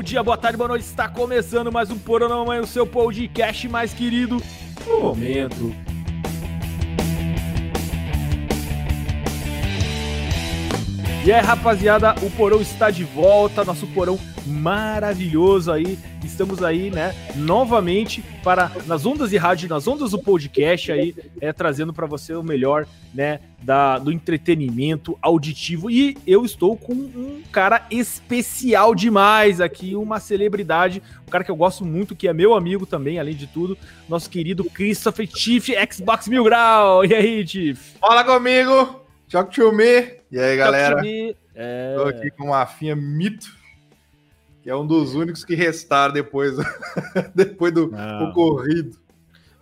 bom dia, boa tarde, boa noite. Está começando mais um Porão na Mamãe, o seu podcast mais querido no momento. E aí, rapaziada, o Porão está de volta, nosso Porão maravilhoso aí. Estamos aí, né, novamente para nas ondas de rádio, nas ondas do podcast aí, é, trazendo para você o melhor, né, da, do entretenimento auditivo. E eu estou com um cara especial demais aqui, uma celebridade, um cara que eu gosto muito, que é meu amigo também, além de tudo, nosso querido Christopher Chief Xbox Mil Grau. E aí, Chief? Fala comigo, Choc to me. E aí, galera? É... Tô aqui com uma Rafinha Mito que é um dos únicos que restaram depois, depois do Não. ocorrido.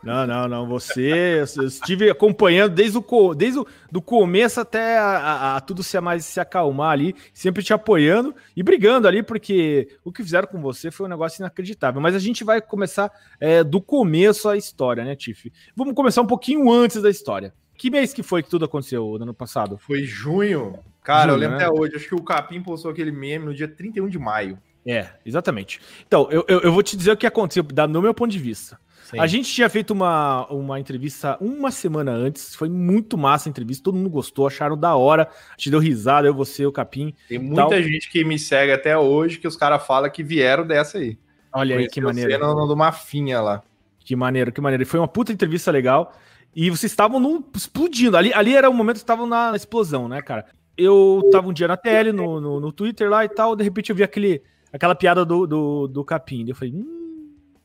Não, não, não. Você, eu estive acompanhando desde o, desde o do começo até a, a- a tudo se mais se acalmar ali, sempre te apoiando e brigando ali, porque o que fizeram com você foi um negócio inacreditável. Mas a gente vai começar é, do começo a história, né, Tiff? Vamos começar um pouquinho antes da história. Que mês que foi que tudo aconteceu no ano passado? Foi junho. Cara, eu Junho, lembro né? até hoje. Acho que o Capim postou aquele meme no dia 31 de maio. É, exatamente. Então, eu, eu, eu vou te dizer o que aconteceu, da- no meu ponto de vista. Sim. A gente tinha feito uma, uma entrevista uma semana antes, foi muito massa a entrevista, todo mundo gostou, acharam da hora, a gente deu risada, eu, você, o Capim. Tem muita Tal. gente que me segue até hoje que os caras falam que vieram dessa aí. Olha aí que maneiro. você No, no, numa finha lá. Que maneiro, que maneiro. E Foi uma puta entrevista legal. E vocês estavam num- explodindo. Ali, ali era o momento que estavam na explosão, né, cara? Eu tava um dia na TL, no, no, no Twitter lá e tal, de repente eu vi aquele, aquela piada do, do, do Capim. Eu falei, hum.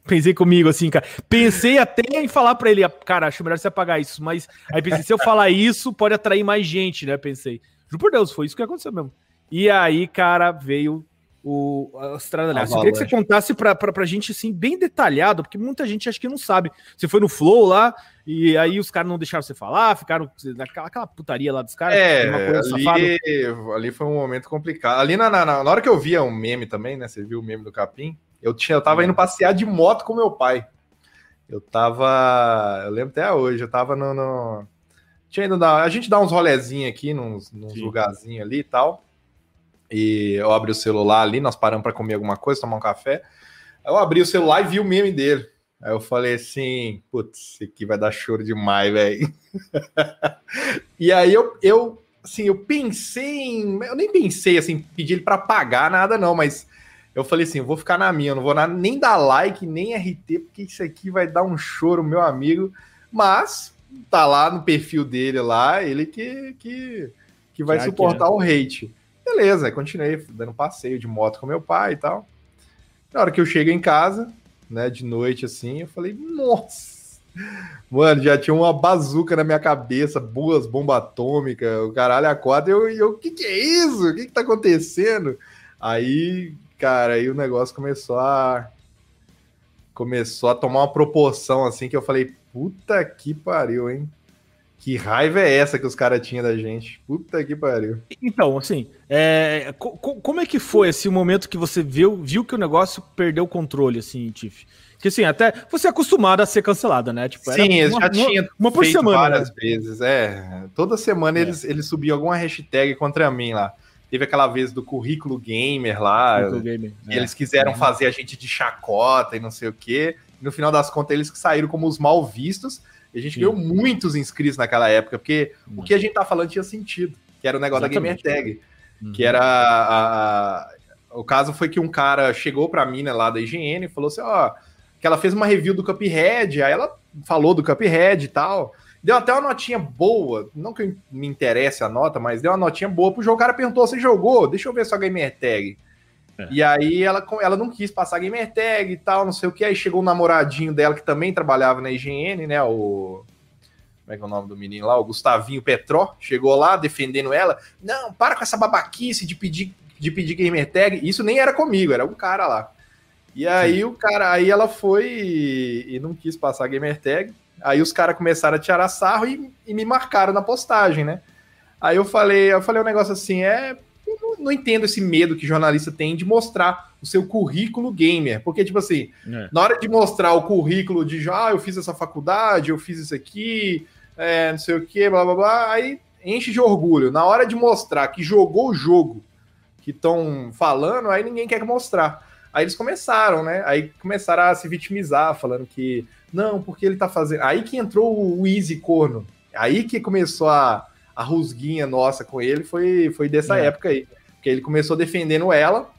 Pensei comigo assim, cara. Pensei até em falar pra ele, cara, acho melhor você apagar isso. Mas aí pensei, se eu falar isso, pode atrair mais gente, né? Pensei. Juro por Deus, foi isso que aconteceu mesmo. E aí, cara, veio o a estradalhaço. Eu queria que você contasse pra, pra gente, assim, bem detalhado, porque muita gente acha que não sabe. Você foi no Flow lá, e aí os caras não deixaram você falar, ficaram naquela aquela putaria lá dos caras. É, ali, ali foi um momento complicado. Ali na, na, na hora que eu via um meme também, né? Você viu o meme do Capim? Eu, tinha, eu tava indo passear de moto com meu pai. Eu tava. Eu lembro até hoje, eu tava no. no- tinha ido dar, a gente dá uns rolezinhos aqui, nos, nos lugarzinhos ali e tal. E eu abri o celular ali, nós paramos para comer alguma coisa, tomar um café. Eu abri o celular e vi o meme dele. Aí eu falei assim, putz, esse aqui vai dar choro demais, velho. e aí eu, eu, assim, eu pensei em, eu nem pensei assim, pedir ele para pagar nada não, mas eu falei assim, eu vou ficar na minha, eu não vou nem dar like, nem RT, porque isso aqui vai dar um choro, meu amigo. Mas tá lá no perfil dele lá, ele que que, que vai Já suportar o hate. Beleza, continuei dando passeio de moto com meu pai e tal. Na hora que eu chego em casa, né, de noite assim, eu falei, nossa, mano, já tinha uma bazuca na minha cabeça, duas bombas atômicas, o caralho a quatro, e eu, eu, que que é isso? O que que tá acontecendo? Aí, cara, aí o negócio começou a começou a tomar uma proporção assim que eu falei, puta que pariu, hein? Que raiva é essa que os caras tinham da gente? Puta que pariu. Então, assim, é, co- co- como é que foi esse momento que você viu, viu que o negócio perdeu o controle, assim, Tiff? Que assim, até você é acostumado a ser cancelada, né? Tipo, Sim, uma- já uma- tinham uma por semana, várias né? vezes. É, toda semana É. eles, eles subiam alguma hashtag contra mim lá. Teve aquela vez do currículo gamer lá, Currículo gamer, é. eles quiseram Uhum. fazer a gente de chacota e não sei o quê. No final das contas, eles que saíram como os mal vistos. E a gente Sim. ganhou muitos inscritos naquela época, porque Hum. o que a gente tá falando tinha sentido, que era o negócio Exatamente. da gamer tag. Uhum. Que era a, a- o caso foi que um cara chegou pra mina lá da IGN e falou assim, ó, que ela fez uma review do Cuphead, aí ela falou do Cuphead e tal. Deu até uma notinha boa, não que me interesse a nota, mas deu uma notinha boa pro jogo. O cara perguntou: você jogou? Deixa eu ver sua gamer tag. É. E aí ela, ela não quis passar gamer tag e tal, não sei o que. Aí chegou o namoradinho dela que também trabalhava na IGN, né? O. Como é que é o nome do menino lá? O Gustavinho Petró. Chegou lá defendendo ela. Não, para com essa babaquice de pedir, de pedir gamer tag. Isso nem era comigo, era um cara lá. E aí o cara, aí ela foi e, e não quis passar gamer tag. Aí os caras começaram a tirar sarro e, e me marcaram na postagem, né? Aí eu falei, eu falei um negócio assim, é, não, entendo esse medo que jornalista tem de mostrar o seu currículo gamer, porque tipo assim, É. na hora de mostrar o currículo de já, ah, eu fiz essa faculdade, eu fiz isso aqui, é, não sei o que, blá blá blá, aí enche de orgulho. Na hora de mostrar que jogou o jogo que estão falando, aí ninguém quer mostrar. Aí eles começaram, né? Aí começaram a se vitimizar, falando que não, porque ele tá fazendo. Aí que entrou o Easy Corno. Aí que começou a, a rusguinha nossa com ele, foi, foi dessa é. época aí. Porque ele começou defendendo ela,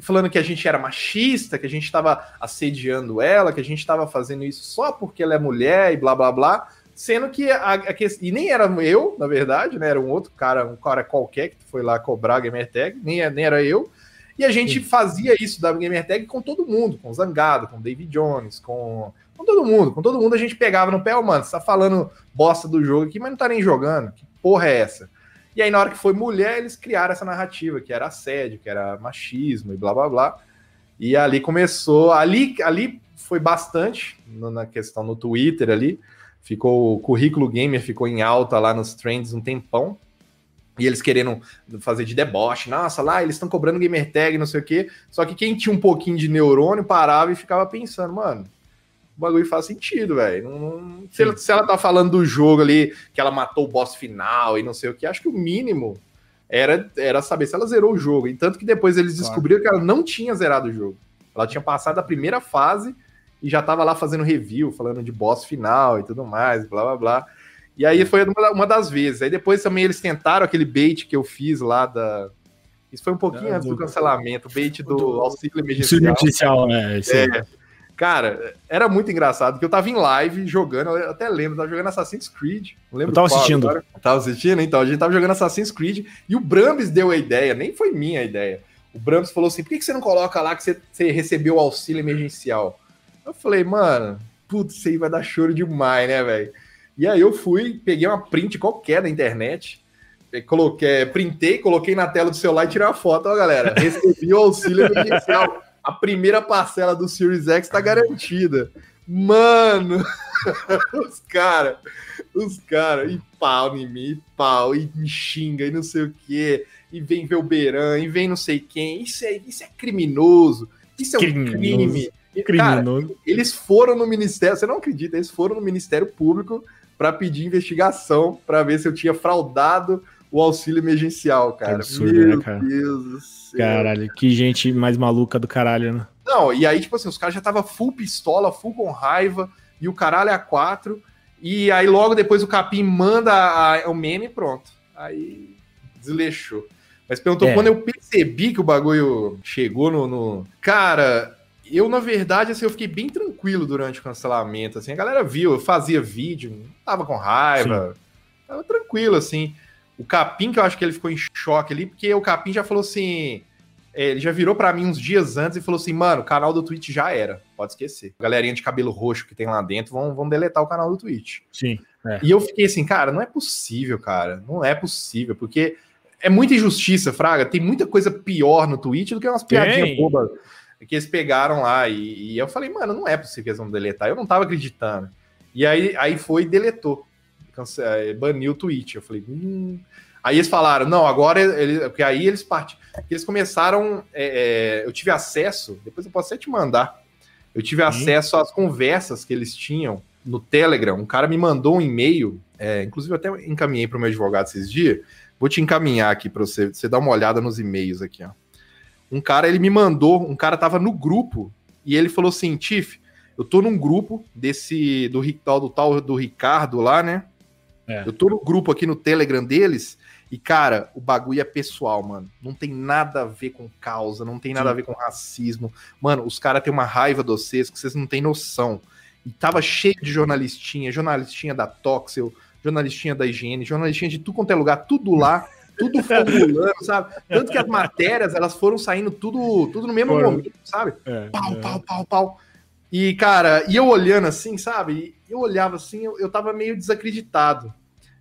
falando que a gente era machista, que a gente estava assediando ela, que a gente estava fazendo isso só porque ela é mulher e blá blá blá. Sendo que a, a, e nem era eu, na verdade, né? Era um outro cara, um cara qualquer que foi lá cobrar a Gamer Tag, nem, nem era eu. E a gente Sim. fazia isso da Gamer Tag com todo mundo, com o Zangado, com o David Jones, com, com todo mundo. Com todo mundo a gente pegava no pé, oh, mano, você tá falando bosta do jogo aqui, mas não tá nem jogando. Que porra é essa? E aí, na hora que foi mulher, eles criaram essa narrativa, que era assédio, que era machismo e blá blá blá. E ali começou. Ali, ali foi bastante na questão no Twitter ali. Ficou o currículo gamer ficou em alta lá nos trends um tempão. E eles querendo fazer de deboche, nossa, lá eles estão cobrando gamer tag, não sei o quê. Só que quem tinha um pouquinho de neurônio parava e ficava pensando, mano, o bagulho faz sentido, velho. Se, ela, se ela tá falando do jogo ali, que ela matou o boss final e não sei o que, acho que o mínimo era, era saber se ela zerou o jogo. E tanto que depois eles claro. descobriram que ela não tinha zerado o jogo. Ela tinha passado a primeira fase e já tava lá fazendo review, falando de boss final e tudo mais, blá blá blá. E aí foi uma, das vezes. Aí depois também eles tentaram aquele bait que eu fiz lá da. Isso foi um pouquinho é, antes do, cancelamento, o bait do, do auxílio emergencial. emergencial, né? É. Cara, era muito engraçado, porque eu tava em live jogando, eu até lembro, tava jogando Assassin's Creed. Não lembro eu tava assistindo. Agora. Tava assistindo, então, a gente tava jogando Assassin's Creed e o Brambis deu a ideia, nem foi minha a ideia. O Brambis falou assim: por que, que você não coloca lá que você, você recebeu o auxílio emergencial? Eu falei, mano, putz, isso aí vai dar choro demais, né, velho? E aí eu fui, peguei uma print qualquer da internet, coloquei, printei, coloquei na tela do celular e tirei uma foto, ó, galera. Recebi o auxílio emergencial. A primeira parcela do Series X tá garantida. Mano, os caras, os caras, e pau em mim, e pau, e me xinga, e não sei o quê, e vem ver o Beran, e vem não sei quem. Isso é, isso é criminoso, isso é um criminoso. crime. Criminoso. Cara, eles foram no Ministério, você não acredita, eles foram no Ministério Público para pedir investigação para ver se eu tinha fraudado o auxílio emergencial, cara. Que absurdo, Meu né, cara? Deus do céu. Caralho, que gente mais maluca do caralho, né? Não, e aí, tipo assim, os caras já tava full pistola, full com raiva, e o caralho é a quatro. E aí, logo depois, o Capim manda a, a, o meme pronto. Aí desleixou. Mas perguntou é. quando eu percebi que o bagulho chegou no, no. Cara, eu, na verdade, assim, eu fiquei bem tranquilo durante o cancelamento, assim, a galera viu, eu fazia vídeo, não tava com raiva, Sim. tava tranquilo, assim. O Capim, que eu acho que ele ficou em choque ali, porque o Capim já falou assim, é, ele já virou para mim uns dias antes e falou assim, mano, o canal do Twitch já era, pode esquecer. A galerinha de cabelo roxo que tem lá dentro vão, vão deletar o canal do Twitch. Sim. É. E eu fiquei assim, cara, não é possível, cara, não é possível, porque é muita injustiça, Fraga, tem muita coisa pior no Twitch do que umas piadinhas bobas que eles pegaram lá. E, e, eu falei, mano, não é possível que eles vão deletar. Eu não tava acreditando. E aí, aí foi e deletou. Eh, baniu o tweet. Eu falei, hum. Aí eles falaram, não, agora ele, porque aí eles partiram. Eles começaram. É, é, eu tive acesso, depois eu posso até te mandar. Eu tive acesso às conversas que eles tinham no Telegram. Um cara me mandou um e-mail, é, inclusive eu até encaminhei para o meu advogado esses dias. Vou te encaminhar aqui para você, você dar uma olhada nos e-mails aqui, ó. Um cara, ele me mandou, um cara tava no grupo e ele falou assim: Tiff, eu tô num grupo desse, do tal do tal do Ricardo lá, né? É. Eu tô no grupo aqui no Telegram deles e, cara, o bagulho é pessoal, mano. Não tem nada a ver com causa, não tem nada Sim. a ver com racismo. Mano, os caras têm uma raiva de vocês que vocês não têm noção. E tava cheio de jornalistinha, jornalistinha da Toxel, jornalistinha da higiene, jornalistinha de tudo quanto é lugar, tudo lá tudo formulando, sabe? Tanto que as matérias, elas foram saindo tudo, tudo no mesmo momento, sabe? É, pau, é. pau, pau, pau. E, cara, e eu olhando assim, sabe? Eu olhava assim, eu, eu tava meio desacreditado.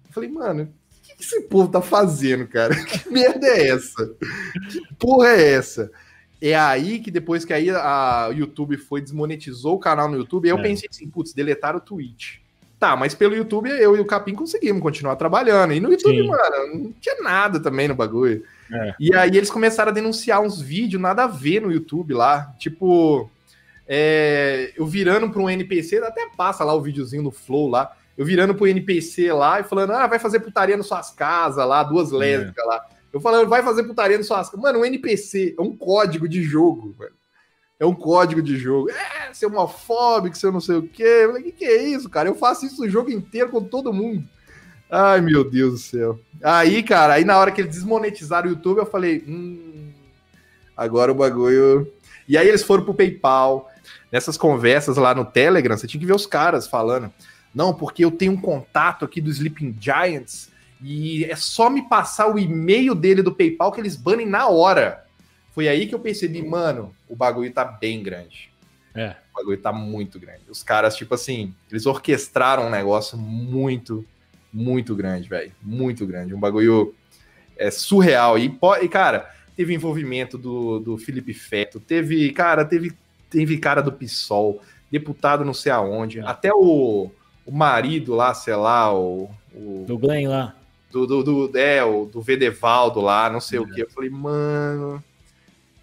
Eu falei, mano, o que esse povo tá fazendo, cara? Que merda é essa? Que porra é essa? É aí que depois que aí a YouTube foi, desmonetizou o canal no YouTube, aí eu é. pensei assim, putz, deletaram o tweet. Tá, mas pelo YouTube eu e o Capim conseguimos continuar trabalhando. E no YouTube, Sim. mano, não tinha nada também no bagulho. É. E aí eles começaram a denunciar uns vídeos nada a ver no YouTube lá. Tipo, é, eu virando para um NPC, até passa lá o videozinho no Flow lá. Eu virando pro NPC lá e falando, ah, vai fazer putaria nas suas casas lá, duas é. lésbicas é. lá. Eu falando, vai fazer putaria nas suas casas. Mano, um NPC é um código de jogo, velho. É um código de jogo. É, ser homofóbico, ser não sei o quê. Eu falei, que que é isso, cara? Eu faço isso o jogo inteiro com todo mundo. Ai, meu Deus do céu. Aí, cara, aí na hora que eles desmonetizaram o YouTube, eu falei, hum, agora o bagulho. E aí eles foram pro PayPal. Nessas conversas lá no Telegram, você tinha que ver os caras falando. Não, porque eu tenho um contato aqui do Sleeping Giants e é só me passar o e-mail dele do PayPal que eles banem na hora. Foi aí que eu percebi, mano, o bagulho tá bem grande. É. O bagulho tá muito grande. Os caras, tipo assim, eles orquestraram um negócio muito, muito grande, velho. Muito grande. Um bagulho é, surreal. E, e, cara, teve envolvimento do, do Felipe Feto, teve, cara, teve, teve cara do PSOL, deputado não sei aonde, é. até o, o marido lá, sei lá, o. o do Glenn lá. Do, do, do, é, o, do Vedevaldo lá, não sei é. o que. Eu falei, mano,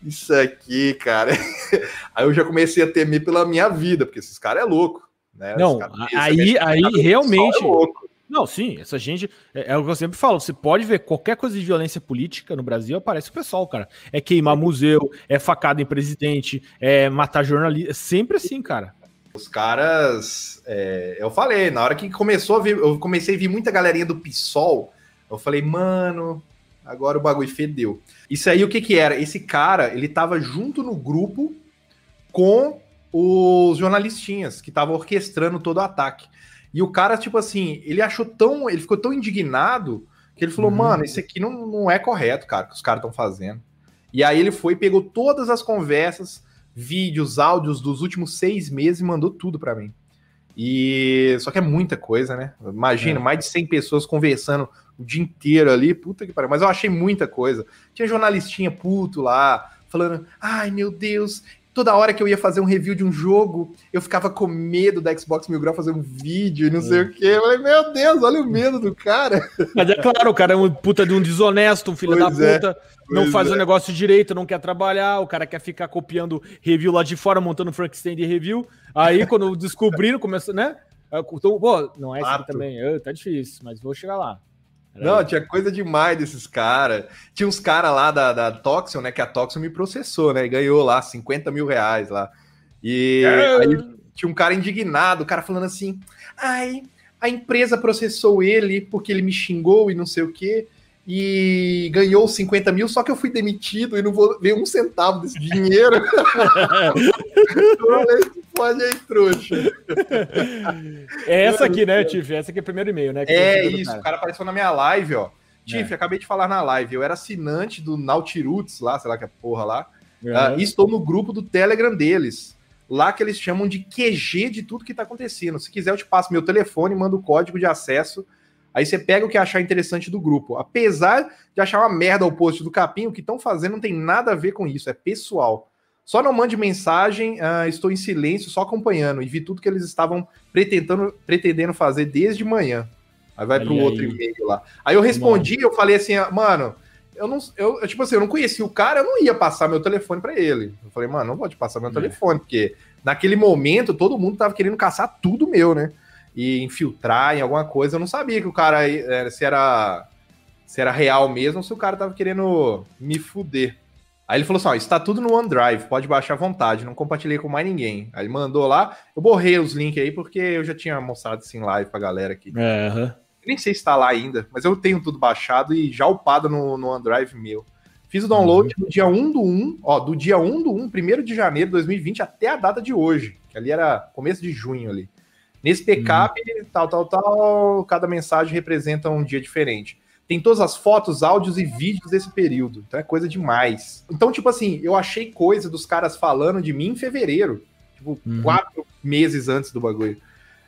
isso aqui, cara. aí eu já comecei a temer pela minha vida, porque esses caras é louco. Né? Não, aí, aí realmente. É não, sim, essa gente. É, é, o que eu sempre falo. Você pode ver qualquer coisa de violência política no Brasil, aparece o pessoal, cara. É queimar museu, é facada em presidente, é matar jornalista. É sempre assim, cara. Os caras. É, eu falei, na hora que começou a vir, eu comecei a vir muita galerinha do PSOL. Eu falei, mano, agora o bagulho fedeu. Isso aí o que que era? Esse cara, ele tava junto no grupo com os jornalistinhas que estavam orquestrando todo o ataque. E o cara, tipo assim, ele achou tão. Ele ficou tão indignado que ele falou, uhum. mano, isso aqui não, não é correto, cara, que os caras estão fazendo. E aí ele foi, pegou todas as conversas, vídeos, áudios dos últimos seis meses e mandou tudo para mim. E só que é muita coisa, né? Imagina, é. mais de 100 pessoas conversando o dia inteiro ali, puta que pariu. Mas eu achei muita coisa. Tinha jornalistinha puto lá, falando: ai meu Deus, toda hora que eu ia fazer um review de um jogo, eu ficava com medo da Xbox Mil Grau fazer um vídeo e não é. sei o quê. Eu falei, meu Deus, olha o medo do cara. Mas é claro, o cara é um puta de um desonesto, um filho pois da é, puta, não faz é. o negócio direito, não quer trabalhar, o cara quer ficar copiando review lá de fora, montando Frankenstein de review. Aí, quando descobriram, começou, né? Então, pô, não é isso também, tá difícil, mas vou chegar lá. Não, tinha coisa demais desses caras. Tinha uns caras lá da, da Toxion, né? Que a Toxion me processou, né? E ganhou lá 50 mil reais lá. E é. aí tinha um cara indignado, o cara falando assim: ai, a empresa processou ele porque ele me xingou e não sei o quê. E ganhou 50 mil, só que eu fui demitido e não vou ver um centavo desse dinheiro. Pode aí, trouxa. É essa aqui, né, Tiff? Essa aqui é o primeiro e-mail, né? é isso, cara. o cara apareceu na minha live, ó. Tiff, é. acabei de falar na live. Eu era assinante do Nautiroots lá, sei lá que é porra lá. Uh, e estou no grupo do Telegram deles. Lá que eles chamam de QG de tudo que tá acontecendo. Se quiser, eu te passo meu telefone, mando o código de acesso. Aí você pega o que achar interessante do grupo. Apesar de achar uma merda o post do Capim, o que estão fazendo não tem nada a ver com isso, é pessoal. Só não mande mensagem, uh, estou em silêncio, só acompanhando. E vi tudo que eles estavam pretendendo, pretendendo fazer desde manhã. Aí vai para o outro e-mail lá. Aí eu respondi, eu falei assim, ah, mano, eu não, eu, tipo assim, eu não conhecia o cara, eu não ia passar meu telefone para ele. Eu falei, mano, não vou te passar meu é. telefone, porque naquele momento todo mundo tava querendo caçar tudo meu, né? E infiltrar em alguma coisa. Eu não sabia que o cara eh, se era se era real mesmo se o cara tava querendo me fuder. Aí ele falou assim: ó, está tudo no OneDrive, pode baixar à vontade, não compartilhei com mais ninguém. Aí ele mandou lá, eu borrei os links aí porque eu já tinha mostrado assim live pra galera aqui. Uhum. Nem sei se está lá ainda, mas eu tenho tudo baixado e já upado no, no OneDrive meu. Fiz o download uhum. do dia 1 do 1, ó, do dia 1 do 1, 1 de janeiro de 2020 até a data de hoje, que ali era começo de junho ali. Nesse backup, uhum. tal, tal, tal, cada mensagem representa um dia diferente. Tem todas as fotos, áudios e vídeos desse período. Então é coisa demais. Então, tipo assim, eu achei coisa dos caras falando de mim em fevereiro. Tipo, uhum. quatro meses antes do bagulho.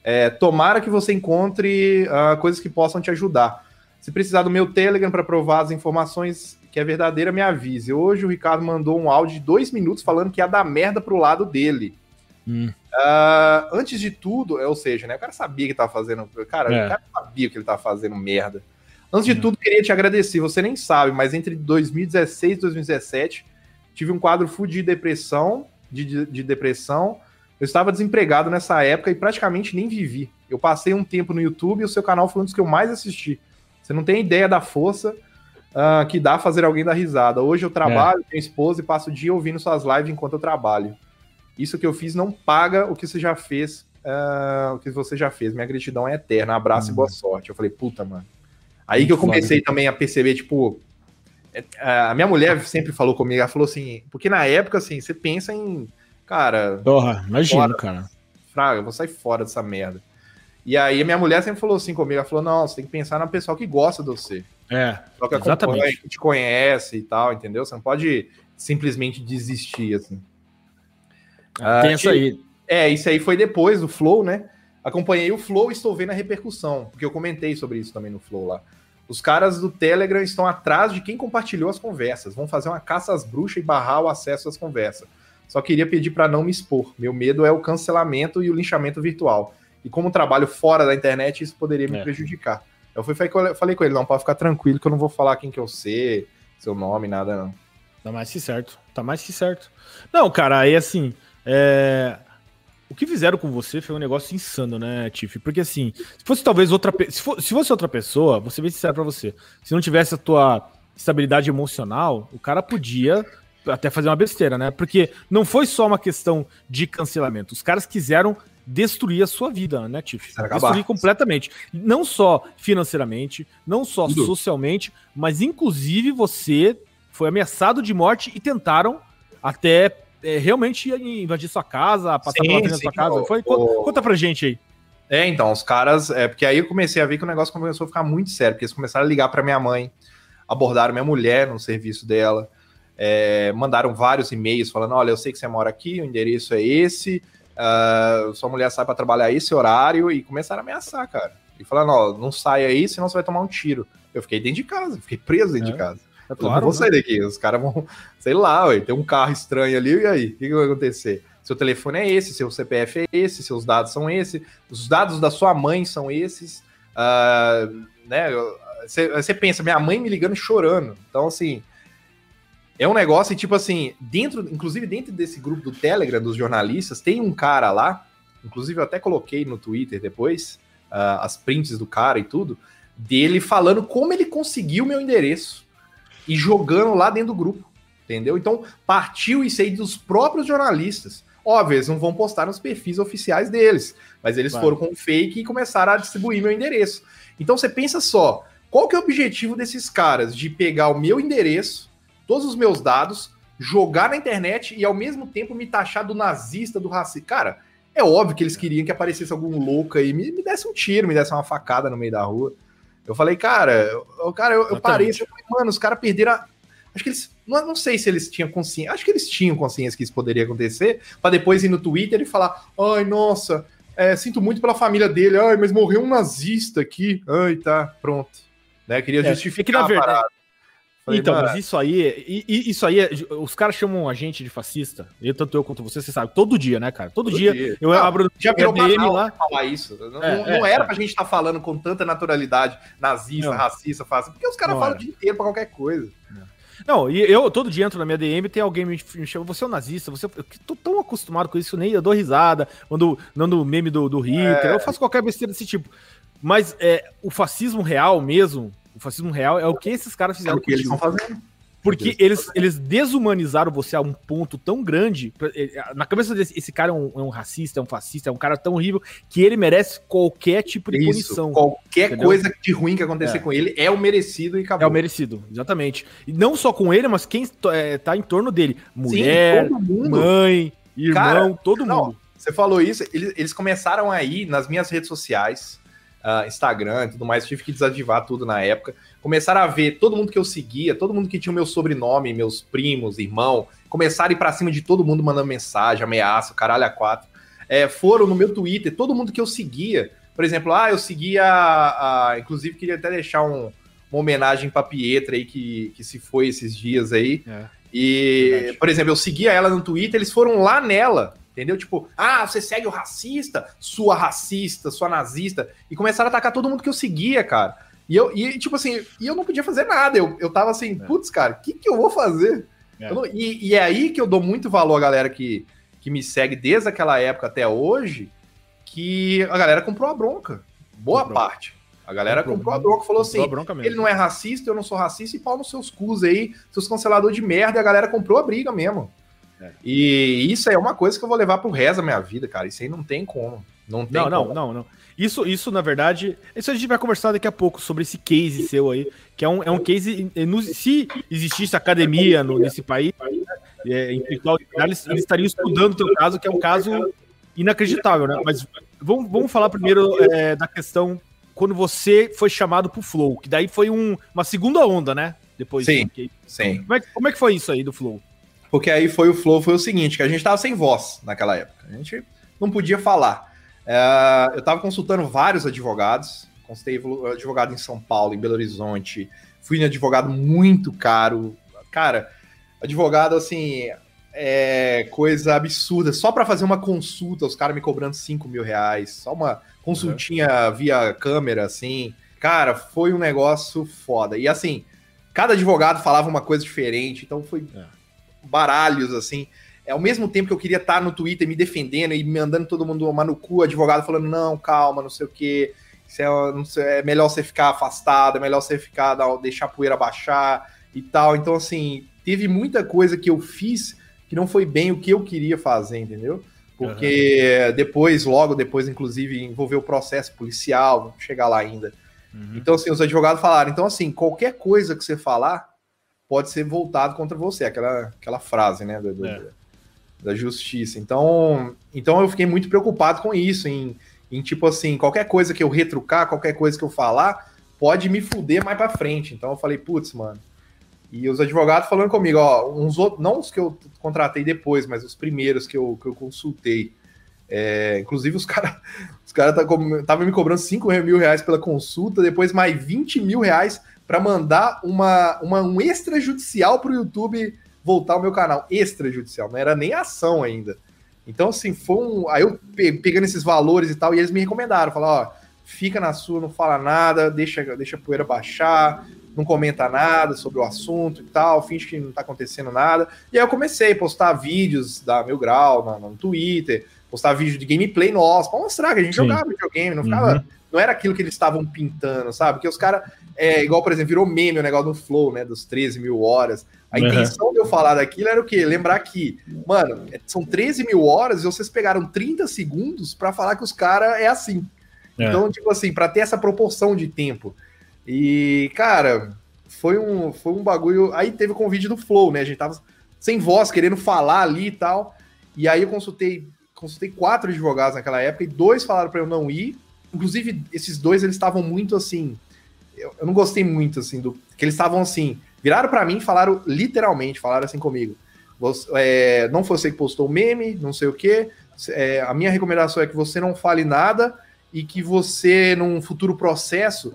É, tomara que você encontre uh, coisas que possam te ajudar. Se precisar do meu Telegram para provar as informações que é verdadeira, me avise. Hoje o Ricardo mandou um áudio de dois minutos falando que ia dar merda pro lado dele. Hum. Uh, antes de tudo, é, ou seja, né, o cara sabia que tava fazendo. Cara, é. o cara sabia que ele tava fazendo merda. Antes de tudo, queria te agradecer. Você nem sabe, mas entre 2016 e 2017 tive um quadro full de depressão, de, de, de, depressão. Eu estava desempregado nessa época e praticamente nem vivi. Eu passei um tempo no YouTube e o seu canal foi um dos que eu mais assisti. Você não tem ideia da força uh, que dá fazer alguém dar risada. Hoje eu trabalho, é. tenho esposa e passo o dia ouvindo suas lives enquanto eu trabalho. Isso que eu fiz não paga o que você já fez, uh, o que você já fez. Minha gratidão é eterna. Abraço e boa sorte. Eu falei, puta, mano. Aí que eu comecei também a perceber, tipo, é, a minha mulher sempre falou comigo, ela falou assim, porque na época, assim, você pensa em, cara... Porra, imagina, cara. Fraga, vou sair fora dessa merda. E aí a minha mulher sempre falou assim comigo, ela falou, não, você tem que pensar na pessoa que gosta de você. É, que exatamente. que te conhece e tal, entendeu? Você não pode simplesmente desistir, assim. Ah, Tem essa aí. É, isso aí foi depois do Flow, né? Acompanhei o Flow e estou vendo a repercussão, porque eu comentei sobre isso também no Flow lá. Os caras do Telegram estão atrás de quem compartilhou as conversas. Vão fazer uma caça às bruxas e barrar o acesso às conversas. Só queria pedir para não me expor. Meu medo é o cancelamento e o linchamento virtual. E como trabalho fora da internet, isso poderia me é. prejudicar. Eu fui falei com ele, não, pode ficar tranquilo que eu não vou falar quem que eu sei, seu nome, nada não. Tá mais que certo. Tá mais que certo. Não, cara, aí assim, é... O que fizeram com você foi um negócio insano, né, Tiff? Porque assim, se fosse talvez outra se, for, se fosse outra pessoa, vou ser bem sincero pra você, se não tivesse a tua estabilidade emocional, o cara podia até fazer uma besteira, né? Porque não foi só uma questão de cancelamento. Os caras quiseram destruir a sua vida, né, Tiff? Destruir completamente. Não só financeiramente, não só Tudo. socialmente, mas inclusive você foi ameaçado de morte e tentaram até é, realmente invadir sua casa, passar sim, pela da sua casa. Foi? O... Conta pra gente aí. É, então, os caras. É, porque aí eu comecei a ver que o negócio começou a ficar muito sério, porque eles começaram a ligar para minha mãe, abordaram minha mulher no serviço dela, é, mandaram vários e-mails falando: olha, eu sei que você mora aqui, o endereço é esse, uh, sua mulher sai para trabalhar esse horário, e começaram a ameaçar, cara. E falando: ó, não sai aí, senão você vai tomar um tiro. Eu fiquei dentro de casa, fiquei preso dentro é. de casa. É claro, eu não vou sair né? daqui. Os caras vão, sei lá, ué, tem um carro estranho ali, e aí? O que, que vai acontecer? Seu telefone é esse, seu CPF é esse, seus dados são esses, os dados da sua mãe são esses. Uh, né? Você pensa, minha mãe me ligando chorando. Então, assim, é um negócio, tipo assim, dentro, inclusive dentro desse grupo do Telegram dos jornalistas, tem um cara lá, inclusive eu até coloquei no Twitter depois, uh, as prints do cara e tudo, dele falando como ele conseguiu meu endereço e jogando lá dentro do grupo, entendeu? Então partiu isso aí dos próprios jornalistas. Óbvio, eles não vão postar nos perfis oficiais deles, mas eles foram com fake e começaram a distribuir meu endereço. Então você pensa só, qual que é o objetivo desses caras de pegar o meu endereço, todos os meus dados, jogar na internet e ao mesmo tempo me taxar do nazista, do racista? Cara, é óbvio que eles queriam que aparecesse algum louco aí, me, me desse um tiro, me desse uma facada no meio da rua. Eu falei, cara, eu, cara, eu, eu parei, eu falei, mano, os caras perderam a... Acho que eles. Não, não sei se eles tinham consciência. Acho que eles tinham consciência que isso poderia acontecer, para depois ir no Twitter e falar: ai, nossa, é, sinto muito pela família dele, ai, mas morreu um nazista aqui. Ai, tá, pronto. Né? Queria é, justificar é que, na verdade, Falei, então, mas isso aí, isso aí, é, os caras chamam a gente de fascista. Eu, tanto eu quanto você, você sabe, todo dia, né, cara? Todo, todo dia, dia, eu não, abro já virou DM lá. falar isso. Não, é, não, não é, era é. pra gente estar tá falando com tanta naturalidade nazista, não. racista, fascista, porque os caras falam o dia inteiro pra qualquer coisa. Não, e eu todo dia entro na minha DM tem alguém me, me chama, você é um nazista, você. Eu tô tão acostumado com isso, nem eu dou risada, quando mando meme do, do Hitler, é. eu faço qualquer besteira desse tipo. Mas é, o fascismo real mesmo, o fascismo real é o que esses caras fizeram. É o que eles estão fazendo. Porque eles, eles desumanizaram você a um ponto tão grande. Eh, na cabeça desse esse cara é um, é um, racista, é um fascista, é um cara tão horrível que ele merece qualquer tipo de Isso, punição. Qualquer entendeu? coisa de ruim que acontecer é. com ele é o merecido e acabou. É o merecido, exatamente. E não só com ele, mas quem é, tá em torno dele: mulher, Sim, mãe, irmão, cara, todo não, mundo. Você falou isso, eles, eles começaram aí nas minhas redes sociais uh, Instagram e tudo mais, tive que desativar tudo na época. Começaram a ver todo mundo que eu seguia, todo mundo que tinha o meu sobrenome, meus primos, irmão, começaram a ir pra cima de todo mundo mandando mensagem, ameaça, caralho a quatro. É, foram no meu Twitter, todo mundo que eu seguia. Por exemplo, ah, eu seguia. A, a, inclusive, queria até deixar um, uma homenagem pra Pietra aí, que, que se foi esses dias aí. É. E, Verdade. por exemplo, eu seguia ela no Twitter, eles foram lá nela Entendeu? Tipo, ah, você segue o racista, sua racista, sua nazista. E começaram a atacar todo mundo que eu seguia, cara. E eu, e, tipo assim, e eu não podia fazer nada. Eu, eu tava assim, é. putz, cara, o que, que eu vou fazer? É. Não, e, e, é aí que eu dou muito valor à galera que, que me segue desde aquela época até hoje, que a galera comprou a bronca. Boa comprou. parte. A galera comprou, comprou a bronca, falou assim: ele não é racista, eu não sou racista, e pau nos seus cus aí, seus canceladores de merda, e a galera comprou a briga mesmo. É. E isso é uma coisa que eu vou levar pro resto da minha vida, cara. Isso aí não tem como. Não, tem não, não, não, não. Isso, isso, na verdade, isso a gente vai conversar daqui a pouco sobre esse case seu aí, que é um, é um case. Se existisse academia no, nesse país, é, em eles, eles estariam estudando o teu caso, que é um caso inacreditável, né? Mas vamos, vamos falar primeiro é, da questão quando você foi chamado pro Flow, que daí foi um, uma segunda onda, né? Depois. Sim, que, sim. Como é, como é que foi isso aí do Flow? Porque aí foi o Flow, foi o seguinte, que a gente tava sem voz naquela época. A gente não podia falar. É, eu estava consultando vários advogados, consultei advogado em São Paulo, em Belo Horizonte, fui em advogado muito caro. Cara, advogado assim, é coisa absurda. Só para fazer uma consulta, os caras me cobrando 5 mil reais, só uma consultinha uhum. via câmera, assim. Cara, foi um negócio foda. E assim, cada advogado falava uma coisa diferente, então foi é. Baralhos, assim é, ao mesmo tempo que eu queria estar no Twitter me defendendo e mandando todo mundo tomar no cu, advogado falando, não, calma, não sei o quê, é, é, melhor você ficar afastado, é melhor você ficar, deixar a poeira baixar e tal. Então, assim, teve muita coisa que eu fiz que não foi bem o que eu queria fazer, entendeu? Porque uhum. depois, logo depois, inclusive, envolveu o processo policial, vamos chegar lá ainda. Uhum. Então, assim, os advogados falaram, então, assim, qualquer coisa que você falar pode ser voltado contra você, aquela, aquela frase, né, do, é da justiça. Então, então eu fiquei muito preocupado com isso, em, em tipo assim, qualquer coisa que eu retrucar, qualquer coisa que eu falar, pode me fuder mais para frente. Então eu falei, putz, mano. E os advogados falando comigo, ó, uns outros, não os que eu contratei depois, mas os primeiros que eu, que eu consultei. É, inclusive, os caras os cara estavam tá, me cobrando 5 mil reais pela consulta, depois mais 20 mil reais para mandar uma, uma, um extrajudicial para o YouTube voltar ao meu canal extrajudicial, não era nem ação ainda. Então, assim, foi um. Aí eu pegando esses valores e tal, e eles me recomendaram, falaram, ó, fica na sua, não fala nada, deixa, deixa a poeira baixar, não comenta nada sobre o assunto e tal, finge que não tá acontecendo nada. E aí eu comecei a postar vídeos da Meu Grau no, no Twitter, postar vídeo de gameplay nosso, pra mostrar que a gente Sim. jogava videogame, não ficava. Uhum. Não era aquilo que eles estavam pintando, sabe? Porque os caras, é, igual, por exemplo, virou meme o negócio do Flow, né? Dos 13 mil horas. A intenção de eu falar daquilo era o quê? Lembrar que, mano, são 13 mil horas e vocês pegaram 30 segundos para falar que os caras é assim. É. Então, tipo assim, para ter essa proporção de tempo. E, cara, foi um, foi um bagulho. Aí teve o convite do Flow, né? A gente tava sem voz, querendo falar ali e tal. E aí eu consultei, consultei quatro advogados naquela época e dois falaram para eu não ir. Inclusive, esses dois eles estavam muito assim. Eu, eu não gostei muito, assim, do. Que eles estavam assim Viraram para mim e falaram literalmente, falaram assim comigo. Você, é, não foi você que postou o meme, não sei o quê. É, a minha recomendação é que você não fale nada e que você, num futuro processo,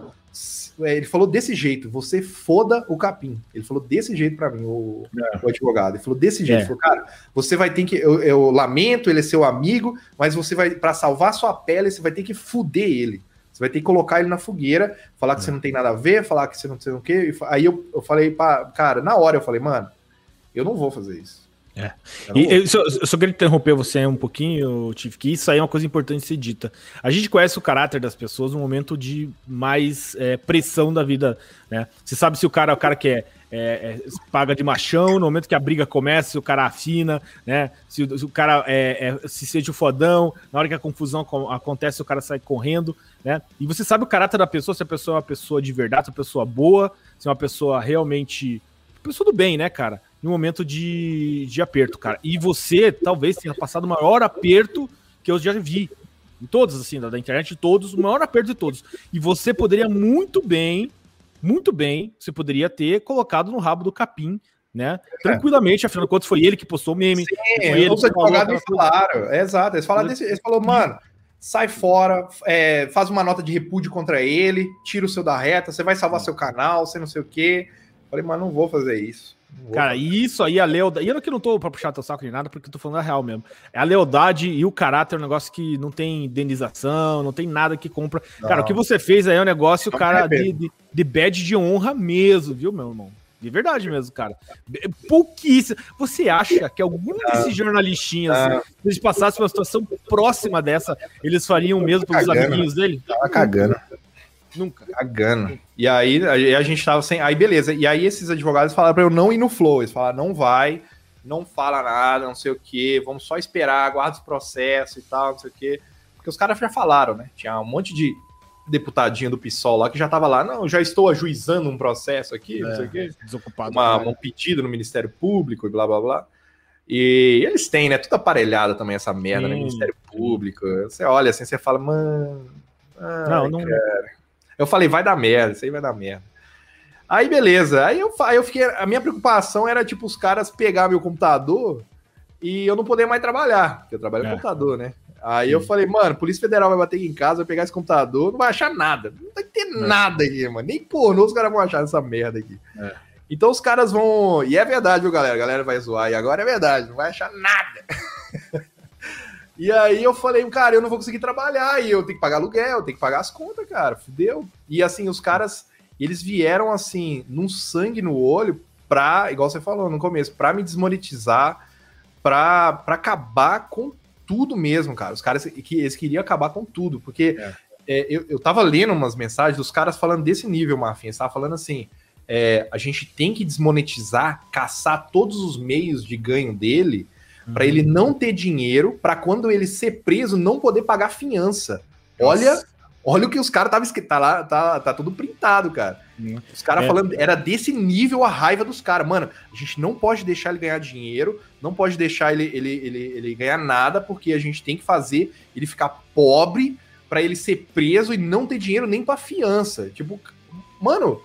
é, ele falou desse jeito, você foda o capim. Ele falou desse jeito para mim, o, é. o, advogado. Ele falou desse jeito. É. Ele falou, cara, você vai ter que. Eu, eu, lamento, ele é seu amigo, mas você vai, para salvar sua pele, você vai ter que fuder ele. Você vai ter que colocar ele na fogueira, falar que é. você não tem nada a ver, falar que você não sei o quê. Aí eu, eu falei, pra, cara, na hora eu falei, mano, eu não vou fazer isso. É. Eu, e, eu, só, eu só queria interromper você um pouquinho, Tiff, que isso aí é uma coisa importante de ser dita. A gente conhece o caráter das pessoas no momento de mais é, pressão da vida, né? Você sabe se o cara é o cara que é é, é, paga de machão, no momento que a briga começa, se o cara afina, né? Se, se o cara é, é, se seja o fodão, na hora que a confusão acontece, o cara sai correndo, né? E você sabe o caráter da pessoa, se a pessoa é uma pessoa de verdade, se é uma pessoa boa, se é uma pessoa realmente. Pessoa do bem, né, cara? Um momento de, de aperto, cara. E você talvez tenha passado o maior aperto que eu já vi. Em todos, assim, da, da internet, todos, o maior aperto de todos. E você poderia muito bem muito bem, você poderia ter colocado no rabo do capim, né? É. Tranquilamente, afinal de contas, foi ele que postou o meme. Sim, foi os advogados falaram, é, exato. Eles falaram desse, eles falou, mano, sai fora, é, faz uma nota de repúdio contra ele, tira o seu da reta, você vai salvar seu canal, você não sei o quê. Falei, mas não vou fazer isso. Cara, isso aí, a lealdade. E eu que não tô pra puxar teu saco de nada, porque eu tô falando a real mesmo. É a lealdade e o caráter é um negócio que não tem indenização, não tem nada que compra. Não. Cara, o que você fez aí é um negócio, não cara, de, de, de badge de honra mesmo, viu, meu irmão? De verdade mesmo, cara. Pouquíssimo. Você acha que algum desses jornalistinhas, ah. se eles passassem uma situação próxima dessa, eles fariam o mesmo pelos amiguinhos dele? Tava cagando. Nunca. Cagando. E aí a gente tava sem. Aí beleza. E aí esses advogados falaram pra eu não ir no Flow. Eles falaram, não vai. não fala nada, não sei o que, vamos só esperar, aguarda os processos e tal, não sei o que. Porque os caras já falaram, né? Tinha um monte de deputadinho do PSOL lá que já tava lá, não, já estou ajuizando um processo aqui, é, não sei o quê. Desocupado. Uma, um pedido no Ministério Público e blá blá blá. E eles têm, né? Tudo aparelhado também, essa merda, né? Ministério Público. Você olha assim, você fala, mano. Ai, não, não. Cara. Eu falei, vai dar merda, isso aí vai dar merda. Aí, beleza. Aí eu, aí eu fiquei. A minha preocupação era, tipo, os caras pegar meu computador e eu não poder mais trabalhar, porque eu trabalho é. no computador, né? Aí Sim. eu falei, mano, Polícia Federal vai bater aqui em casa, vai pegar esse computador, não vai achar nada. Não vai ter é. nada aqui, mano. Nem pornô os caras vão achar essa merda aqui. É. Então os caras vão. E é verdade, viu, galera? A galera vai zoar. E agora é verdade, não vai achar nada. e aí eu falei, cara, eu não vou conseguir trabalhar. E eu tenho que pagar aluguel, eu tenho que pagar as contas, cara. Fudeu. E assim, os caras, eles vieram assim, num sangue no olho, pra, igual você falou no começo, pra me desmonetizar, pra, pra acabar com tudo mesmo, cara. Os caras que eles queriam acabar com tudo, porque é. É, eu, eu tava lendo umas mensagens dos caras falando desse nível, Marfim. Eles estavam falando assim: é, a gente tem que desmonetizar, caçar todos os meios de ganho dele, uhum. para ele não ter dinheiro, para quando ele ser preso não poder pagar fiança. Olha, olha o que os caras estavam escrito, tá lá, tá, tá tudo printado, cara. Uhum. Os caras é. falando, era desse nível a raiva dos caras. Mano, a gente não pode deixar ele ganhar dinheiro, não pode deixar ele, ele, ele, ele ganhar nada, porque a gente tem que fazer ele ficar pobre para ele ser preso e não ter dinheiro nem para fiança. Tipo, mano,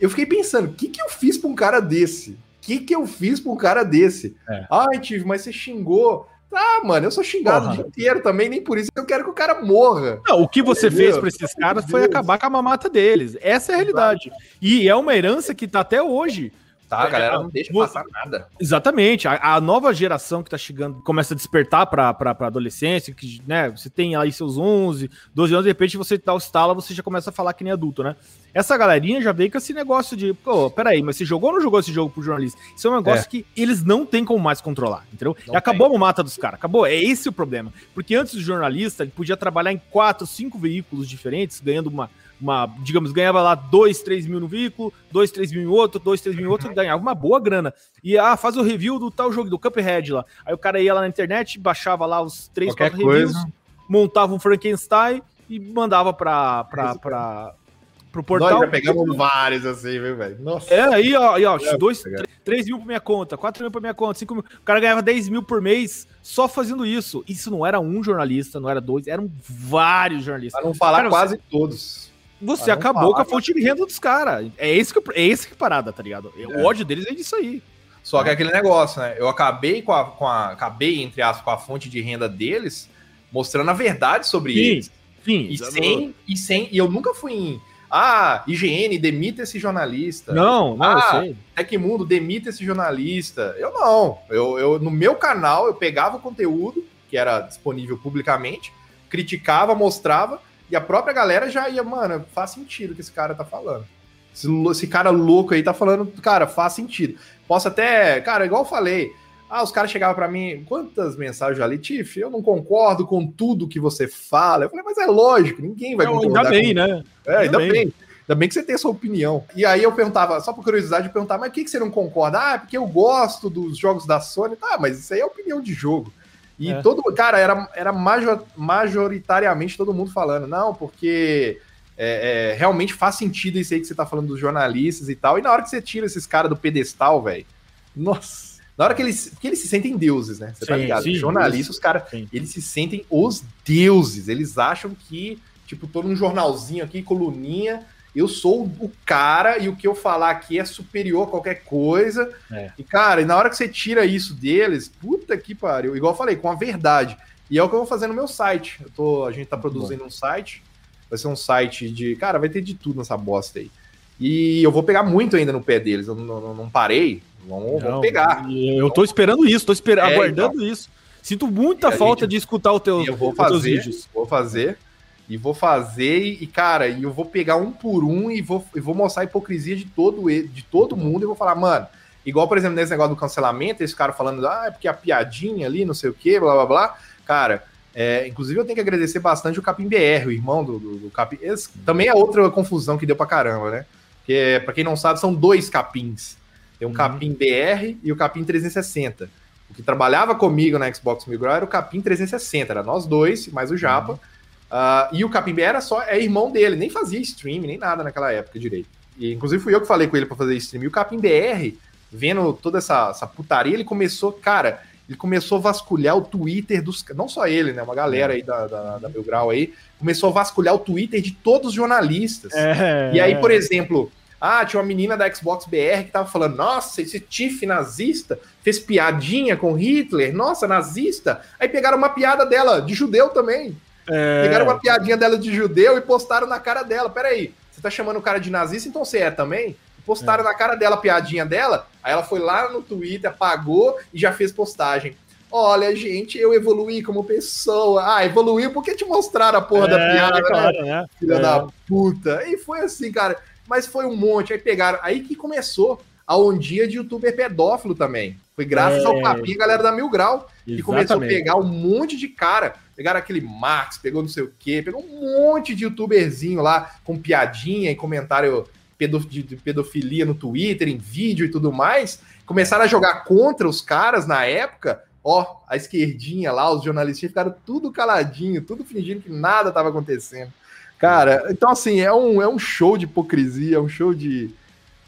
eu fiquei pensando, o que, que eu fiz pra um cara desse? O que, que eu fiz pra um cara desse? É. Ai, Tive, mas você xingou. Ah, mano, eu sou xingado Porra. o dia inteiro também, nem por isso eu quero que o cara morra. Não, o que você Entendeu? fez para esses caras foi acabar com a mamata deles. Essa é a realidade. E é uma herança que tá até hoje. Tá, a galera não deixa passar nada. Exatamente. A, a, nova geração que tá chegando começa a despertar pra, pra, pra adolescência, que, né, você tem aí seus 11, 12 anos, de repente você dá o estalo, você já começa a falar que nem adulto, né? Essa galerinha já veio com esse negócio de, pô, peraí, mas você jogou ou não jogou esse jogo pro jornalista? Isso é um negócio é. que eles não têm como mais controlar, entendeu? Não e acabou tem. a mata dos caras, acabou. É esse o problema. Porque antes do jornalista, ele podia trabalhar em quatro, cinco veículos diferentes, ganhando uma, uma, digamos, ganhava lá 2, 3 mil no veículo, 2, 3 mil em outro, 2, 3 mil em outro, uhum. ganhava uma boa grana. E ah, faz o review do tal jogo, do Cuphead lá. Aí o cara ia lá na internet, baixava lá os 3, 4 reviews, montava um Frankenstein e mandava pra, pra, pra, pro portal. Nós já pegamos vários assim, viu, velho? Nossa. É, aí, ó, aí, ó dois, 3 mil pra minha conta, 4 mil pra minha conta, 5 mil. O cara ganhava 10 mil por mês só fazendo isso. Isso não era um jornalista, não era dois, eram vários jornalistas. Pra não falar cara, quase você... todos você acabou com a fonte de renda dos caras. É esse que é esse que parada, tá ligado? É. O ódio deles é disso aí. Só que é aquele negócio, né? Eu acabei com a, com a acabei entre aspas com a fonte de renda deles, mostrando a verdade sobre sim, eles. Sim. E sem, e sem e eu nunca fui em ah, IGN demita esse jornalista. Não, não, ah, eu sei. Tecmundo demita esse jornalista. Eu não. Eu, eu no meu canal eu pegava o conteúdo que era disponível publicamente, criticava, mostrava e a própria galera já ia, mano, faz sentido o que esse cara tá falando. Esse, esse cara louco aí tá falando, cara, faz sentido. Posso até, cara, igual eu falei, ah, os caras chegavam para mim, quantas mensagens já li, Tiff, eu não concordo com tudo que você fala. Eu falei, mas é lógico, ninguém vai concordar. Ainda bem, com... né? É, ainda, ainda bem. bem. Ainda bem que você tem essa opinião. E aí eu perguntava, só por curiosidade, eu perguntava, mas o que, que você não concorda? Ah, é porque eu gosto dos jogos da Sony. Tá, mas isso aí é opinião de jogo. E é. todo cara era, era major, majoritariamente todo mundo falando, não, porque é, é, realmente faz sentido isso aí que você tá falando dos jornalistas e tal. E na hora que você tira esses caras do pedestal, velho, nossa. Na hora que eles. Porque eles se sentem deuses, né? Você tá sim, tá ligado? Sim, jornalistas, os caras, eles se sentem os deuses. Eles acham que, tipo, todo um jornalzinho aqui, coluninha, eu sou o cara e o que eu falar aqui é superior a qualquer coisa. É. E, cara, e na hora que você tira isso deles, puta que pariu. Igual eu falei, com a verdade. E é o que eu vou fazer no meu site. Eu tô, a gente tá produzindo um site. Vai ser um site de. Cara, vai ter de tudo nessa bosta aí. E eu vou pegar muito ainda no pé deles. Eu não, não, não parei. Vamos, não, pegar. Eu tô esperando isso, tô esperando, é, aguardando então. isso. Sinto muita falta gente, de escutar o teu, eu vou fazer, Vou fazer. E vou fazer, e, cara, e eu vou pegar um por um e vou, e vou mostrar a hipocrisia de todo, de todo mundo e vou falar, mano, igual, por exemplo, nesse negócio do cancelamento, esse cara falando, ah, é porque a piadinha ali, não sei o que, blá blá blá. Cara, é, inclusive eu tenho que agradecer bastante o Capim BR, o irmão do, do, do Capim. Esse também é outra confusão que deu pra caramba, né? Que, pra quem não sabe, são dois capins. Tem um uhum. capim BR e o capim 360. O que trabalhava comigo na Xbox Mil Grau era o Capim 360, era nós dois, mais o Japa. Uhum. Uh, e o Capim era só é irmão dele, nem fazia stream, nem nada naquela época direito. E, inclusive fui eu que falei com ele para fazer stream. E o Capim BR, vendo toda essa, essa putaria, ele começou, cara, ele começou a vasculhar o Twitter dos. Não só ele, né? Uma galera aí da, da, da Mil Grau aí, começou a vasculhar o Twitter de todos os jornalistas. É, e aí, por exemplo, ah, tinha uma menina da Xbox BR que tava falando: nossa, esse Tiff nazista fez piadinha com Hitler, nossa, nazista. Aí pegaram uma piada dela, de judeu também. É... Pegaram uma piadinha dela de judeu e postaram na cara dela. Peraí, você tá chamando o cara de nazista, então você é também? Postaram é. na cara dela a piadinha dela, aí ela foi lá no Twitter, apagou e já fez postagem. Olha, gente, eu evoluí como pessoa. Ah, evoluiu porque te mostraram a porra é, da piada, né? claro, né? Filha é. da puta. E foi assim, cara mas foi um monte. Aí pegaram. Aí que começou a ondia de youtuber pedófilo também. Foi graças é... ao Capim, a galera da Mil Grau, que Exatamente. começou a pegar um monte de cara. Pegaram aquele Max, pegou não sei o quê, pegou um monte de youtuberzinho lá com piadinha e comentário de pedofilia no Twitter, em vídeo e tudo mais. Começaram a jogar contra os caras na época. Ó, a esquerdinha lá, os jornalistas ficaram tudo caladinho, tudo fingindo que nada estava acontecendo. Cara, então assim, é um, é um show de hipocrisia, é um show de.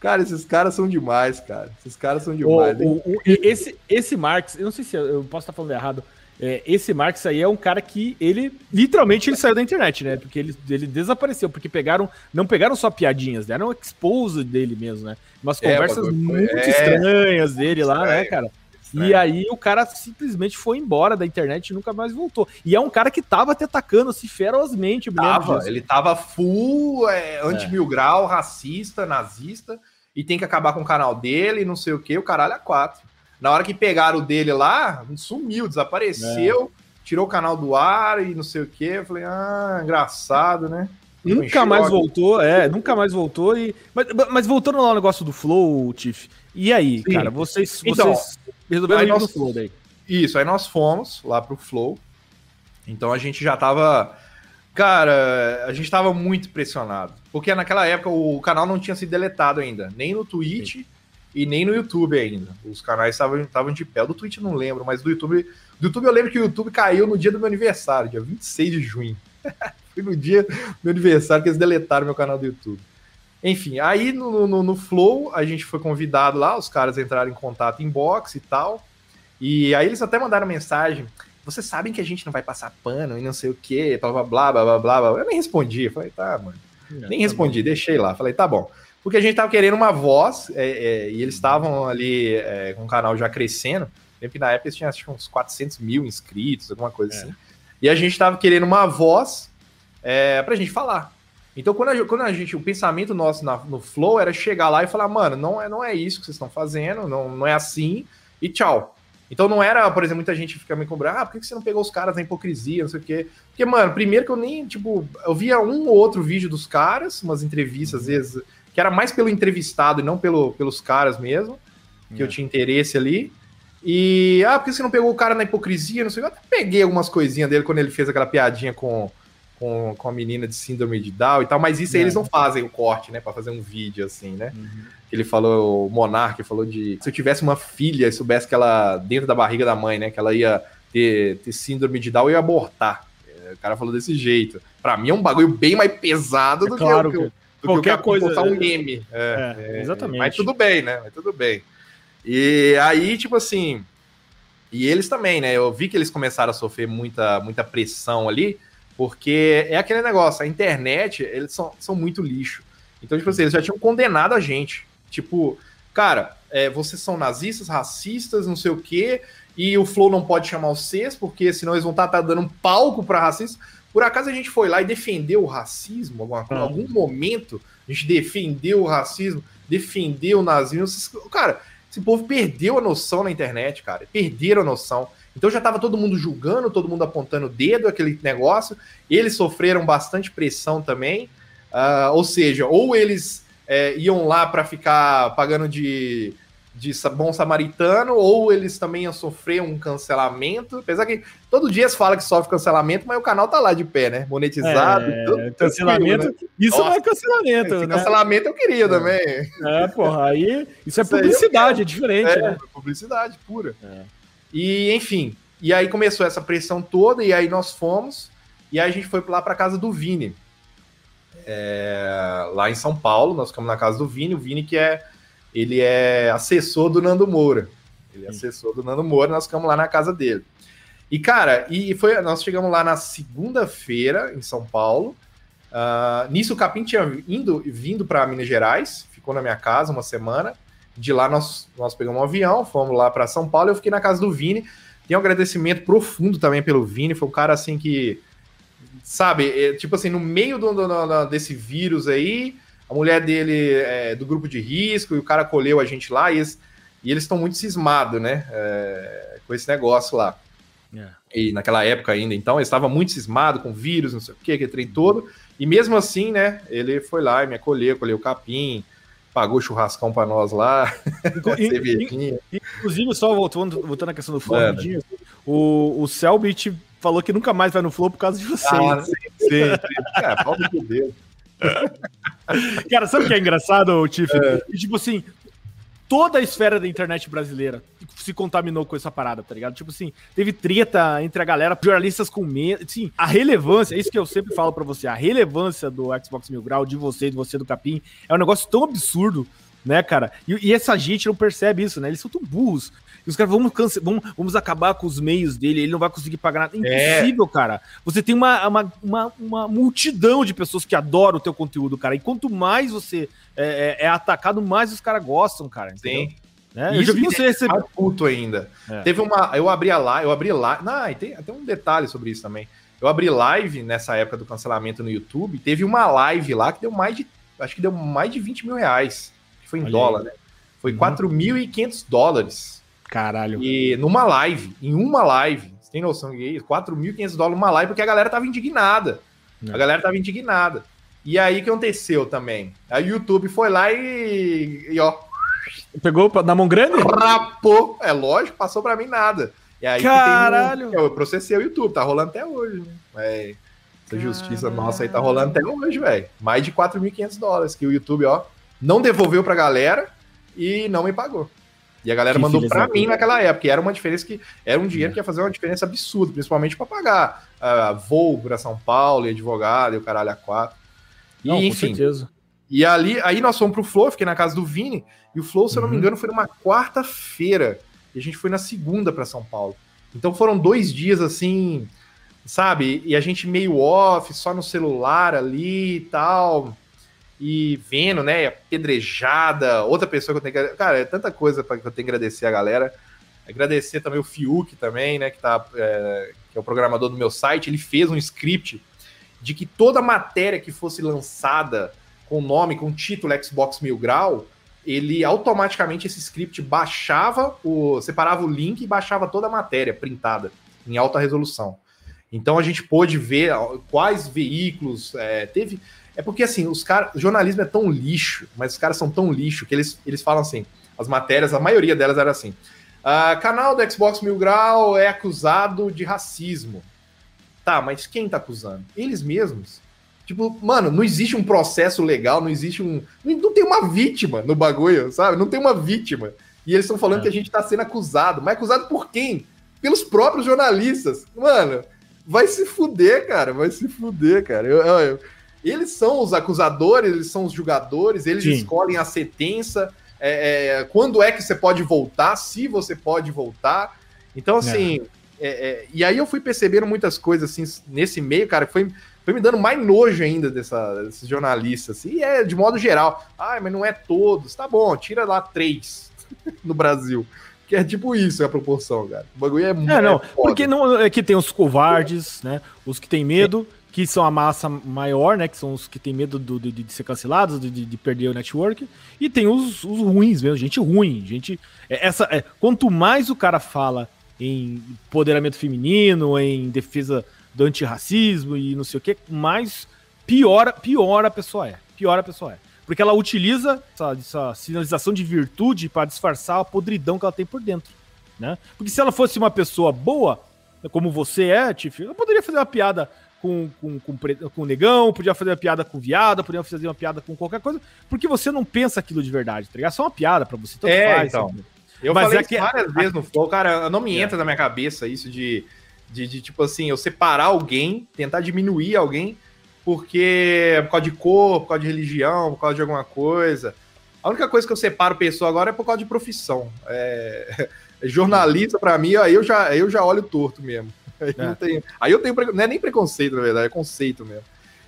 Cara, esses caras são demais, cara. Esses caras são demais. O, o, o, esse, esse Marx, eu não sei se eu, eu posso estar falando errado. É, esse Marx aí é um cara que ele literalmente ele saiu da internet, né? Porque ele, ele desapareceu, porque pegaram, não pegaram só piadinhas, deram um expose dele mesmo, né? Umas é, conversas muito é, estranhas dele lá, né, cara? E aí o cara simplesmente foi embora da internet e nunca mais voltou. E é um cara que tava te atacando assim ferozmente, tava, Ele tava full é, anti-mil é. grau, racista, nazista, e tem que acabar com o canal dele, não sei o que, o caralho é quatro. Na hora que pegaram o dele lá, sumiu, desapareceu, é. tirou o canal do ar e não sei o que. Eu falei, ah, engraçado, né? Nunca mais voltou, é, nunca mais voltou. E... Mas, mas voltando lá no negócio do Flow, Tiff, e aí, Sim. cara, vocês, então, vocês resolveram ir nós, Flow daí? Isso, aí nós fomos lá pro Flow. Então a gente já tava. Cara, a gente tava muito pressionado. Porque naquela época o canal não tinha sido deletado ainda. Nem no Twitch Sim. e nem no YouTube ainda. Os canais estavam de pé. Do Twitch não lembro, mas do YouTube. Do YouTube eu lembro que o YouTube caiu no dia do meu aniversário, dia 26 de junho. Foi no dia do meu aniversário que eles deletaram meu canal do YouTube. Enfim, aí no, no, no, Flow a gente foi convidado lá, os caras entraram em contato em box e tal. E aí eles até mandaram mensagem. Vocês sabem que a gente não vai passar pano e não sei o que, blá blá blá blá blá blá. Eu nem respondi. Falei, tá, mano. É, nem tá respondi, deixei lá. Falei, tá bom. Porque a gente tava querendo uma voz, é, é, e eles estavam ali é, com o canal já crescendo. Lembro que na época eles tinham acho, uns 400 mil inscritos, alguma coisa é. assim. E a gente tava querendo uma voz é, pra gente falar. Então, quando a, quando a gente, o pensamento nosso na, no Flow era chegar lá e falar, mano, não é, não é isso que vocês estão fazendo, não, não é assim, e tchau. Então não era, por exemplo, muita gente fica me cobrando, ah, por que você não pegou os caras na hipocrisia, não sei o quê. Porque, mano, primeiro que eu nem, tipo, eu via um ou outro vídeo dos caras, umas entrevistas, às vezes, que era mais pelo entrevistado e não pelo, pelos caras mesmo, que é. eu tinha interesse ali. E, ah, por que você não pegou o cara na hipocrisia, não sei o quê. Eu até peguei algumas coisinhas dele quando ele fez aquela piadinha com com, com a menina de síndrome de Down e tal, mas isso é. eles não fazem o corte, né, para fazer um vídeo assim, né? Uhum. Ele falou, o Monark falou de se eu tivesse uma filha e soubesse que ela dentro da barriga da mãe, né, que ela ia ter, ter síndrome de Down, eu ia abortar. O cara falou desse jeito. Para mim é um bagulho bem mais pesado é do claro que, que, do qualquer que coisa, um meme. É, é, exatamente. Mas tudo bem, né? Mas tudo bem. E aí, tipo assim, e eles também, né? Eu vi que eles começaram a sofrer muita, muita pressão ali, porque é aquele negócio, a internet, eles são, são muito lixo. Então, tipo assim, eles já tinham condenado a gente. Tipo, cara, é, vocês são nazistas, racistas, não sei o quê, e o Flow não pode chamar vocês, porque senão eles vão estar tá, tá dando um palco para racistas. Por acaso a gente foi lá e defendeu o racismo? Alguma, em algum momento a gente defendeu o racismo, defendeu o nazismo. Cara, esse povo perdeu a noção na internet, cara. Perderam a noção. Então já estava todo mundo julgando, todo mundo apontando o dedo aquele negócio. Eles sofreram bastante pressão também. Uh, ou seja, ou eles é, iam lá para ficar pagando de, de bom samaritano, ou eles também iam sofrer um cancelamento. Apesar que todo dia se fala que sofre cancelamento, mas o canal tá lá de pé, né? Monetizado. É, tudo, cancelamento. Né? Isso Nossa, não é cancelamento. Né? Cancelamento eu queria é. também. É, porra, aí. Isso é isso publicidade, é diferente. É, né? publicidade pura. É. E, enfim, e aí começou essa pressão toda, e aí nós fomos, e aí a gente foi lá para casa do Vini. É, lá em São Paulo, nós ficamos na casa do Vini, o Vini que é ele é assessor do Nando Moura. Ele é assessor do Nando Moura, nós ficamos lá na casa dele. E, cara, e foi, nós chegamos lá na segunda-feira, em São Paulo. Uh, nisso, o Capim tinha indo, vindo para Minas Gerais, ficou na minha casa uma semana. De lá, nós, nós pegamos um avião, fomos lá para São Paulo. Eu fiquei na casa do Vini. Tem um agradecimento profundo também pelo Vini. Foi um cara assim que, sabe, é, tipo assim, no meio do, do, do, desse vírus aí, a mulher dele é do grupo de risco e o cara colheu a gente lá. E eles estão muito cismados, né, é, com esse negócio lá. Yeah. É. E naquela época ainda, então, ele estava muito cismado com vírus, não sei o que, que trem todo. E mesmo assim, né, ele foi lá e me acolheu, colheu o capim, pagou churrascão para nós lá, cervejinha. Inclusive, só voltando, voltando à questão do Flow, é, né? o, o Selbit falou que nunca mais vai no Flow por causa de vocês. Ah, sim, sim, sim. É, pau Deus. Cara, sabe o que é engraçado, Tiff? É. Tipo assim, toda a esfera da internet brasileira se contaminou com essa parada, tá ligado? Tipo assim, teve treta entre a galera, jornalistas com medo. Sim, a relevância, é isso que eu sempre falo para você, a relevância do Xbox Mil Grau, de você, de você do Capim, é um negócio tão absurdo, né, cara? E, e essa gente não percebe isso, né? Eles são tão burros. E os caras, vamos, vamos, vamos acabar com os meios dele, ele não vai conseguir pagar nada. É impossível, cara. Você tem uma, uma, uma, uma, multidão de pessoas que adoram o teu conteúdo, cara. E quanto mais você é, é, é atacado, mais os caras gostam, cara. Entendeu? Sim. É, eu já vi você receber. puto ainda. É. Teve uma. Eu abri a live, eu abri live. Não, e tem até um detalhe sobre isso também. Eu abri live nessa época do cancelamento no YouTube. Teve uma live lá que deu mais de. Acho que deu mais de 20 mil reais. Que foi em Olha dólar, aí. né? Foi uhum. 4.500 dólares. Caralho. E numa live, em uma live, você tem noção que é isso? 4.500 dólares numa live, porque a galera tava indignada. A galera tava indignada. E aí o que aconteceu também? A YouTube foi lá e, e ó. Pegou na mão grande? Rapou. É lógico, passou pra mim nada. E aí Caralho! Um, eu processei o YouTube, tá rolando até hoje, né? É, essa justiça nossa aí tá rolando até hoje, velho. Mais de 4.500 dólares que o YouTube, ó, não devolveu pra galera e não me pagou. E a galera que mandou para mim naquela época, e era uma diferença que era um dinheiro é. que ia fazer uma diferença absurda, principalmente para pagar uh, voo para São Paulo, e advogado e o caralho a quatro. E, não, enfim. E ali, aí nós fomos pro Flow, fiquei na casa do Vini, e o Flow, se eu não me uhum. engano, foi numa quarta-feira, e a gente foi na segunda para São Paulo. Então foram dois dias assim, sabe? E a gente meio off, só no celular ali e tal e vendo, né, apedrejada, outra pessoa que eu tenho que... Cara, é tanta coisa para que eu tenho que agradecer a galera. Agradecer também o Fiuk também, né, que, tá, é, que é o programador do meu site, ele fez um script de que toda matéria que fosse lançada com nome, com título Xbox Mil Grau, ele automaticamente esse script baixava, o separava o link e baixava toda a matéria printada em alta resolução. Então a gente pôde ver quais veículos é, teve é porque, assim, os caras. Jornalismo é tão lixo, mas os caras são tão lixo que eles, eles falam assim: as matérias, a maioria delas era assim. Uh, canal do Xbox Mil Grau é acusado de racismo. Tá, mas quem tá acusando? Eles mesmos. Tipo, mano, não existe um processo legal, não existe um. Não tem uma vítima no bagulho, sabe? Não tem uma vítima. E eles estão falando é. que a gente tá sendo acusado. Mas acusado por quem? Pelos próprios jornalistas. Mano, vai se fuder, cara. Vai se fuder, cara. eu, eu eles são os acusadores, eles são os julgadores, eles Sim. escolhem a sentença, é, é, quando é que você pode voltar, se você pode voltar. Então, assim, é. é e aí eu fui percebendo muitas coisas assim nesse meio, cara, foi, foi me dando mais nojo ainda dessa, desses jornalistas. Assim, e é de modo geral. Ah, mas não é todos. Tá bom, tira lá três no Brasil. Que é tipo isso é a proporção, cara. O bagulho é muito. É, não, porque não, é que tem os covardes, né? Os que têm medo que são a massa maior, né? Que são os que tem medo do, de, de, ser cancelados, de, de, perder o network. E tem os, os ruins mesmo, gente ruim, gente. É, essa, é, quanto mais o cara fala em empoderamento feminino, em defesa do antirracismo e não sei o que, mais pior, pior a pessoa é. Pior a pessoa é. Porque ela utiliza essa, essa sinalização de virtude para disfarçar a podridão que ela tem por dentro. Né? Porque se ela fosse uma pessoa boa, como você é, Tiff, ela poderia fazer uma piada com, com, com, com negão, podia fazer uma piada com viada, podia fazer uma piada com qualquer coisa, porque você não pensa aquilo de verdade, tá ligado? É só uma piada pra você, tanto é, faz. Então. Eu Mas falei é que... várias vezes no Flow, cara, não me é. entra é. na minha cabeça isso de, de, de, tipo assim, eu separar alguém, tentar diminuir alguém, porque por causa de cor, por causa de religião, por causa de alguma coisa. A única coisa que eu separo pessoa agora é por causa de profissão. É... Jornalista, para mim, aí eu já, eu já olho torto mesmo. Aí, é. tenho, aí eu tenho. Não é nem preconceito, na verdade, é conceito mesmo.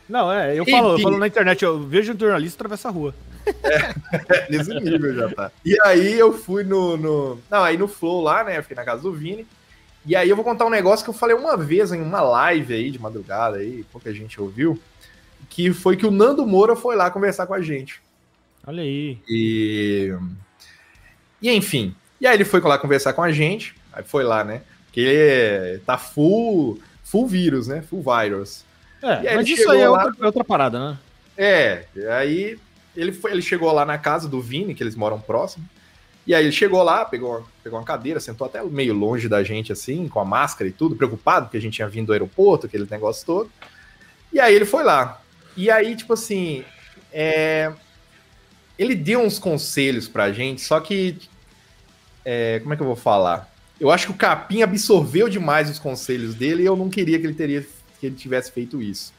Não, é, eu falo, eu falo na internet, eu vejo um jornalista atravessar a rua. É, nesse nível já tá. E aí eu fui no, no. Não, aí no Flow lá, né? Eu fiquei na casa do Vini. E aí eu vou contar um negócio que eu falei uma vez em uma live aí de madrugada aí, pouca gente ouviu. Que foi que o Nando Moura foi lá conversar com a gente. Olha aí. E. E enfim. E aí ele foi lá conversar com a gente. Aí foi lá, né? Porque ele tá full, full vírus, né? Full virus. É, mas isso aí é outra, é outra, parada, né? É, aí ele, foi, ele chegou lá na casa do Vini, que eles moram próximo. E aí ele chegou lá, pegou, pegou uma cadeira, sentou até meio longe da gente, assim, com a máscara e tudo, preocupado, porque a gente tinha vindo do aeroporto, aquele negócio todo. E aí ele foi lá. E aí, tipo assim, é... ele deu uns conselhos pra gente, só que. É... Como é que eu vou falar? Eu acho que o Capim absorveu demais os conselhos dele e eu não queria que ele teria que ele tivesse feito isso.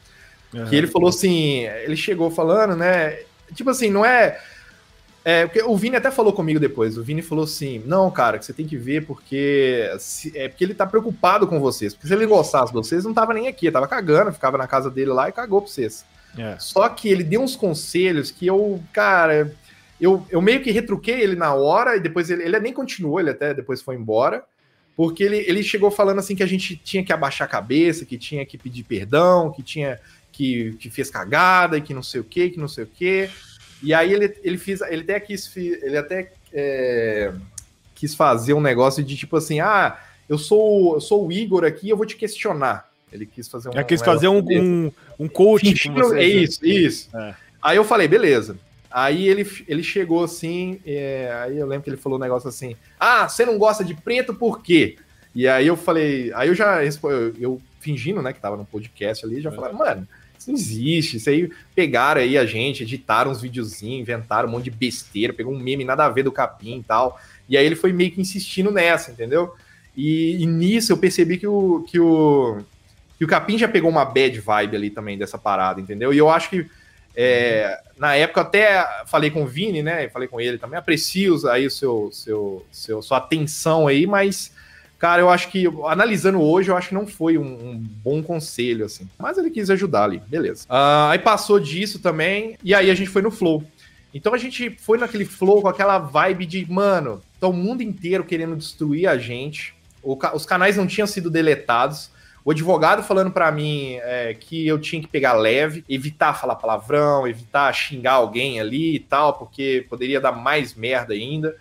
Uhum. Que ele falou assim, ele chegou falando, né? Tipo assim, não é. É, porque o Vini até falou comigo depois. O Vini falou assim: não, cara, que você tem que ver porque. É porque ele tá preocupado com vocês. Porque se ele gostasse de vocês, não tava nem aqui, tava cagando, ficava na casa dele lá e cagou pra vocês. É. Só que ele deu uns conselhos que eu, cara, eu, eu meio que retruquei ele na hora e depois ele, ele nem continuou, ele até depois foi embora porque ele, ele chegou falando assim que a gente tinha que abaixar a cabeça, que tinha que pedir perdão, que tinha que, que fez cagada e que não sei o que, que não sei o que. E aí ele, ele fez, ele até quis, ele até é, quis fazer um negócio de tipo assim, ah, eu sou, eu sou o Igor aqui, eu vou te questionar. Ele quis fazer um. Ele quis fazer um, um, um coach. é isso, isso. É. Aí eu falei, beleza. Aí ele, ele chegou assim, é, aí eu lembro que ele falou um negócio assim: Ah, você não gosta de preto por quê? E aí eu falei, aí eu já eu, eu fingindo, né, que tava no podcast ali, já falei, mano, isso não existe. Isso aí pegaram aí a gente, editaram uns videozinhos, inventaram um monte de besteira, pegou um meme nada a ver do capim e tal. E aí ele foi meio que insistindo nessa, entendeu? E, e nisso eu percebi que o, que o que o Capim já pegou uma bad vibe ali também dessa parada, entendeu? E eu acho que é, na época até falei com o Vini, né? Falei com ele também. Aprecio aí o seu, seu, seu sua atenção aí, mas cara, eu acho que analisando hoje, eu acho que não foi um, um bom conselho assim. Mas ele quis ajudar ali, beleza. Uh, aí passou disso também e aí a gente foi no flow. Então a gente foi naquele flow com aquela vibe de, mano, tá o mundo inteiro querendo destruir a gente. Os canais não tinham sido deletados. O advogado falando para mim é, que eu tinha que pegar leve, evitar falar palavrão, evitar xingar alguém ali e tal, porque poderia dar mais merda ainda.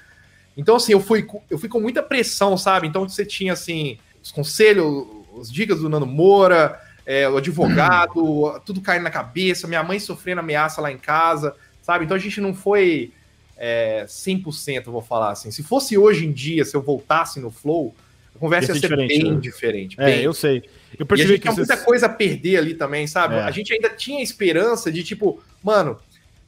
Então, assim, eu fui, eu fui com muita pressão, sabe? Então, você tinha, assim, os conselhos, as dicas do Nando Moura, é, o advogado, tudo caindo na cabeça, minha mãe sofrendo ameaça lá em casa, sabe? Então, a gente não foi é, 100%, vou falar assim. Se fosse hoje em dia, se eu voltasse no Flow, a conversa ia, ia ser, ser bem né? diferente. É, bem. eu sei. Eu percebi e a gente que tinha muita coisa a perder ali também, sabe? É. A gente ainda tinha esperança de tipo, mano,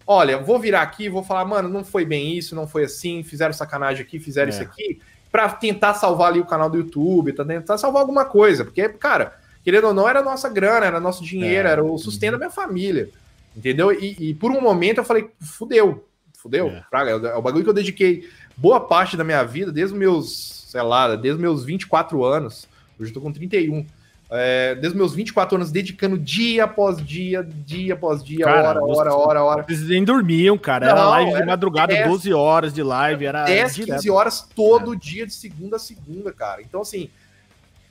olha, vou virar aqui, vou falar, mano, não foi bem isso, não foi assim, fizeram sacanagem aqui, fizeram é. isso aqui, para tentar salvar ali o canal do YouTube, tá tentar salvar alguma coisa, porque, cara, querendo ou não, era nossa grana, era nosso dinheiro, é. era o sustento da minha família, entendeu? E, e, por um momento eu falei, fudeu, fudeu, é. Praga, é o bagulho que eu dediquei boa parte da minha vida, desde os meus, sei lá, desde meus 24 anos, hoje eu tô com 31, é, desde meus 24 anos, dedicando dia após dia, dia após dia, cara, hora, hora, hora, hora. Vocês nem dormiam, cara. Não, era live era de madrugada, 10, 12 horas de live. Era 10, direto. 15 horas todo é. dia, de segunda a segunda, cara. Então, assim,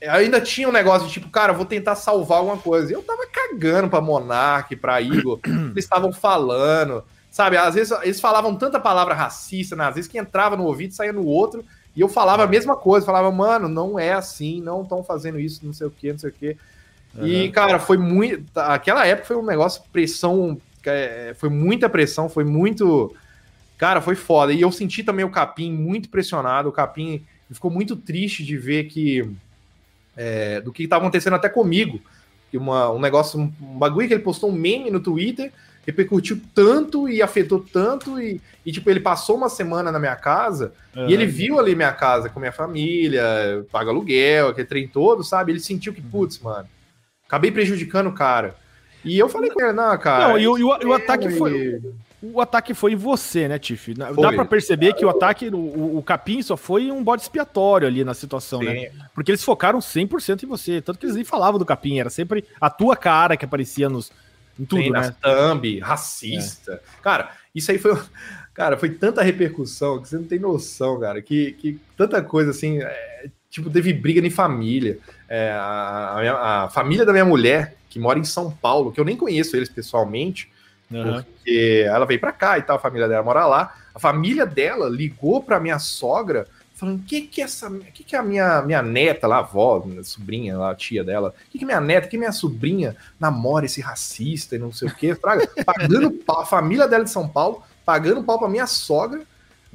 ainda tinha um negócio de tipo, cara, vou tentar salvar alguma coisa. Eu tava cagando pra Monark, pra Igor. eles estavam falando, sabe? Às vezes eles falavam tanta palavra racista, né? às vezes que entrava no ouvido saía no outro. E eu falava a mesma coisa, falava, mano, não é assim, não estão fazendo isso, não sei o que, não sei o que. Uhum. E, cara, foi muito. Aquela época foi um negócio, pressão, é, foi muita pressão, foi muito. Cara, foi foda. E eu senti também o Capim muito pressionado. O Capim ficou muito triste de ver que. É, do que estava acontecendo até comigo. Uma, um negócio, um bagulho que ele postou um meme no Twitter repercutiu tanto e afetou tanto e, e tipo, ele passou uma semana na minha casa uhum. e ele viu ali minha casa com minha família, paga aluguel, aquele trem todo, sabe? Ele sentiu que, putz, mano, acabei prejudicando o cara. E eu falei com ele, não, cara. Não, e, o, e o, o ataque foi. O ataque foi em você, né, Tiff? Dá para perceber que o ataque, o, o Capim só foi um bode expiatório ali na situação, né? Sim. né? Porque eles focaram 100% em você. Tanto que eles nem falavam do Capim, era sempre a tua cara que aparecia nos, em tudo, Sim, né? thumb, racista. É. Cara, isso aí foi. Cara, foi tanta repercussão que você não tem noção, cara. Que, que tanta coisa assim. É, tipo, teve briga em família. É, a, a, minha, a, família da minha mulher, que mora em São Paulo, que eu nem conheço eles pessoalmente, uhum. porque ela veio para cá e tal, a família dela mora lá. A família dela ligou para minha sogra falando: o que que essa, que que a minha minha neta lá, avó, minha sobrinha, lá, a tia dela, o que que minha neta, que minha sobrinha namora esse racista e não sei o quê, fraga, pagando pau, a família dela de São Paulo, pagando pau para minha sogra.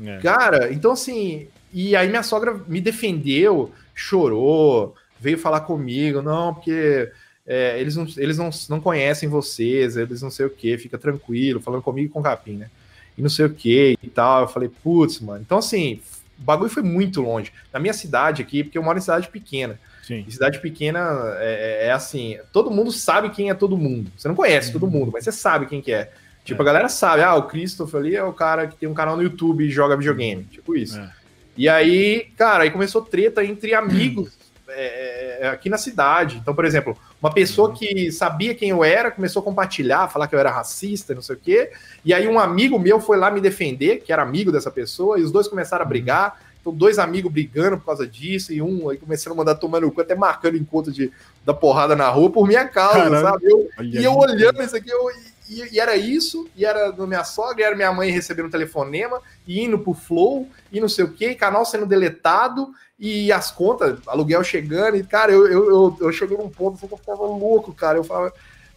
É. Cara, então assim, e aí minha sogra me defendeu, chorou, veio falar comigo, não, porque é, eles, não, eles não, não conhecem vocês, eles não sei o que, fica tranquilo, falando comigo e com o Capim, né? E não sei o que e tal. Eu falei, putz, mano. Então, assim, o bagulho foi muito longe. Na minha cidade aqui, porque eu moro em cidade pequena. Sim. E cidade pequena é, é, é, assim, todo mundo sabe quem é todo mundo. Você não conhece uhum. todo mundo, mas você sabe quem que é. Tipo, é. a galera sabe, ah, o Christopher ali é o cara que tem um canal no YouTube e joga videogame. Tipo isso. É. E aí, cara, aí começou treta entre amigos é, é, aqui na cidade. Então, por exemplo, uma pessoa uhum. que sabia quem eu era começou a compartilhar, falar que eu era racista, não sei o quê. E aí um amigo meu foi lá me defender, que era amigo dessa pessoa, e os dois começaram a uhum. brigar. Então, dois amigos brigando por causa disso, e um aí começando a mandar tomar no cu, até marcando encontro de, da porrada na rua por minha causa, Caramba. sabe? Eu, e eu olhando isso aqui, eu, e, e, era isso, e era da minha sogra, e era minha mãe recebendo um telefonema, e indo pro Flow, e não sei o que, canal sendo deletado, e as contas, aluguel chegando, e cara, eu, eu, eu, eu cheguei num ponto que eu ficava louco, cara. Eu falava,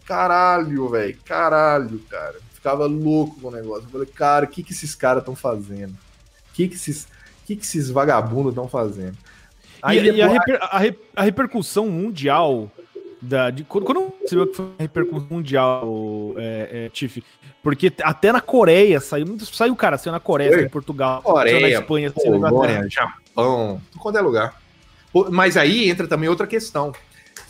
caralho, velho, caralho, cara. ficava louco com o negócio. Eu falei, cara, o que, que esses caras estão fazendo? O que, que esses. que, que esses vagabundos estão fazendo? Aí, e, depois... e a, reper, a, a, repercussão mundial da, de, quando, quando você viu que foi a repercussão mundial, é, é, Tiff, porque até na Coreia saiu, saiu, cara, saiu na Coreia, saiu em Portugal, Coreia, saiu na Espanha, saiu na. Japão, quando é lugar. Mas aí entra também outra questão,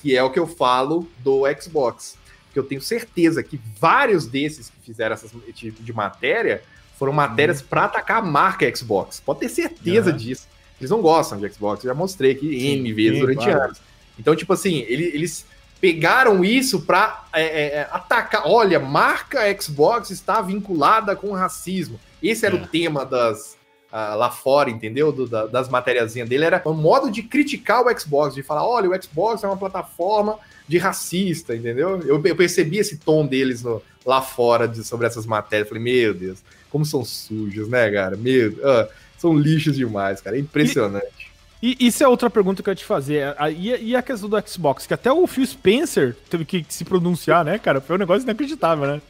que é o que eu falo do Xbox. Que eu tenho certeza que vários desses que fizeram esse tipo de matéria foram matérias uhum. para atacar a marca Xbox. Pode ter certeza uhum. disso. Eles não gostam de Xbox, eu já mostrei aqui N vezes durante claro. anos. Então, tipo assim, eles pegaram isso para é, é, é, atacar. Olha, marca Xbox está vinculada com racismo. Esse era é. o tema das uh, lá fora, entendeu? Do, da, das matériazinhas dele. Era um modo de criticar o Xbox, de falar: olha, o Xbox é uma plataforma de racista, entendeu? Eu, eu percebi esse tom deles no, lá fora de, sobre essas matérias. Falei, meu Deus, como são sujos, né, cara? Meu, uh, são lixos demais, cara. É impressionante. E isso é outra pergunta que eu ia te fazer. E, a questão do Xbox, que até o Phil Spencer teve que se pronunciar, né, cara? Foi um negócio inacreditável, né?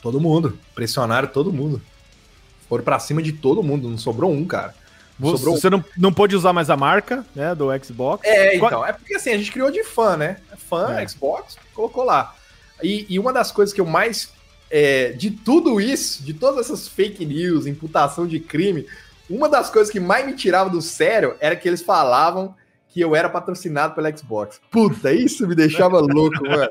Todo mundo. Pressionaram todo mundo. Foram pra cima de todo mundo. Não sobrou um, cara. Você, sobrou você não, não pôde usar mais a marca, né, do Xbox. É, então. É porque assim, a gente criou de fã, né? É fã, é. Xbox, colocou lá. E, e, uma das coisas que eu mais. É, de tudo isso, de todas essas fake news, imputação de crime, uma das coisas que mais me tirava do sério era que eles falavam que eu era patrocinado pela Xbox. Puta, isso me deixava louco, mano.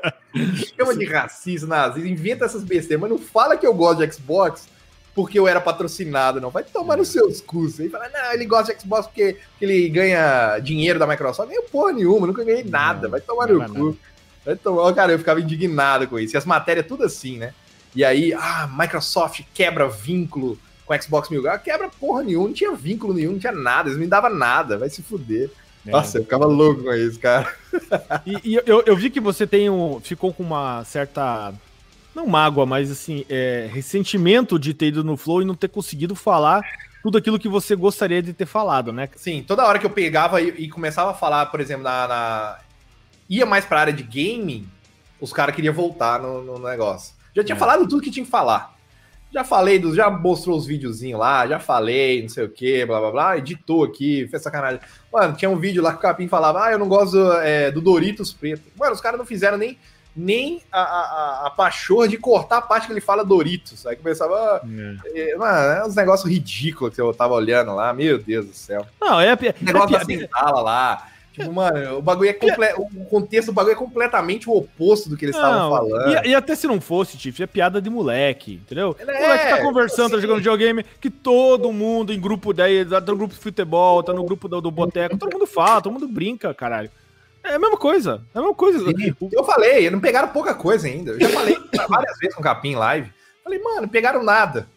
Chama de racista, nazista, inventa essas besteiras, mas não fala que eu gosto de Xbox porque eu era patrocinado, não. Vai tomar nos seus cursos. Aí fala, não, ele gosta de Xbox porque ele ganha dinheiro da Microsoft. Nem porra nenhuma, nunca ganhei nada. Vai tomar no cu. Vai tomar, cara, eu ficava indignado com isso. E as matérias tudo assim, né? E aí, ah, Microsoft quebra vínculo com Xbox Mil Grau, quebra porra nenhuma, não tinha vínculo nenhum, não tinha nada, eles não me davam nada, vai se fuder. É. Nossa, eu ficava louco com isso, cara. E, e eu, eu, vi que você tem um, ficou com uma certa, não mágoa, mas assim, é, ressentimento de ter ido no Flow e não ter conseguido falar tudo aquilo que você gostaria de ter falado, né? Sim, toda hora que eu pegava e, e começava a falar, por exemplo, na, na... ia mais pra área de gaming, os caras queriam voltar no, no negócio. Já tinha é. falado tudo que tinha que falar. Já falei dos, já mostrou os videozinhos lá, já falei, não sei o que, blá blá blá, editou aqui, fez sacanagem. Mano, tinha um vídeo lá que o Capim falava, ah, eu não gosto é, do Doritos preto. Mano, os caras não fizeram nem nem a, a, a pachorra de cortar a parte que ele fala Doritos. Aí começava. É. É, mano, é uns negócios ridículos que eu tava olhando lá, meu Deus do céu. Não, é. é negócio é, da lá. Mano, o bagulho é completo. O contexto do bagulho é completamente o oposto do que eles estavam falando. E, e, até se não fosse, Tiff, é piada de moleque, entendeu? É, o moleque tá conversando, assim, tá jogando videogame, que todo mundo em grupo daí, tá no grupo de futebol, tá no grupo do, do boteco, todo mundo fala, todo mundo brinca, caralho. É a mesma coisa. É a mesma coisa. Sim, eu falei, não pegaram pouca coisa ainda. Eu já falei várias vezes com o Capim live. Falei, mano, pegaram nada.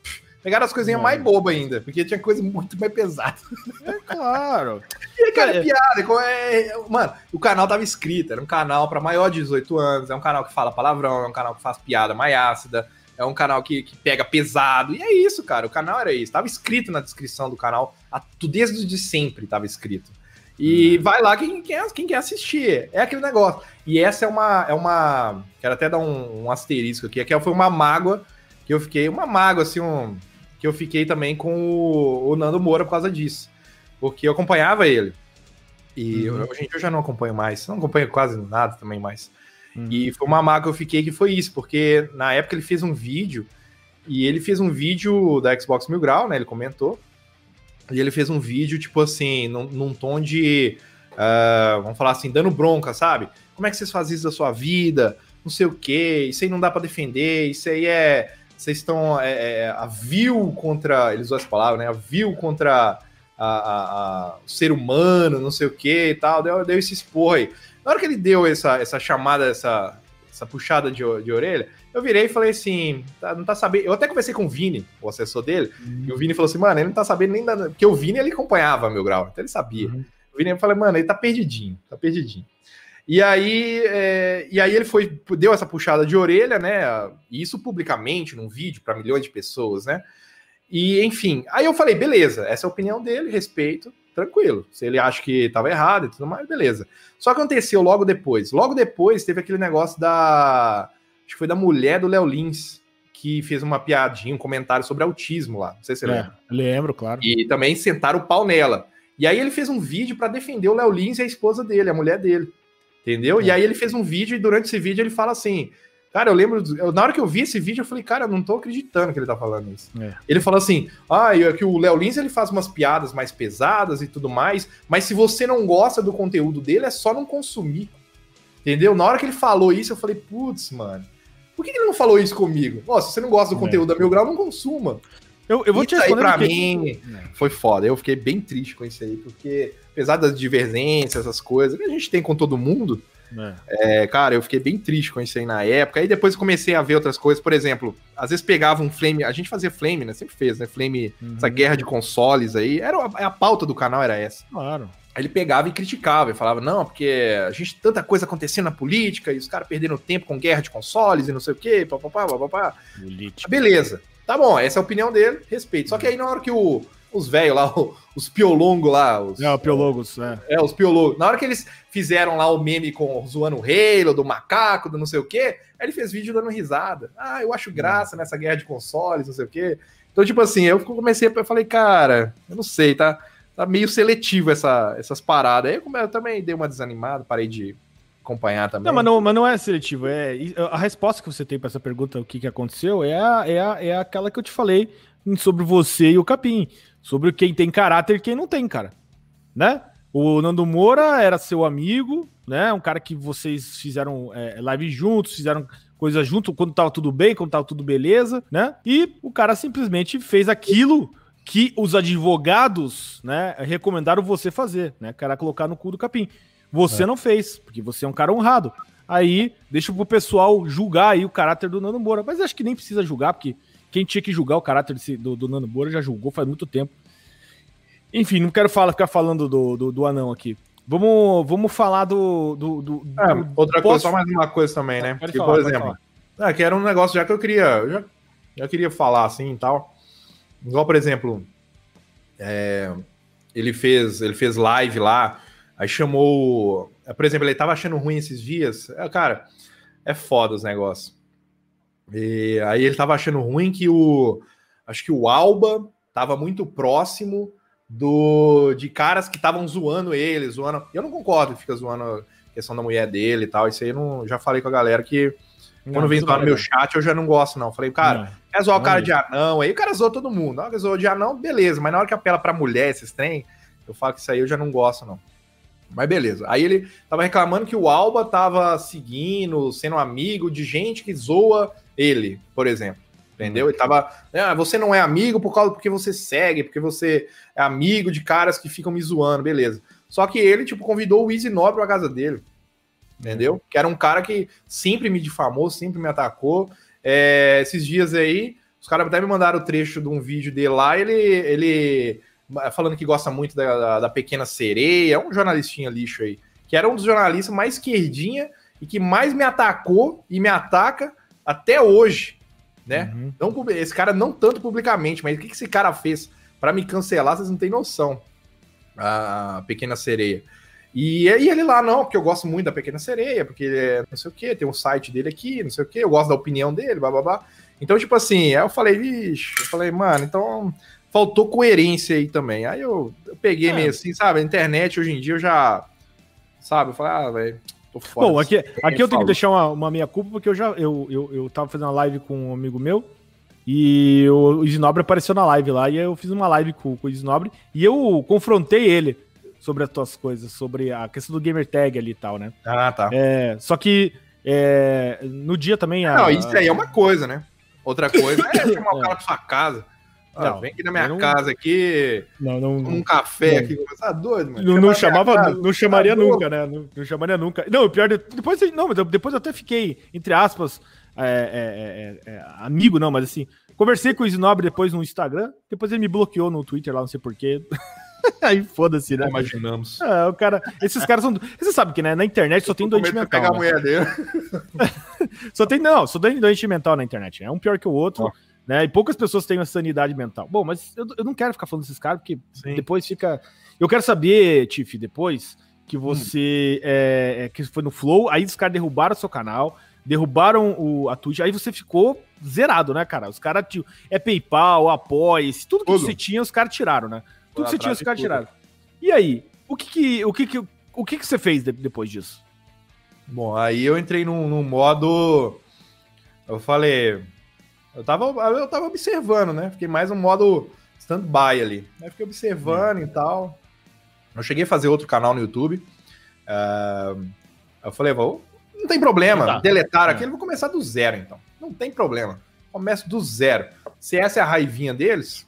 Pegaram as coisinhas mais bobas ainda, porque tinha coisa muito mais pesada. É claro. E, cara, é piada. É, mano, o canal tava escrito, era um canal para maior de 18 anos, é um canal que fala palavrão, é um canal que faz piada mais ácida, é um canal que, que pega pesado. E é isso, cara. O canal era isso. Tava escrito na descrição do canal, desde de sempre tava escrito. E uhum. vai lá quem quer, quem quer assistir. É aquele negócio. E essa é uma. É uma quero até dar um, um asterisco aqui. Que foi uma mágoa que eu fiquei. Uma mágoa, assim, um, que eu fiquei também com o, o Nando Moura por causa disso. Porque eu acompanhava ele. E uhum. eu, gente, eu já não acompanho mais. Não acompanho quase nada também mais. Uhum. E foi uma mágoa que eu fiquei que foi isso. Porque na época ele fez um vídeo. E ele fez um vídeo da Xbox Mil Grau, né? Ele comentou. E ele fez um vídeo, tipo assim, num, num tom de. Uh, vamos falar assim, dando bronca, sabe? Como é que vocês fazem isso da sua vida? Não sei o quê, isso aí não dá para defender, isso aí é. Vocês estão é, é, a vil contra. Eles usam essa palavra, né? A vil contra a, a, a, o ser humano, não sei o que e tal. Deu, deu esse expor aí. Na hora que ele deu essa, essa chamada, essa, essa puxada de, de orelha, eu virei e falei assim, tá, não tá sabendo. Eu até conversei com o Vini, o assessor dele, uhum. e o Vini falou assim, mano, ele não tá sabendo nem da. Porque o Vini ele acompanhava meu grau, então ele sabia. Uhum. O Vini eu falei, mano, ele tá perdidinho, tá perdidinho. E aí, é, e aí ele foi, deu essa puxada de orelha, né? Isso publicamente, num vídeo para milhões de pessoas, né? E enfim, aí eu falei, beleza, essa é a opinião dele, respeito, tranquilo. Se ele acha que estava errado e tudo mais, beleza. Só que aconteceu logo depois. Logo depois teve aquele negócio da acho que foi da mulher do Léo Lins, que fez uma piadinha, um comentário sobre autismo lá. Não sei se você é, lembra. Lembro, claro. E também sentaram o pau nela. E aí ele fez um vídeo para defender o Léo Lins e a esposa dele, a mulher dele. Entendeu? É. E aí ele fez um vídeo e durante esse vídeo ele fala assim: Cara, eu lembro. Eu, na hora que eu vi esse vídeo, eu falei, cara, eu não tô acreditando que ele tá falando isso. É. Ele falou assim: ah, é que o Léo Lins ele faz umas piadas mais pesadas e tudo mais, mas se você não gosta do conteúdo dele, é só não consumir. Entendeu? Na hora que ele falou isso, eu falei, putz, mano. Por que ele não falou isso comigo? Ó, se você não gosta do é. conteúdo da Mil Grau, não consuma. Eu, eu vou isso te responder. Aí, pra mim, foi foda. Eu fiquei bem triste com isso aí, porque apesar das divergências, essas coisas que a gente tem com todo mundo, é. É, cara, eu fiquei bem triste com isso aí na época. Aí depois comecei a ver outras coisas. Por exemplo, às vezes pegava um flame. A gente fazia flame, né? Sempre fez, né? Flame, uhum. essa guerra de consoles aí. Era a, a pauta do canal era essa. Claro. Aí ele pegava e criticava e falava: não, porque a gente tanta coisa acontecendo na política e os caras perdendo tempo com guerra de consoles e não sei o quê, papapá, papapá. Política. Beleza. Tá bom, essa é a opinião dele, respeito. Só que aí na hora que o, os velhos lá, os piolongos lá. Os, é, o piologos, é. É, os piologos. Na hora que eles fizeram lá o meme com zoando o Halo, do macaco, do não sei o quê, aí ele fez vídeo dando risada. Ah, eu acho graça nessa guerra de consoles, não sei o quê. Então, tipo assim, eu comecei, eu falei, cara, eu não sei, tá, tá meio seletivo essa, essas paradas. Aí eu, eu também dei uma desanimada, parei de acompanhar também. Não, mas não, mas não é seletivo. É, a resposta que você tem para essa pergunta, o que, que aconteceu, é, a, é, a, é aquela que eu te falei sobre você e o Capim sobre quem tem caráter e quem não tem, cara. Né? O Nando Moura era seu amigo, né? Um cara que vocês fizeram é, live juntos, fizeram coisas juntos quando tava tudo bem, quando tava tudo beleza, né? E o cara simplesmente fez aquilo que os advogados, né, recomendaram você fazer, né? Cara, colocar no cu do capim. Você é. não fez, porque você é um cara honrado. Aí, deixa pro pessoal julgar aí o caráter do Nando Moura. Mas acho que nem precisa julgar, porque quem tinha que julgar o caráter desse, do, do Nando Moura já julgou faz muito tempo. Enfim, não quero falar, ficar falando do, do, do anão aqui. Vamos, vamos falar do. do, do, é, outra posso... coisa, só mais uma coisa também, né? Porque, falar, por exemplo, é, que era um negócio já que eu queria. Já, já queria falar assim e tal. Igual, por exemplo, é, ele, fez, ele fez live lá, aí chamou. Por exemplo, ele tava achando ruim esses dias. É, cara, é foda os negócios. E aí ele tava achando ruim que o. Acho que o Alba tava muito próximo do de caras que estavam zoando ele, zoando. Eu não concordo fica zoando questão da mulher dele e tal. Isso aí eu não, já falei com a galera que Não, quando vem zoar no bem, meu chat, eu já não gosto, não. Falei, cara, Não. quer zoar o cara mesmo. de anão, aí o cara zoou todo mundo. Na hora que zoou de anão, beleza, mas na hora que apela pra mulher, esses trem, eu falo que isso aí eu já não gosto, não. Mas beleza. Aí ele tava reclamando que o Alba tava seguindo, sendo amigo de gente que zoa ele, por exemplo. Entendeu? Ele tava. Ah, você não é amigo por causa porque você segue, porque você é amigo de caras que ficam me zoando, beleza. Só que ele, tipo, convidou o Easy Nobre pra casa dele. Entendeu? Que era um cara que sempre me difamou, sempre me atacou. É, esses dias aí, os caras até me mandaram o trecho de um vídeo dele lá, ele, ele falando que gosta muito da, da, da Pequena Sereia, um jornalistinha lixo aí, que era um dos jornalistas mais esquerdinha e que mais me atacou e me ataca até hoje, né? Uhum. Não, pub- esse cara não tanto publicamente, mas o que que esse cara fez pra me cancelar, vocês não têm noção. A Pequena Sereia. E, e ele lá, não, porque eu gosto muito da Pequena Sereia, porque ele é não sei o quê, tem um site dele aqui, não sei o quê, eu gosto da opinião dele, babá. Então, tipo assim, aí eu falei, vixe, eu falei, mano, então faltou coerência aí também. Aí eu, eu peguei É. meio assim, sabe? A internet hoje em dia eu já, sabe, eu falei, ah, velho. Bom, aqui, aqui eu tenho que deixar uma, uma minha culpa, porque eu já eu, eu, eu tava fazendo uma live com um amigo meu e o, o Isnobre apareceu na live lá, e eu fiz uma live com, com o Isnobre e eu confrontei ele sobre as tuas coisas, sobre a questão do gamer tag ali e tal, né? Ah, tá. É, só que é, no dia também. a- Não, isso aí é uma coisa, né? Outra coisa é chamar o cara pra sua casa. Ah, Não, vem aqui na minha não- casa aqui, Não, não, um café Não. aqui, você tá doido, mano? Não, não chamava, casa. não, não chamaria Tá nunca, né? Não, não chamaria nunca. Não, o pior, de- depois, não, mas eu- depois eu até fiquei, entre aspas, é, é, é, é, amigo, não, mas assim, conversei com o Isnobre depois no Instagram, depois ele me bloqueou no Twitter lá, não sei porquê. Aí foda-se, né? Imaginamos. É, o cara, esses caras são. Você sabe que né, na internet só tem doente de pegar mental. a né? mulher dele. Só tem, não, só tem doente mental na internet. É um pior que o outro. Ó. Né? E poucas pessoas têm a sanidade mental. Bom, mas eu, eu não quero ficar falando desses caras, porque Sim. depois fica. Eu quero saber, Tiff, depois que Hum. você. É, é, que foi no Flow, aí os caras derrubaram o seu canal, derrubaram o, a Twitch, aí você ficou zerado, né, cara? Os caras. tio, É PayPal, Apoia-se, tudo que Tudo. você tinha, os caras tiraram, né? Tudo que você tinha, os caras tiraram. E aí? O que que, o que, que, o que, que você fez de- depois disso? Bom, aí eu entrei num, num modo. Eu falei. Eu tava, eu tava observando, né? Fiquei mais um modo stand-by ali. Aí fiquei observando e tal. Eu cheguei a fazer outro canal no YouTube. Ah, eu falei, vou, não tem problema. Tá. Deletaram É. aquilo, vou começar do zero, então. Não tem problema. Começo do zero. Se essa é a raivinha deles,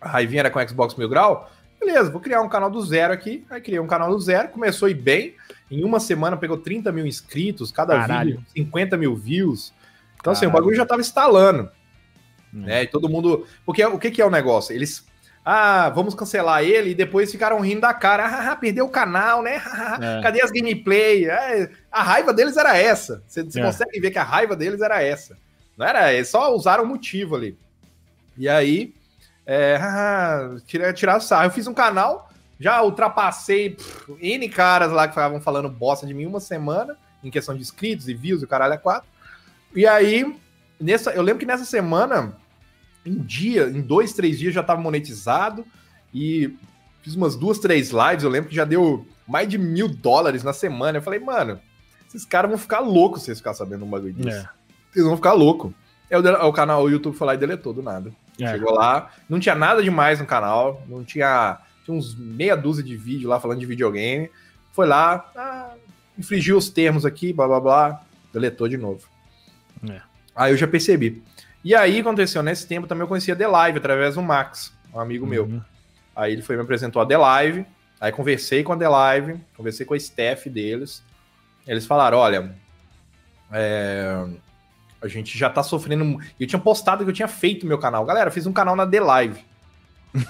a raivinha era com Xbox Mil Grau, beleza, vou criar um canal do zero aqui. Aí criei um canal do zero, começou ir bem. Em uma semana pegou 30 mil inscritos, cada Caralho. vídeo 50 mil views. Então, assim, o bagulho já tava instalando. Hum. Né? E todo mundo. Porque o que, que é o negócio? Eles. Ah, vamos cancelar ele e depois ficaram rindo da cara. Ah, perdeu o canal, né? É. Cadê as gameplay? É, a raiva deles era essa. Você, você É. consegue ver que a raiva deles era essa. Não era, eles só usaram o motivo ali. E aí, é, ah, tirar, tirar sarro. Eu fiz um canal, já ultrapassei pff, N caras lá que estavam falando bosta de mim uma semana, em questão de inscritos e views e o caralho é quatro. E aí, nessa, eu lembro que nessa semana, em dia, em dois, três dias já tava monetizado e fiz umas duas, três lives. Eu lembro que já deu mais de mil dólares na semana. Eu falei, mano, esses caras vão ficar loucos se eles ficarem sabendo um bagulho disso. É. Eles vão ficar loucos. Aí o, dele- o canal, o YouTube foi lá e deletou do nada. É. Chegou lá, não tinha nada demais no canal, não tinha. Tinha uns meia dúzia de vídeo lá falando de videogame. Foi lá, ah, infringiu os termos aqui, blá blá blá, deletou de novo. É. Aí eu já percebi. E aí aconteceu, nesse tempo também eu conhecia The Live através do Max, um amigo meu. Uhum. Aí ele foi me apresentou a The Live. Aí conversei com a The Live, conversei com a staff deles. Eles falaram: olha, é, a gente já tá sofrendo. Eu tinha postado que eu tinha feito meu canal. Galera, fiz um canal na The Live.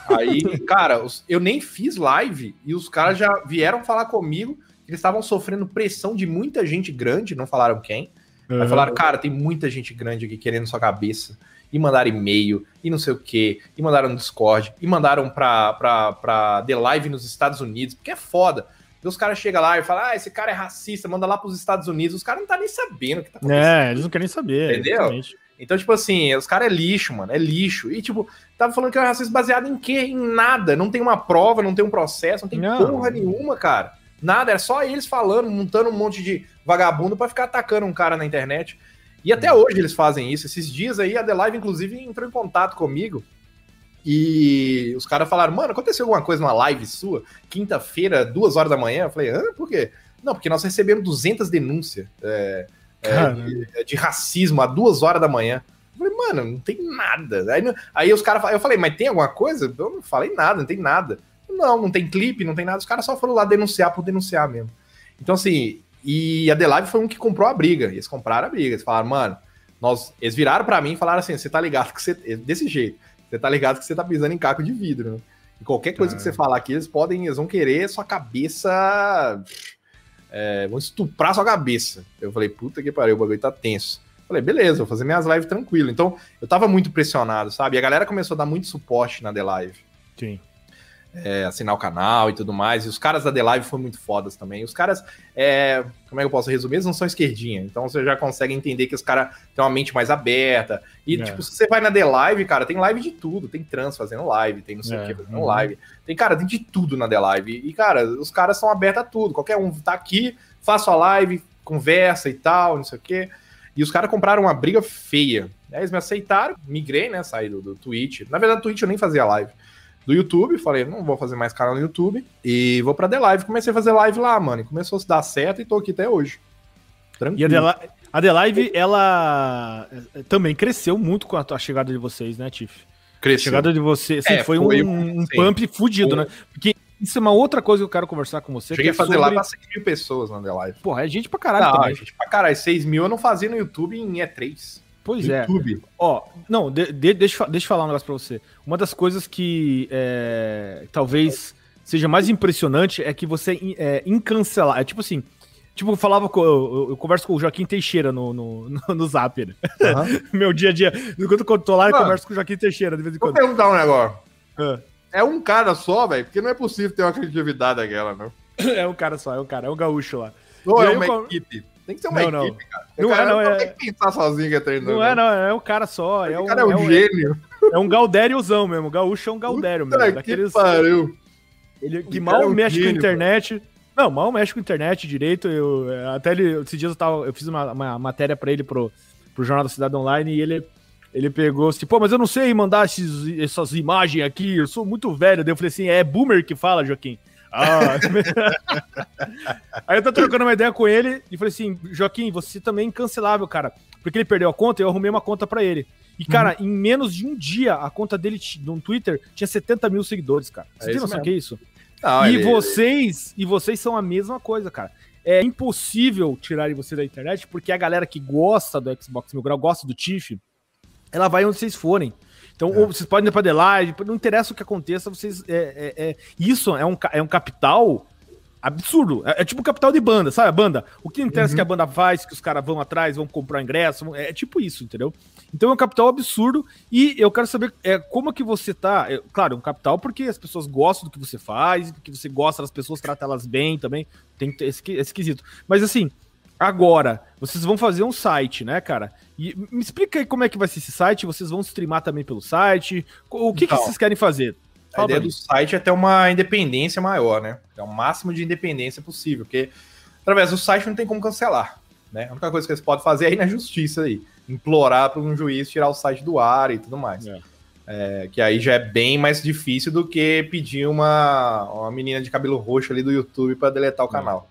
Aí, cara, eu nem fiz live e os caras já vieram falar comigo que eles estavam sofrendo pressão de muita gente grande, não falaram quem. Aí Uhum. falaram, cara, tem muita gente grande aqui querendo sua cabeça. E mandaram e-mail, e não sei o quê, e mandaram no Discord, e mandaram pra, pra, pra The Live nos Estados Unidos, porque é foda. Então os caras chegam lá e falam, ah, esse cara é racista, manda lá pros Estados Unidos. Os caras não tá nem sabendo o que tá acontecendo. É, eles não querem saber. Entendeu? exatamente. Então, tipo assim, os caras é lixo, mano, é lixo. E, tipo, tava falando que é racista baseado em quê? Em nada. Não tem uma prova, não tem um processo, não tem Não. porra nenhuma, cara. Nada, era só eles falando, montando um monte de vagabundo para ficar atacando um cara na internet. E até hoje eles fazem isso. Esses dias aí, a The Live, inclusive, entrou em contato comigo. E os caras falaram, mano, aconteceu alguma coisa numa live sua? Quinta-feira, duas horas da manhã? Eu falei, hã? Por quê? Não, porque nós recebemos 200 denúncias é, é, de, de, racismo a duas horas da manhã. Eu falei, mano, não tem nada. Aí, aí os caras, eu falei, mas tem alguma coisa? Eu não falei nada, não tem nada. Não, não tem clipe, não tem nada. Os caras só foram lá denunciar por denunciar mesmo. Então, assim, e a The Live foi um que comprou a briga. Eles compraram a briga. Eles falaram, mano, nós, eles viraram para mim e falaram assim: você tá ligado que você. Desse jeito, você tá ligado que você tá pisando em caco de vidro, né? E qualquer coisa que você falar aqui, eles podem, eles vão querer sua cabeça. É, vão estuprar sua cabeça. Eu falei, puta que pariu, o bagulho tá tenso. Falei, beleza, vou fazer minhas lives tranquilo. Então, eu tava muito pressionado, sabe? E a galera começou a dar muito suporte na The Live. Sim é, assinar o canal e tudo mais. E os caras da The Live foram muito fodas também. Os caras, é, como é que eu posso resumir? Eles não são esquerdinha. Então você já consegue entender que os caras têm uma mente mais aberta. E, é. tipo, se você vai na The Live, cara, tem live de tudo. Tem trans fazendo live, tem não sei é. o que fazendo uhum. live. Tem, cara, tem de tudo na The Live. E, cara, os caras são abertos a tudo. Qualquer um tá aqui, faço a live, conversa e tal, não sei o que. E os caras compraram uma briga feia. Eles me aceitaram, migrei, né? Saí do, do Twitch. Na verdade, o Twitch eu nem fazia live do YouTube. Falei, não vou fazer mais canal no YouTube. E vou pra The Live. Comecei a fazer live lá, mano. E começou a se dar certo e tô aqui até hoje. Tranquilo. E a The, a The Live, ela eh, também cresceu muito com a chegada de vocês, né, Tiff? Cresceu. A chegada de vocês assim, é, foi, foi, um, um pump fudido, foi. né? Porque isso é uma outra coisa que eu quero conversar com você. Cheguei a é fazer sobre... lá pra 6 mil pessoas na The Live. Porra, é gente pra caralho não, também. gente pra caralho. 6 mil eu não fazia no YouTube em E3. Pois é. YouTube. Ó, não, de, de, deixa, deixa eu falar um negócio pra você. Uma das coisas que é, talvez seja mais impressionante é que você é incancelar. É tipo assim. Tipo, eu falava com, eu, eu, converso com o Joaquim Teixeira no, no, no, no Zap, né? Uhum. Meu dia a dia. Enquanto eu tô lá, eu converso com o Joaquim Teixeira de vez em quando. Vou perguntar um negócio. É um cara só, velho? Porque não é possível ter uma criatividade daquela, não. é um cara só, é um cara, é um gaúcho lá. Ou é uma eu... equipe? Tem que ser uma não, equipe, não. cara. Não cara, é, não. É... Tem que pensar sozinho que é treinador. Não, é, não. É um cara só. É um, cara é um, é um gênio. É um Galdériozão mesmo. O gaúcho é um Galdério Puta mesmo. Daqueles, pariu. Ele, que mal é um mexe gênio, com a internet. Não, mal mexe com a internet direito. Eu, até ele, esses dias eu, tava, eu fiz uma, uma matéria pra ele pro, pro Jornal da Cidade Online e ele, ele pegou assim, pô, mas eu não sei mandar esses, essas imagens aqui, eu sou muito velho. Daí eu falei assim, é boomer que fala, Joaquim. Ah. Aí eu tô trocando uma ideia com ele e falei assim: Joaquim, você também é incancelável, cara. Porque ele perdeu a conta e eu arrumei uma conta para ele. E, cara, uhum. em menos de um dia, a conta dele no Twitter tinha 70 mil seguidores, cara. Você é tem noção que é isso? Não, e ele... vocês, e vocês são a mesma coisa, cara. É impossível tirarem você da internet, porque a galera que gosta do Xbox Mil Grau, gosta do Tiff, ela vai onde vocês forem. Então, é. vocês podem ir para The Live, não interessa o que aconteça, vocês. É, é, é, isso é um, é um capital absurdo. É, é, tipo capital de banda, sabe? A banda. O que interessa uhum. que a banda faz, que os caras vão atrás, vão comprar ingresso. É, é, tipo isso, entendeu? Então é um capital absurdo. E eu quero saber é, como que você tá. É, claro, é um capital porque as pessoas gostam do que você faz, que você gosta das pessoas, trata elas bem também. Tem esse quesito. Mas assim, agora, vocês vão fazer um site, né, cara? E me explica aí como é que vai ser esse site. Vocês vão streamar também pelo site? O que, então, que vocês querem fazer? Fala a ideia do site é ter uma independência maior, né? É o máximo de independência possível, porque através do site não tem como cancelar. Né? A única coisa que eles podem fazer é ir na justiça aí, implorar para um juiz tirar o site do ar e tudo mais. É. É, que aí já é bem mais difícil do que pedir uma, uma menina de cabelo roxo ali do YouTube para deletar o é.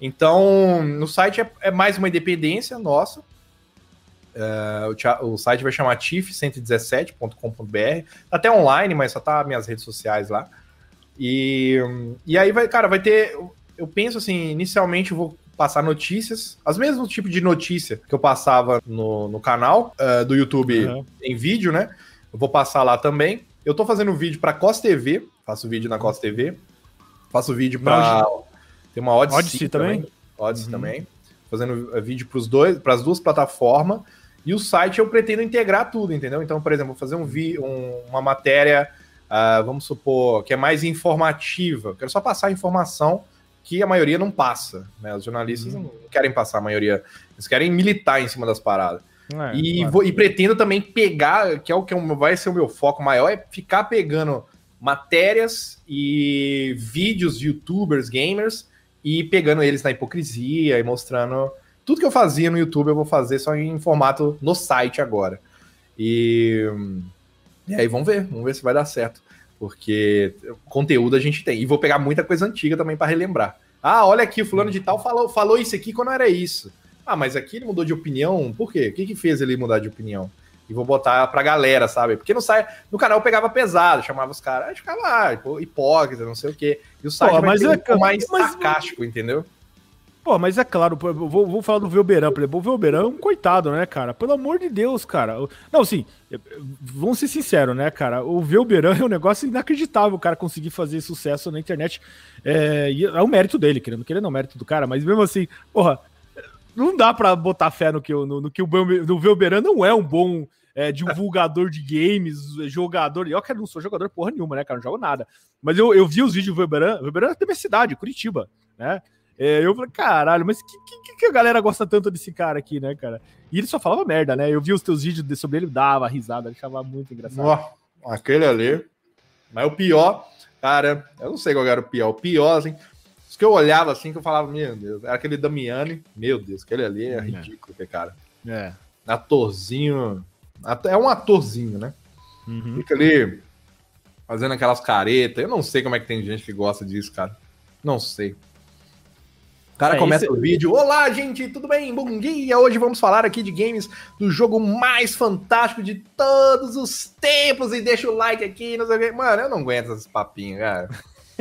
Então, no site é, é mais uma independência nossa, Uh, o, o, site vai chamar tif117.com.br. Tá até online, mas só tá minhas redes sociais lá. E, e aí vai, cara, vai ter. Eu penso assim, inicialmente eu vou passar notícias, as mesmas tipo de notícia que eu passava no, no canal uh, do YouTube uhum. em vídeo, né? Eu vou passar lá também. Eu tô fazendo vídeo para Cos TV, faço vídeo na Cos TV, faço vídeo para tem uma Odyssey, Odyssey também, também. Odyssey uhum. também, fazendo eh, vídeo para as duas plataformas. E o site eu pretendo integrar tudo, entendeu? Então, por exemplo, fazer um, vi, um, uma matéria, uh, vamos supor, que é mais informativa. Quero só passar a informação que a maioria não passa. Né? Os jornalistas uhum. não querem passar a maioria. Eles querem militar em cima das paradas. É, e, claro. vou, e pretendo também pegar, que é o que vai ser o meu foco maior, é ficar pegando matérias e vídeos de youtubers, gamers, e pegando eles na hipocrisia e mostrando tudo que eu fazia no YouTube eu vou fazer só em formato no site agora. E, e aí vamos ver, vamos ver se vai dar certo. Porque conteúdo a gente tem. E vou pegar muita coisa antiga também para relembrar. Ah, olha aqui, o fulano de tal falou, falou isso aqui quando era isso. Ah, mas aqui ele mudou de opinião. Por quê? O que, que fez ele mudar de opinião? E vou botar pra galera, sabe? Porque no, sai, no canal eu pegava pesado, chamava os caras, ficava lá, hipócrita, não sei o quê. E o site Pô, mas é, um mais mas, sarcástico, entendeu? Pô, mas é claro, vou, vou falar do Velberan, por exemplo. O Velberan é um coitado, né, cara? Pelo amor de Deus, cara. Não, assim, vamos ser sinceros, né, cara? O Velberan é um negócio inacreditável o cara conseguir fazer sucesso na internet. É, é o mérito dele, querendo querendo, é o mérito do cara, mas mesmo assim, porra, não dá pra botar fé no que, no, no que o, no Velberan não é um bom é, divulgador de games, jogador. Eu que não sou jogador porra nenhuma, né, cara? Não jogo nada. Mas eu, eu vi os vídeos do Velberan. O Velberan é da minha cidade, Curitiba, né? É, eu falei, caralho, mas que, que, que, a galera gosta tanto desse cara aqui, né, cara? E ele só falava merda, né? Eu vi os teus vídeos sobre ele, dava risada, achava muito engraçado. Oh, aquele ali. Mas o pior, cara, eu não sei qual era o pior. O pior, assim, os que eu olhava assim, que eu falava, meu Deus, era aquele Damiani, meu Deus, aquele ali é, é. ridículo, aquele cara. É. Atorzinho. É um atorzinho, né? Uhum. Fica ali fazendo aquelas caretas. Eu não sei como é que tem gente que gosta disso, cara. Não sei. O cara é, começa o vídeo. Olá, gente, tudo bem? Bom dia! Hoje vamos falar aqui de games do jogo mais fantástico de todos os tempos. E deixa o like aqui, não sei o que. Mano, eu não aguento esses papinhos, cara.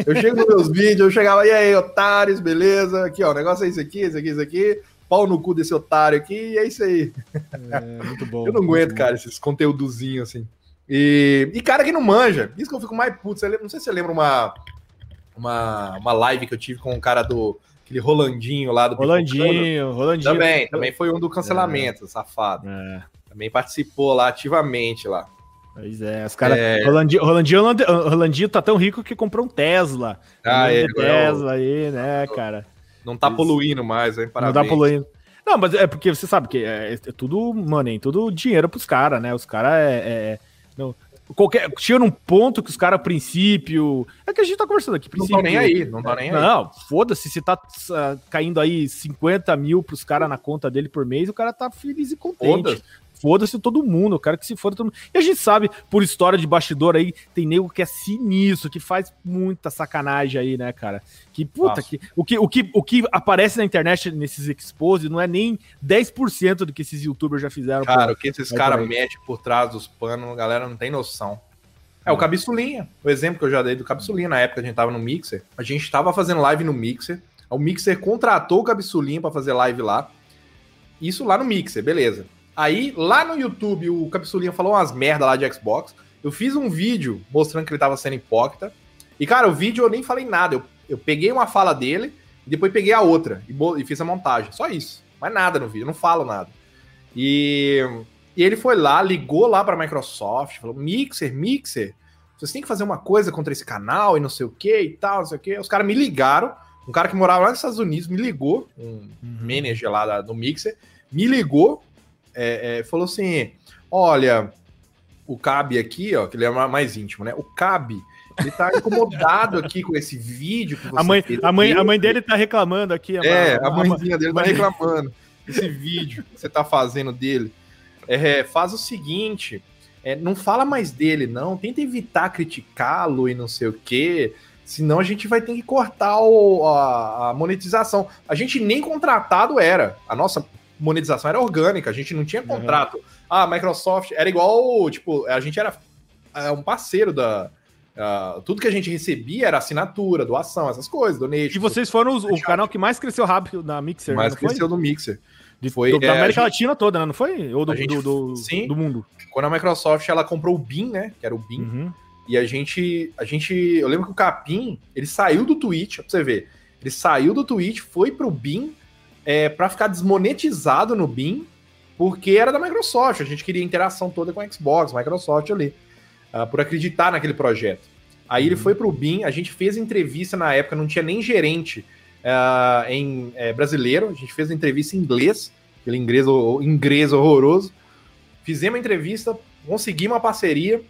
Eu chego nos meus vídeos, eu chegava, e aí, otários, beleza? Aqui, ó, o negócio é isso aqui, isso aqui, isso aqui. Pau no cu desse otário aqui, e é isso aí. É, muito bom. eu não aguento, cara, esses conteúdozinhos assim. E, e cara que não manja. Isso que eu fico mais puto. Não sei se você lembra uma, uma, uma live que eu tive com um cara do Aquele Rolandinho lá do Rolandinho, Rolandinho. Também, também foi um do cancelamento, é. safado. É. Também participou lá ativamente lá. Pois é, os caras. É... Rolandinho, Rolandinho, Rolandinho tá tão rico que comprou um Tesla. Ah, é, Tesla aí, né, cara? Não tá poluindo mais, hein? Parabéns. Não tá poluindo. Não, mas é porque você sabe que é, é tudo money, tudo dinheiro pros caras, né? Os caras é, é, não, qualquer chega num ponto que os caras, a princípio. É que a gente tá conversando aqui. Princípio, não tá nem aí, não tá nem aí. Não, foda-se, se tá uh, caindo aí 50 mil pros caras na conta dele por mês, o cara tá feliz e contente. Foda-se todo mundo, eu quero que se foda todo mundo. E a gente sabe, por história de bastidor aí, tem nego que é sinistro, que faz muita sacanagem aí, né, cara? Que puta, que, o, que, o, que, o que aparece na internet nesses exposes não é nem 10% do que esses youtubers já fizeram. Cara, o que esses caras metem por trás dos panos, a galera não tem noção. É, o hum. Cabeçulinha, o exemplo que eu já dei do Cabeçulinha, na época a gente tava no Mixer, a gente tava fazendo live no Mixer, o Mixer contratou o Cabeçulinha para fazer live lá, isso lá no Mixer, beleza. Aí, lá no YouTube, o Capsulinha falou umas merda lá de Xbox. Eu fiz um vídeo mostrando que ele tava sendo hipócrita. E, cara, o vídeo eu nem falei nada. Eu, eu peguei uma fala dele e depois peguei a outra e, e fiz a montagem. Só isso. Mais nada no vídeo, eu não falo nada. E, e ele foi lá, ligou lá pra Microsoft, falou: Mixer, Mixer, vocês têm que fazer uma coisa contra esse canal e não sei o que e tal, não sei o que. Os caras me ligaram. Um cara que morava lá nos Estados Unidos me ligou, um uhum. manager lá do Mixer, me ligou é, é, falou assim: olha, o Cabe aqui, ó, que ele é mais íntimo, né? O Cabe. Ele tá incomodado aqui com esse vídeo que você a mãe, fez. A mãe, a mãe dele tá reclamando aqui. A é, a, a mãezinha a, dele tá reclamando. esse vídeo que você tá fazendo dele. É, faz o seguinte: é, não fala mais dele, não. Tenta evitar criticá-lo e não sei o quê. Senão a gente vai ter que cortar o, a, a, monetização. A gente nem contratado era. A nossa monetização era orgânica, a gente não tinha contrato. Uhum. Ah, a Microsoft era igual, tipo, a gente era é, um parceiro da. Uh, tudo que a gente recebia era assinatura, doação, essas coisas, donate. E vocês foram os, o canal que mais cresceu rápido na Mixer, Mais né, cresceu no Mixer. De, foi, do, da é, América gente, Latina toda, né? Não foi? Ou do, gente, do, do, sim, do mundo? Quando a Microsoft ela comprou o BIM, né? Que era o BIM. Uhum. E a gente, a gente. Eu lembro que o Capim, ele saiu do Twitch, pra você ver. Ele saiu do Twitch, foi pro BIM é, para ficar desmonetizado no BIM, porque era da Microsoft. A gente queria interação toda com a Xbox, Microsoft ali, uh, por acreditar naquele projeto. Aí uhum. ele foi para o BIM, a gente fez entrevista na época, não tinha nem gerente uh, em é, brasileiro, a gente fez entrevista em inglês, aquele inglês, inglês horroroso. Fizemos a entrevista, conseguimos uma parceria,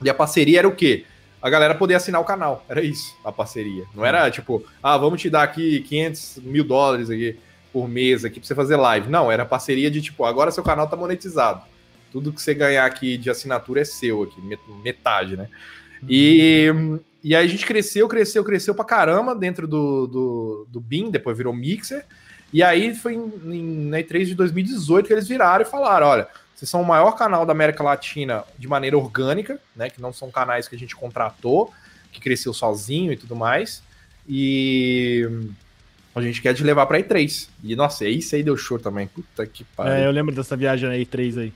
e a parceria era o quê? a galera poder assinar o canal. Era isso, a parceria. Não era tipo, ah, vamos te dar aqui 500 mil dólares aqui por mês aqui pra você fazer live. Não, era parceria de tipo, agora seu canal tá monetizado. Tudo que você ganhar aqui de assinatura é seu aqui, metade, né? E, e aí a gente cresceu, cresceu, cresceu pra caramba dentro do, do, do BIM, depois virou Mixer. E aí foi em, em, na E3 de 2018 que eles viraram e falaram: olha, vocês são o maior canal da América Latina de maneira orgânica, né? Que não são canais que a gente contratou, que cresceu sozinho e tudo mais. E a gente quer te levar pra E3. E, nossa, isso aí deu show também. Puta que pariu. É, eu lembro dessa viagem na E3 aí.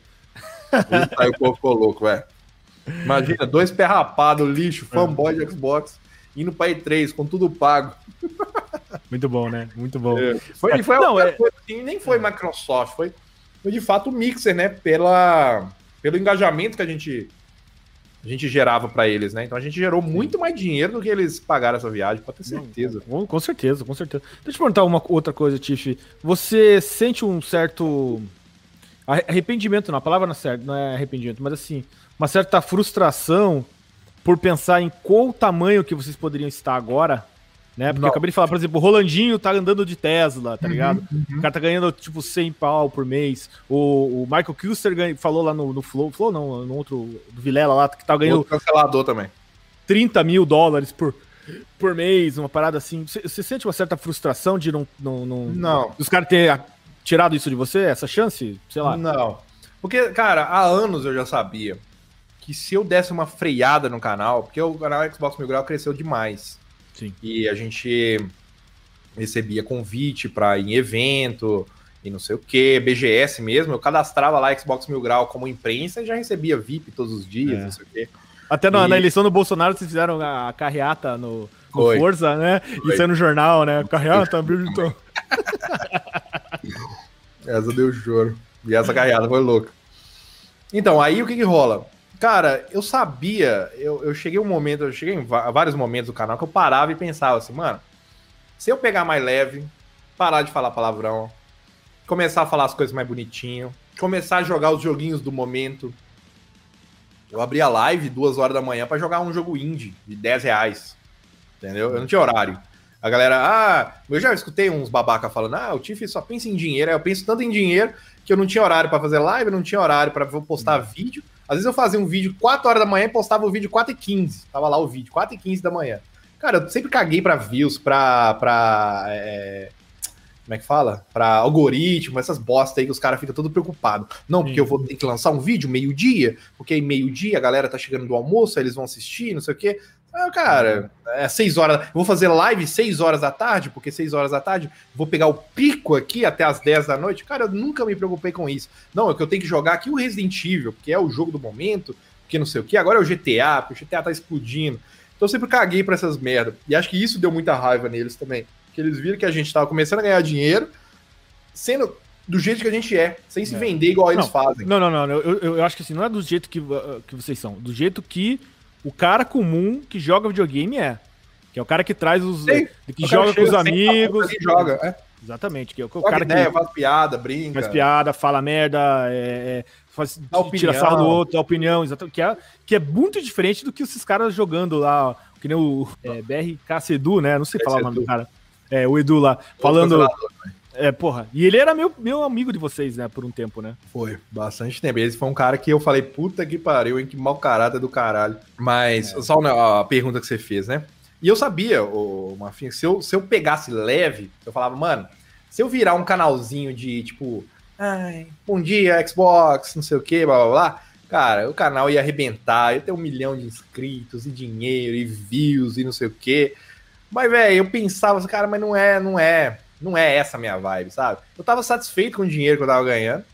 Aí o povo ficou louco, velho. Imagina, dois pé rapado, lixo, é. fanboy de Xbox, indo pra E3 com tudo pago. Muito bom, né? Muito bom. É. Foi, foi não, é... coisa assim, nem foi Microsoft, foi foi de fato o Mixer, né? Pela, pelo engajamento que a gente, a gente gerava para eles, né? Então a gente gerou muito mais dinheiro do que eles pagaram essa viagem, pode ter certeza. Não, com certeza, com certeza. Deixa eu perguntar uma outra coisa, Tiff. Você sente um certo arrependimento, não, a palavra não é, certa, não é arrependimento, mas assim, uma certa frustração por pensar em qual tamanho que vocês poderiam estar agora né? Porque não. eu acabei de falar, por exemplo, o Rolandinho tá andando de Tesla, tá uhum, ligado? Uhum. O cara tá ganhando, tipo, 100 pau por mês. O, o Michael Kilster ganha, falou lá no, no Flow, Flow não, no outro, do Vilela lá, que tá ganhando... Outro cancelador também. 30 mil dólares por, por mês, uma parada assim. Você sente uma certa frustração de não... Não. não, não. Os caras terem tirado isso de você, essa chance? Sei lá. Não. Porque, cara, há anos eu já sabia que se eu desse uma freada no canal, porque o canal Xbox Mil Grau cresceu demais. Sim. E a gente recebia convite para ir em evento e não sei o que, BGS mesmo. Eu cadastrava lá Xbox Mil Grau como imprensa e já recebia VIP todos os dias, é. não sei o quê. Até na, e... na, eleição do Bolsonaro vocês fizeram a carreata no, no Forza, né? Foi. Isso é no jornal, né? Carreata, Brilton. essa deu choro. E essa carreata foi louca. Então, aí o que que rola? Cara, eu sabia, eu, eu cheguei um momento, eu cheguei em vários momentos do canal que eu parava e pensava assim, mano, se eu pegar mais leve, parar de falar palavrão, começar a falar as coisas mais bonitinho, começar a jogar os joguinhos do momento. Eu abri a live duas horas da manhã para jogar um jogo indie de 10 reais. Entendeu? Eu não tinha horário. A galera, ah, eu já escutei uns babaca falando, ah, o Tiff só pensa em dinheiro. eu penso tanto em dinheiro que eu não tinha horário para fazer live, não tinha horário para postar vídeo. Às vezes eu fazia um vídeo 4 horas da manhã e postava o vídeo 4 e 15. Tava lá o vídeo, 4 e 15 da manhã. Cara, eu sempre caguei pra views, pra. pra é... Como é que fala? Pra algoritmo, essas bosta aí que os caras ficam todo preocupados. Não, porque eu vou ter que lançar um vídeo meio-dia, porque aí meio-dia a galera tá chegando do almoço, aí eles vão assistir, não sei o quê. Cara, é seis horas. Eu vou fazer live seis horas da tarde, porque seis horas da tarde vou pegar o pico aqui até as 10 da noite. Cara, eu nunca me preocupei com isso. Não, é que eu tenho que jogar aqui o Resident Evil, que é o jogo do momento, porque não sei o que. Agora é o GTA, porque o GTA tá explodindo. Então eu sempre caguei pra essas merdas. E acho que isso deu muita raiva neles também. Que eles viram que a gente tava começando a ganhar dinheiro, sendo do jeito que a gente é, sem se é. vender igual eles fazem. Não, não, não. Eu, eu, eu, acho que assim, não é do jeito que, que vocês são. Do jeito que o cara comum que joga videogame é. Que é o cara que traz os. Sim, que joga com os amigos. Que joga, é. Exatamente. Que é o, o cara ideia, que faz piada, brinca. Faz piada, fala merda, é, é, faz, tira sarro do outro, dá opinião, exatamente. Que é, que é muito diferente do que esses caras jogando lá, que nem o é, BRK né? Não sei falar o nome do cara. É, o Edu lá, falando. É, porra. E ele era meu, meu amigo de vocês, né, por um tempo, né? Foi, bastante tempo. Esse foi um cara que eu falei, puta que pariu, hein, que mau caráter do caralho. Mas, é. só a pergunta que você fez, né? E eu sabia, o Mafinha, se eu, se eu pegasse leve, eu falava, mano, se eu virar um canalzinho de, tipo, ai, bom dia, Xbox, não sei o que, blá blá blá, cara, o canal ia arrebentar, ia ter um milhão de inscritos e dinheiro e views e não sei o que. Mas, velho, eu pensava, cara, mas não é, não é não é essa a minha vibe, sabe? Eu tava satisfeito com o dinheiro que eu tava ganhando.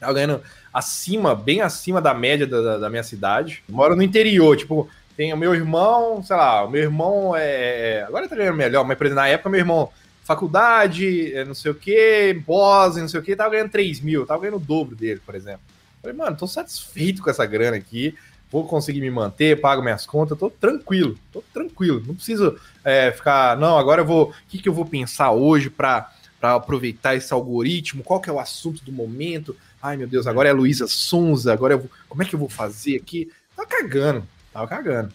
Tava ganhando acima, bem acima da média da, da minha cidade. Eu moro no interior, tipo, tem o meu irmão, sei lá, o meu irmão é. Agora tá ganhando melhor, mas na época meu irmão, faculdade, é, não sei o que, pós, não sei o que, tava ganhando 3 mil, tava ganhando o dobro dele, por exemplo. Falei, mano, tô satisfeito com essa grana aqui vou conseguir me manter, pago minhas contas, tô tranquilo, tô tranquilo. Não preciso é, ficar, não, agora eu vou, o que, que eu vou pensar hoje para aproveitar esse algoritmo? Qual que é o assunto do momento? Ai, meu Deus, agora é Luísa Sonza, agora eu vou, como é que eu vou fazer aqui? Tava cagando, tava cagando.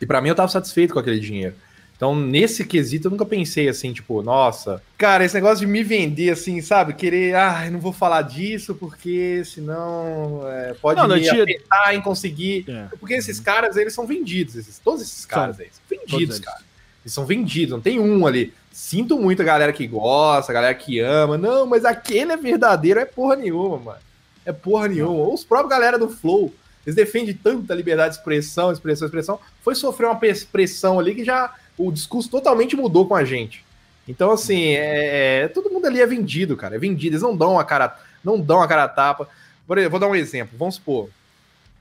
E para mim eu tava satisfeito com aquele dinheiro. Então, nesse quesito, eu nunca pensei assim, tipo, nossa, cara, esse negócio de me vender assim, sabe? Querer, ah, não vou falar disso porque senão é, pode não, me tinha... afetar em conseguir. É. Porque esses caras, eles são vendidos, esses, todos esses caras são. aí, são vendidos, cara. Eles são vendidos, não tem um ali. Sinto muito a galera que gosta, a galera que ama. Não, mas aquele é verdadeiro, é porra nenhuma, mano. É porra nenhuma. Os próprios galera do Flow, eles defendem tanta liberdade de expressão, expressão, expressão. Foi sofrer uma pressão ali que já o discurso totalmente mudou com a gente. Então, assim, é, é, todo mundo ali é vendido, cara. É vendido. Eles não dão a cara, não dão a cara tapa. Por exemplo, vou dar um exemplo. Vamos supor,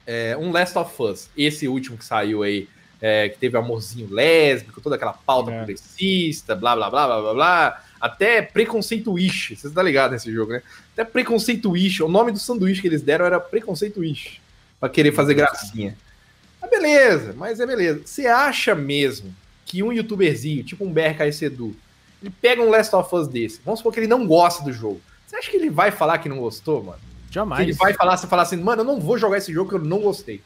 é, um Last of Us, esse último que saiu aí, é, que teve amorzinho lésbico, toda aquela pauta é. progressista, blá, blá, blá, blá, blá, blá. Até preconceito ish. Você tá ligado nesse jogo, né? Até preconceito ish. O nome do sanduíche que eles deram era preconceito ish. Pra querer fazer gracinha. Mas beleza, mas é beleza. Você acha mesmo que um youtuberzinho, tipo um BRKS Edu, ele pega um Last of Us desse, vamos supor que ele não gosta do jogo. Você acha que ele vai falar que não gostou, mano? Jamais. Que ele vai falar, você falar assim, mano, eu não vou jogar esse jogo que eu não gostei.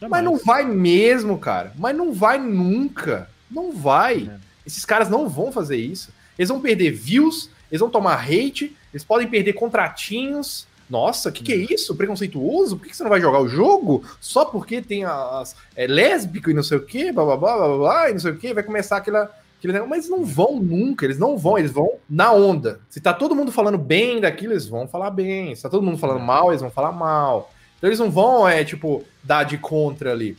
Jamais. Mas não vai mesmo, cara. Mas não vai nunca. Não vai. É. Esses caras não vão fazer isso. Eles vão perder views, eles vão tomar hate, eles podem perder contratinhos, nossa, o que, que, é hum. isso? Preconceituoso? Por que, que, você não vai jogar o jogo? Só porque tem as é, lésbico e não sei o que, blá blá blá blá blá, e não sei o que, vai começar aquela. aquele Mas não vão nunca, eles não vão, eles vão na onda. Se tá todo mundo falando bem daquilo, eles vão falar bem. Se tá todo mundo falando mal, eles vão falar mal. Então eles não vão, é, tipo, dar de contra ali.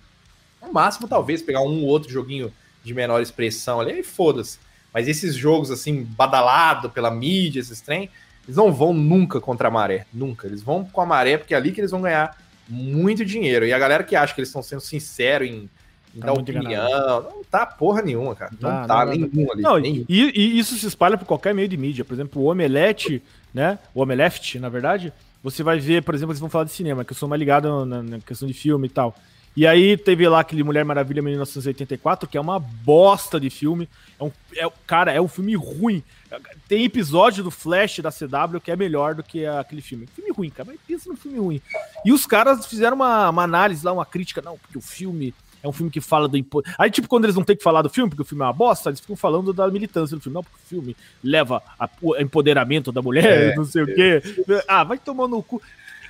No máximo, talvez, pegar um ou outro joguinho de menor expressão ali, aí foda-se. Mas esses jogos, assim, badalado pela mídia, esses trem, eles não vão nunca contra a maré, nunca. Eles vão com a maré porque é ali que eles vão ganhar muito dinheiro. E a galera que acha que eles estão sendo sinceros em, em tá dar opinião, não tá porra nenhuma, cara. Não, não tá não, nenhum ali. Não, nenhum. E, e, isso se espalha por qualquer meio de mídia. Por exemplo, o Omelete, né? O Omeleft, na verdade, você vai ver, por exemplo, eles vão falar de cinema, que eu sou mais ligado na, na questão de filme e tal. E aí teve lá aquele Mulher Maravilha 1984, que é uma bosta de filme. É um, é, cara, é um filme ruim. Tem episódio do Flash da CW que é melhor do que aquele filme. Filme ruim, cara, mas pensa no filme ruim. E os caras fizeram uma, uma análise lá, uma crítica, não, porque o filme é um filme que fala do impo... Aí, tipo, quando eles não têm que falar do filme, porque o filme é uma bosta, eles ficam falando da militância do filme. Não, porque o filme leva a, o empoderamento da mulher, é, não sei é. o quê. Ah, vai tomar no cu.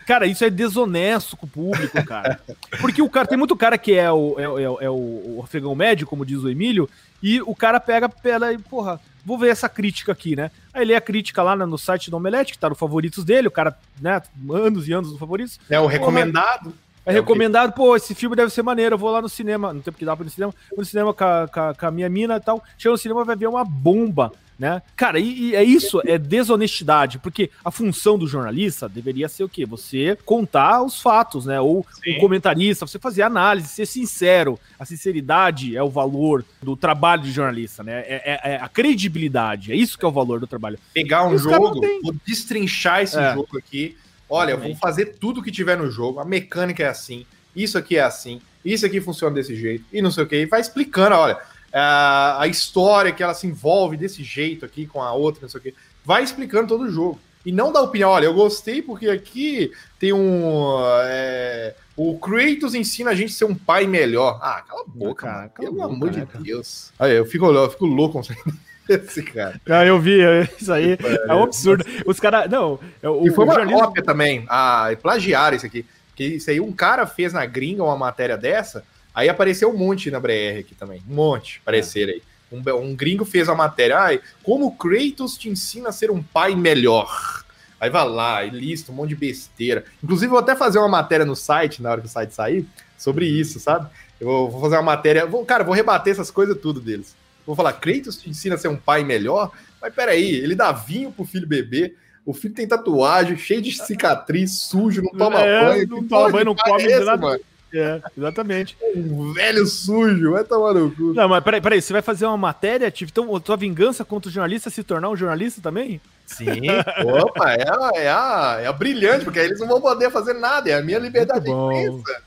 Cara, isso é desonesto com o público, cara. Porque o cara tem muito cara que é o, é, é, é o, o afegão médio, como diz o Emílio, e o cara pega pela e, porra, vou ver essa crítica aqui, né? Aí lê a crítica lá no site do Omelete, que tá no favoritos dele, o cara, né, anos e anos no favoritos. É o recomendado. É, é recomendado, pô, esse filme deve ser maneiro, eu vou lá no cinema, não tem porque dar pra ir no cinema, vou no cinema com a, com a, com a minha mina e tal, chega no cinema vai ver uma bomba né? Cara, e, e, é isso, é desonestidade, porque a função do jornalista deveria ser o quê? Você contar os fatos, né? Ou Sim. um comentarista, você fazer análise, ser sincero. A sinceridade é o valor do trabalho de jornalista, né? É, é, é a credibilidade, é isso que é o valor do trabalho. Pegar um jogo, vou destrinchar esse é. jogo aqui. Olha, vou fazer tudo que tiver no jogo, a mecânica é assim, isso aqui é assim, isso aqui funciona desse jeito, e não sei o que, e vai explicando, olha a, a história que ela se envolve desse jeito aqui com a outra, não sei o quê. Vai explicando todo o jogo. E não dá opinião, olha, eu gostei porque aqui tem um. É, o Kratos ensina a gente a ser um pai melhor. Ah, cala a boca, cara. Pelo amor de Deus. Aí, eu fico, eu fico louco esse cara. Ah, eu vi, isso aí é, um absurdo. Os caras. Não, é o, e foi uma jornalismo... cópia também. Ah, plagiaram isso aqui. Que isso aí, um cara fez na gringa uma matéria dessa Aí apareceu um monte na BR aqui também. Um monte apareceram é. aí. Um, um, gringo fez a matéria. Ai, como Kratos te ensina a ser um pai melhor. Aí vai lá e lista um monte de besteira. Inclusive, vou até fazer uma matéria no site, na hora que o site sair, sobre isso, sabe? Eu vou fazer uma matéria. Vou, cara, vou rebater essas coisas tudo deles. Vou falar, Kratos te ensina a ser um pai melhor? Mas peraí, ele dá vinho pro filho beber. O filho tem tatuagem, cheio de cicatriz, sujo, não toma é, banho. Não toma banho, não come é esse, nada. Mano? É, exatamente. Um velho sujo, vai tomar no cu. Não, mas peraí, peraí, você vai fazer uma matéria, tipo, então a tua vingança contra o jornalista se tornar um jornalista também? Sim, opa, é a, é, a, é a brilhante, porque aí eles não vão poder fazer nada, é a minha liberdade de imprensa.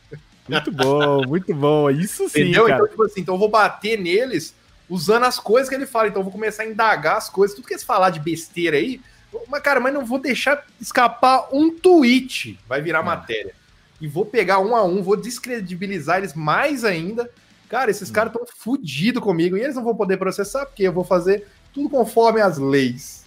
Muito bom, muito bom, isso sim, Entendeu? Cara. Então, tipo assim, então eu vou bater neles usando as coisas que ele fala, então eu vou começar a indagar as coisas, tudo que eles falar de besteira aí, mas cara, mas não vou deixar escapar um tweet, vai virar é. matéria e vou pegar um a um, vou descredibilizar eles mais ainda. Cara, esses hum. caras estão fodidos comigo e eles não vão poder processar porque eu vou fazer tudo conforme as leis.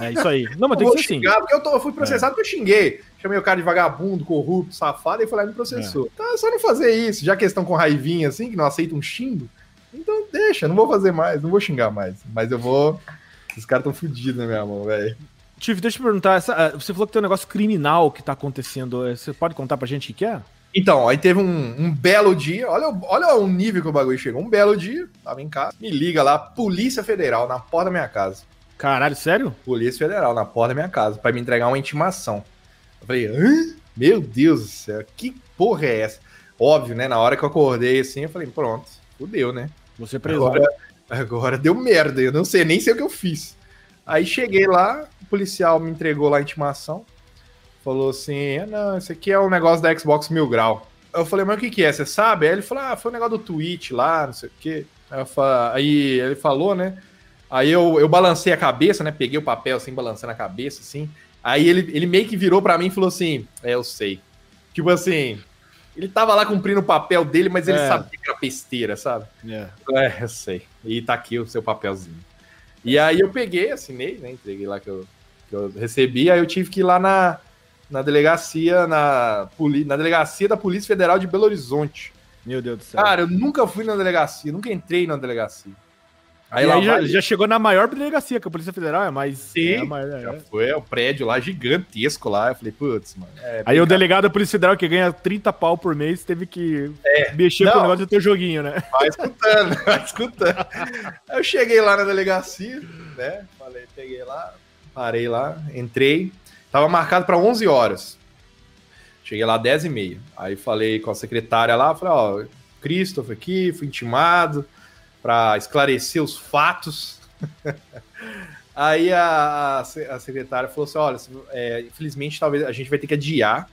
É isso aí. Não, mas tem que ser xingar, assim. Porque eu, tô, eu fui processado é. porque eu xinguei. Chamei o cara de vagabundo, corrupto, safado, e foi lá e me processou. É. É só não fazer isso. Já que eles estão com raivinha assim, que não aceitam um xingo, então deixa, não vou fazer mais, não vou xingar mais. Mas eu vou. Os caras estão fodidos na minha mão, velho. Tiff, deixa eu te perguntar, essa, ah, você falou que tem um negócio criminal que tá acontecendo. Eh, você pode contar pra gente o que é? Então, aí teve um, um, belo dia, olha, olha o nível que o bagulho chegou. Um belo dia, tava em casa, me liga lá, Polícia Federal, na porta da minha casa. Caralho, sério? Polícia Federal, na porta da minha casa, para me entregar uma intimação. Eu falei, Hã? meu Deus do céu, que porra é essa? Óbvio, né? Na hora que eu acordei assim, eu falei, pronto, fudeu, né? Você preso. Agora, agora deu merda, eu não sei nem sei o que eu fiz. Aí cheguei lá, o policial me entregou lá a intimação falou assim: ah, não, esse aqui é um negócio da Xbox Mil Grau. Eu falei, mas o que, que é? Você sabe? Aí ele falou: ah, foi um negócio do Twitch lá, não sei o quê. Aí, aí ele falou, né? Aí eu, eu balancei a cabeça, né? Peguei o papel assim, balançando a cabeça, assim. Aí ele, ele meio que virou para mim e falou assim: É, eu sei. Tipo assim, ele tava lá cumprindo o papel dele, mas ele é. sabia que era besteira, sabe? É. é, eu sei. E tá aqui o seu papelzinho. E aí eu peguei, assinei, né? Entreguei lá que eu, que eu recebi, aí eu tive que ir lá na, na delegacia, na, na delegacia da Polícia Federal de Belo Horizonte. Meu Deus do céu. Cara, eu nunca fui na delegacia, nunca entrei na delegacia. Aí, aí já, já, chegou na maior delegacia, que a Polícia Federal é mais. Sim, é maior, já é. foi, é o prédio lá gigantesco lá. Eu falei, putz, mano. É, aí o delegado da Polícia Federal que ganha 30 pau por mês teve que é, mexer não, com o negócio do teu joguinho, né? Vai escutando, vai escutando. aí eu cheguei lá na delegacia, né? Falei, peguei lá, parei lá, entrei. Tava marcado para 11 horas. Cheguei lá 10 e meia. Aí falei com a secretária lá, falei, ó, Christopher aqui, fui intimado para esclarecer os fatos. Aí a, a, secretária falou assim, olha, é, infelizmente talvez a gente vai ter que adiar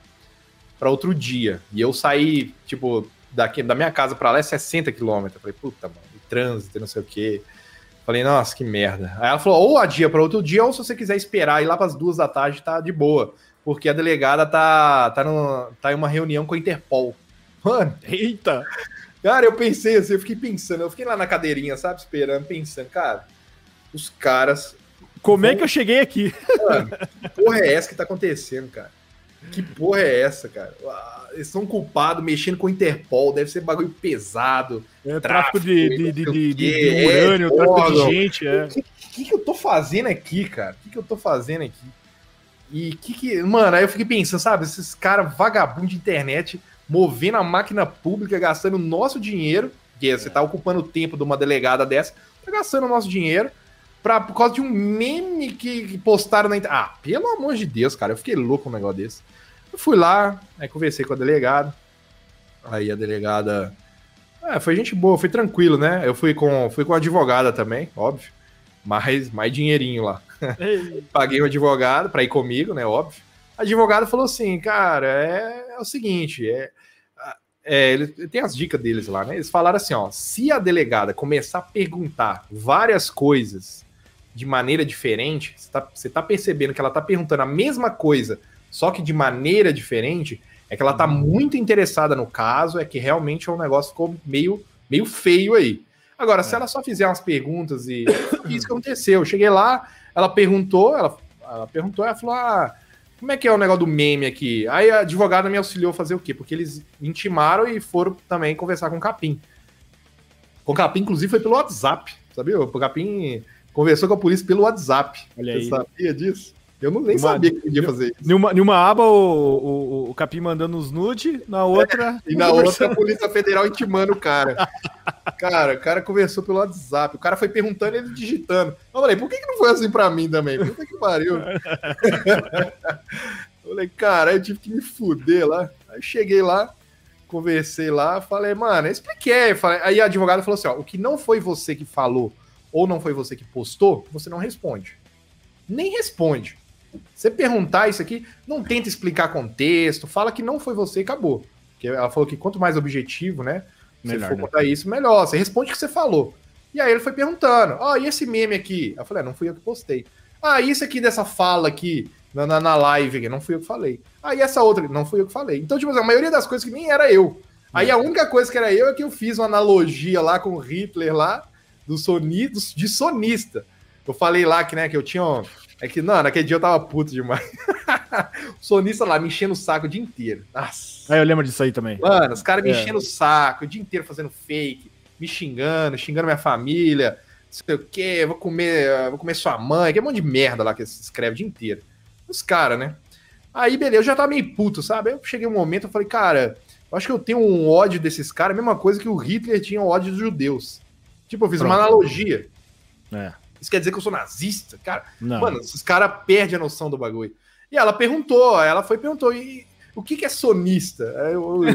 para outro dia. E eu saí, tipo, daqui da minha casa para lá é 60 quilômetros. Falei, puta, mano, trânsito, não sei o quê. Falei, nossa, que merda. Aí ela falou, ou adia para outro dia, ou se você quiser esperar ir lá para as duas da tarde, tá de boa. Porque a delegada tá, tá, no, tá em uma reunião com a Interpol. Mano. Eita! Cara, eu pensei assim, eu fiquei pensando, eu fiquei lá na cadeirinha, sabe, esperando, pensando, cara, os caras. Como vão... é que eu cheguei aqui? Mano, que porra é essa que tá acontecendo, cara? Que porra é essa, cara? Eles são culpados mexendo com o Interpol, deve ser bagulho pesado. É, tráfico, tráfico de, de, de, de, de urânio, é, tráfico de gente. É. O que, que, que, eu tô fazendo aqui, cara? O que, que eu tô fazendo aqui? E que que. Mano, aí eu fiquei pensando, sabe? Esses caras vagabundos de internet movendo a máquina pública, gastando nosso dinheiro, que é. você tá ocupando o tempo de uma delegada dessa, tá gastando o nosso dinheiro. Pra, por causa de um meme que, que postaram na internet. Ah, pelo amor de Deus, cara, eu fiquei louco com um negócio desse. Eu fui lá, aí conversei com a delegada. Aí a delegada. É, foi gente boa, foi tranquilo, né? Eu fui com, fui com a advogada também, óbvio. Mais, mais dinheirinho lá. Paguei um advogado para ir comigo, né? Óbvio. A advogada falou assim, cara, é, é o seguinte, é, é, ele, tem as dicas deles lá, né? Eles falaram assim, ó, se a delegada começar a perguntar várias coisas de maneira diferente, você tá, você tá percebendo que ela tá perguntando a mesma coisa só que de maneira diferente, é que ela tá muito interessada no caso, é que realmente é um negócio ficou meio, meio feio aí. Agora, é. se ela só fizer umas perguntas e isso que aconteceu, eu cheguei lá, ela perguntou, ela, ela perguntou, ela falou: ah, como é que é o negócio do meme aqui? Aí a advogada me auxiliou a fazer o quê? Porque eles intimaram e foram também conversar com o Capim. Com o Capim, inclusive, foi pelo WhatsApp, sabia? O Capim conversou com a polícia pelo WhatsApp. Olha Você aí. sabia disso? Eu não, nem sabia que podia fazer isso. Numa, numa aba, o, o, o Capim mandando os nude, na outra. É, e na outra, a Polícia Federal intimando o cara. cara, o cara conversou pelo WhatsApp. O cara foi perguntando e ele digitando. Eu falei, por que, que não foi assim pra mim também? Puta que pariu. eu falei, cara, eu tive que me fuder lá. Aí cheguei lá, conversei lá, falei, mano, expliquei. Falei, aí a advogada falou assim: ó, o que não foi você que falou ou não foi você que postou, você não responde. Nem responde. Você perguntar isso aqui, não tenta explicar contexto, fala que não foi você e acabou. Porque ela falou que quanto mais objetivo, né? Melhor, for né? contar isso, melhor. Você responde o que você falou. E aí ele foi perguntando: Ó, oh, e esse meme aqui? Eu falei: ah, não fui eu que postei. Ah, isso aqui dessa fala aqui na, na, na live aqui, não fui eu que falei. Ah, e essa outra? Não fui eu que falei. Então, tipo assim, a maioria das coisas que nem era eu. Aí a única coisa que era eu é que eu fiz uma analogia lá com o Hitler lá, do soni, do, de sonista. Eu falei lá que, né, que eu tinha. É que, não, naquele dia eu tava puto demais. o sonista lá me enchendo o saco o dia inteiro. Nossa. Aí eu lembro disso aí também. Mano, os caras me é. enchendo o saco o dia inteiro fazendo fake, me xingando, xingando minha família, não sei o quê, vou comer, vou comer sua mãe, que é um monte de merda lá que se escreve o dia inteiro. Os caras, né? Aí, beleza, eu já tava meio puto, sabe? Aí eu cheguei um momento, eu falei, cara, eu acho que eu tenho um ódio desses caras, a mesma coisa que o Hitler tinha ódio dos judeus. Tipo, eu fiz Pronto. uma analogia. É. Isso quer dizer que eu sou nazista? Cara, Não. mano, esses caras perdem a noção do bagulho. E ela perguntou, ela foi e perguntou, e o que, que é sonista? Aí eu, eu...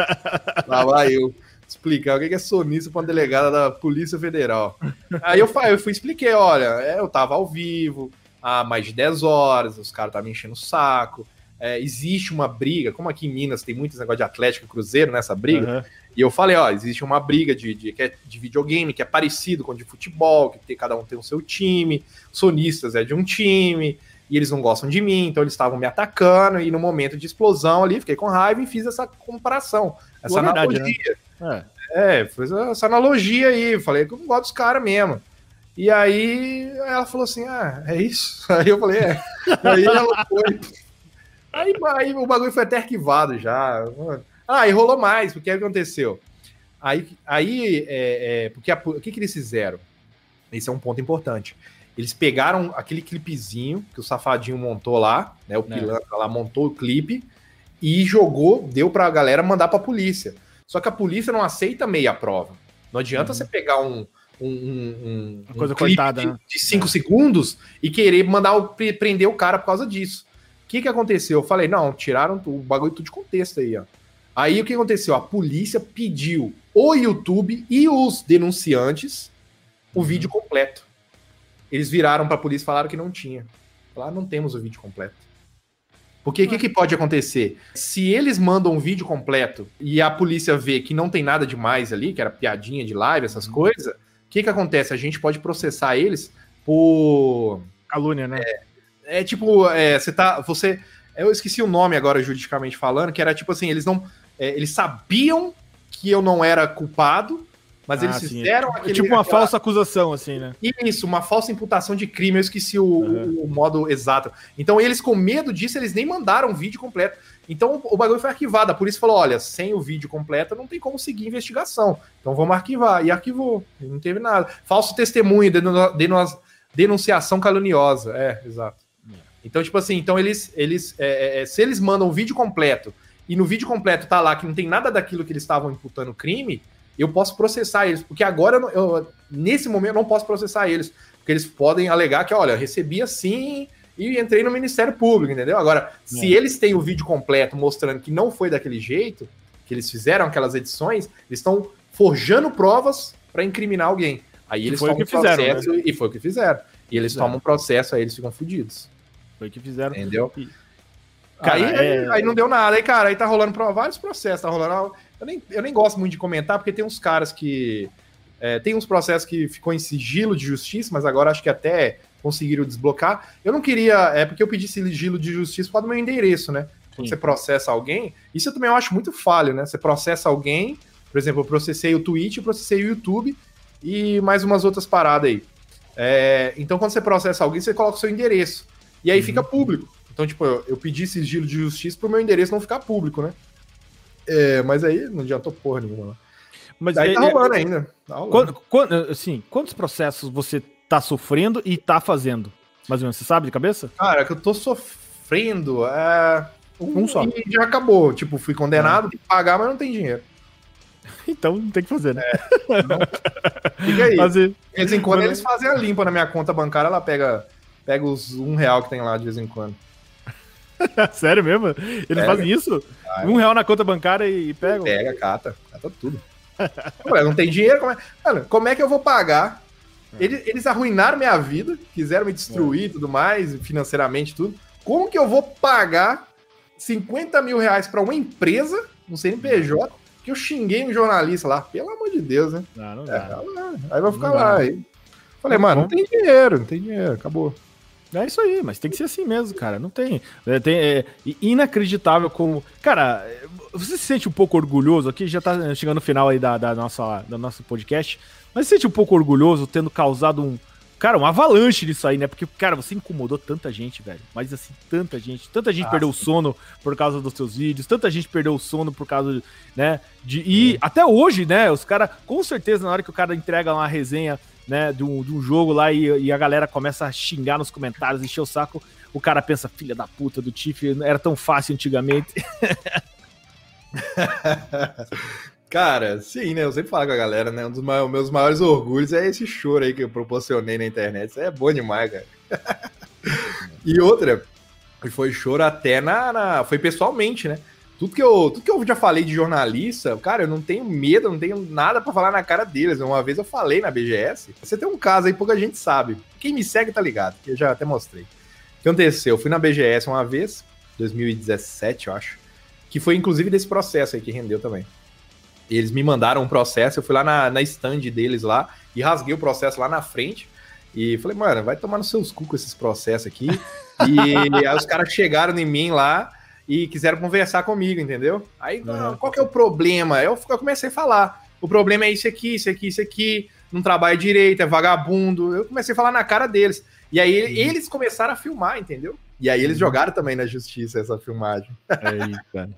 Lá vai eu explicar o que, que é sonista para uma delegada da Polícia Federal. Aí eu, eu fui expliquei, olha, é, eu tava ao vivo há mais de 10 horas, os caras estavam me enchendo o saco. É, existe uma briga, como aqui em Minas tem muitos negócio de Atlético e Cruzeiro nessa briga, uhum. E eu falei, ó, existe uma briga de, de, é de videogame que é parecido com de futebol, que tem, cada um tem o seu time, sonistas é de um time, e eles não gostam de mim, então eles estavam me atacando, e no momento de explosão ali, fiquei com raiva e fiz essa comparação, essa Boa analogia. Verdade, né? É, é fiz essa analogia aí, falei que eu não gosto dos caras mesmo. E aí ela falou assim: ah, é isso? Aí eu falei, é. aí ela foi. Aí, aí o bagulho foi até arquivado já. Mano. Ah, e rolou mais, porque o que aconteceu? Aí, aí é, é, porque a, o que, que eles fizeram? Esse é um ponto importante. Eles pegaram aquele clipezinho que o Safadinho montou lá, né? O é. pilantra lá montou o clipe e jogou, deu pra galera mandar pra polícia. Só que a polícia não aceita meia prova. Não adianta uhum. você pegar um, um, um, um coisa de, né? de cinco é. segundos e querer mandar o, prender o cara por causa disso. O que, que aconteceu? Eu falei, não, tiraram o bagulho tudo de contexto aí, ó. Aí o que aconteceu? A polícia pediu o YouTube e os denunciantes o uhum. vídeo completo. Eles viraram para a polícia e falaram que não tinha. Falaram, não temos o vídeo completo. Porque o que, que, pode acontecer? Se eles mandam um vídeo completo e a polícia vê que não tem nada demais ali, que era piadinha de live, essas uhum. coisas, o que, que acontece? A gente pode processar eles por. Calúnia, né? É, é tipo, é, você tá. Você. Eu esqueci o nome agora, juridicamente falando, que era tipo assim, eles não é, eles sabiam que eu não era culpado, mas ah, eles fizeram sim. aquele, Tipo uma aquela... falsa acusação, assim, né? Isso, uma falsa imputação de crime, eu esqueci o, uhum. o, modo exato. Então, eles, com medo disso, eles nem mandaram o vídeo completo. Então, o, bagulho foi arquivado. A polícia falou: olha, sem o vídeo completo, não tem como seguir a investigação. Então, vamos arquivar. E arquivou. E não teve nada. Falso testemunho, denunciação caluniosa. É, exato. É. Então, tipo assim, então eles, eles é, é, é, se eles mandam o vídeo completo e no vídeo completo tá lá que não tem nada daquilo que eles estavam imputando crime, eu posso processar eles, porque agora, eu, eu, nesse momento, eu não posso processar eles, porque eles podem alegar que, olha, recebi assim e entrei no Ministério Público, entendeu? Agora, é. se eles têm o vídeo completo mostrando que não foi daquele jeito, que eles fizeram aquelas edições, eles estão forjando provas para incriminar alguém. Aí eles tomam processo fizeram, né? e foi o que fizeram. E eles fizeram. tomam processo, aí eles ficam fodidos. Foi o que fizeram. Entendeu? E... Ah, aí, é... aí, não deu nada. Aí, cara, aí tá rolando vários processos. Tá rolando. Eu nem, eu nem gosto muito de comentar, porque tem uns caras que. É, tem uns processos que ficou em sigilo de justiça, mas agora acho que até conseguiram desblocar. Eu não queria. É porque eu pedi sigilo de justiça por causa do meu endereço, né? Quando Sim. você processa alguém. Isso eu também acho muito falho, né? Você processa alguém. Por exemplo, eu processei o Twitch, eu processei o YouTube e mais umas outras paradas aí. É, então, quando você processa alguém, você coloca o seu endereço. E aí uhum. fica público. Então, tipo, eu, eu pedi sigilo de justiça pro meu endereço não ficar público, né? É, mas aí não adiantou porra nenhuma. Mas Daí é, tá rolando é, ainda. Tá rolando. Quando, assim, quantos processos você tá sofrendo e tá fazendo? Mais ou menos, você sabe de cabeça? Cara, que eu tô sofrendo é. Um, um só. E já acabou. Tipo, fui condenado, ah. tem que pagar, mas não tem dinheiro. Então tem que fazer, né? É, não... Fica aí. Fazer. De vez em quando eles fazem a limpa na minha conta bancária, ela pega, pega os um real que tem lá de vez em quando. Sério mesmo? Eles pega. fazem isso? Ah, um real na conta bancária e, pegam? Pega, cata. Cata tudo. Ué, não tem dinheiro? Como é... Mano, como é que eu vou pagar? É. Eles, eles arruinaram minha vida, quiseram me destruir e é. tudo mais, financeiramente tudo. Como que eu vou pagar 50 mil reais para uma empresa, um CNPJ, que eu xinguei um jornalista lá? Pelo amor de Deus, né? Não, não é, dá. Aí vai ficar lá. Aí. Falei, mano, não tem dinheiro, não tem dinheiro, acabou. É isso aí, mas tem que ser assim mesmo, cara. Não tem. É, tem é, inacreditável como. Cara, você se sente um pouco orgulhoso aqui? Já tá chegando no final aí da, da nossa, da nosso podcast. Mas se sente um pouco orgulhoso tendo causado um. Cara, uma avalanche disso aí, né? Porque, cara, você incomodou tanta gente, velho. Mas assim, tanta gente. Tanta gente ah, perdeu o sono por causa dos seus vídeos. Tanta gente perdeu o sono por causa, né? De, e até hoje, né? Os caras, com certeza, na hora que o cara entrega uma resenha né, de um, de um jogo lá e, e, a galera começa a xingar nos comentários, encher o saco, o cara pensa, filha da puta do Tiff, era tão fácil antigamente. Cara, sim, né? Eu sempre falo com a galera, né? Um dos maiores, meus maiores orgulhos é esse choro aí que eu proporcionei na internet. Isso é bom demais, cara. e outra, foi choro até na, na, Foi pessoalmente, né? Tudo que, eu, tudo que eu já falei de jornalista, cara, eu não tenho medo, não tenho nada para falar na cara deles. Uma vez eu falei na BGS. Você tem um caso aí, pouca gente sabe. Quem me segue tá ligado, que eu já até mostrei. O que aconteceu? Eu fui na BGS uma vez, 2017, eu acho. Que foi inclusive desse processo aí que rendeu também. Eles me mandaram um processo, eu fui lá na, na stand deles lá e rasguei o processo lá na frente. E falei, mano, vai tomar nos seus cu com esses processos aqui. e aí os caras chegaram em mim lá e quiseram conversar comigo, entendeu? Aí, uhum. qual que é o problema? Eu, eu comecei a falar. O problema é isso aqui, isso aqui, isso aqui, não trabalha direito, é vagabundo. Eu comecei a falar na cara deles. E aí uhum. eles começaram a filmar, entendeu? E aí eles jogaram também na justiça essa filmagem. Eita.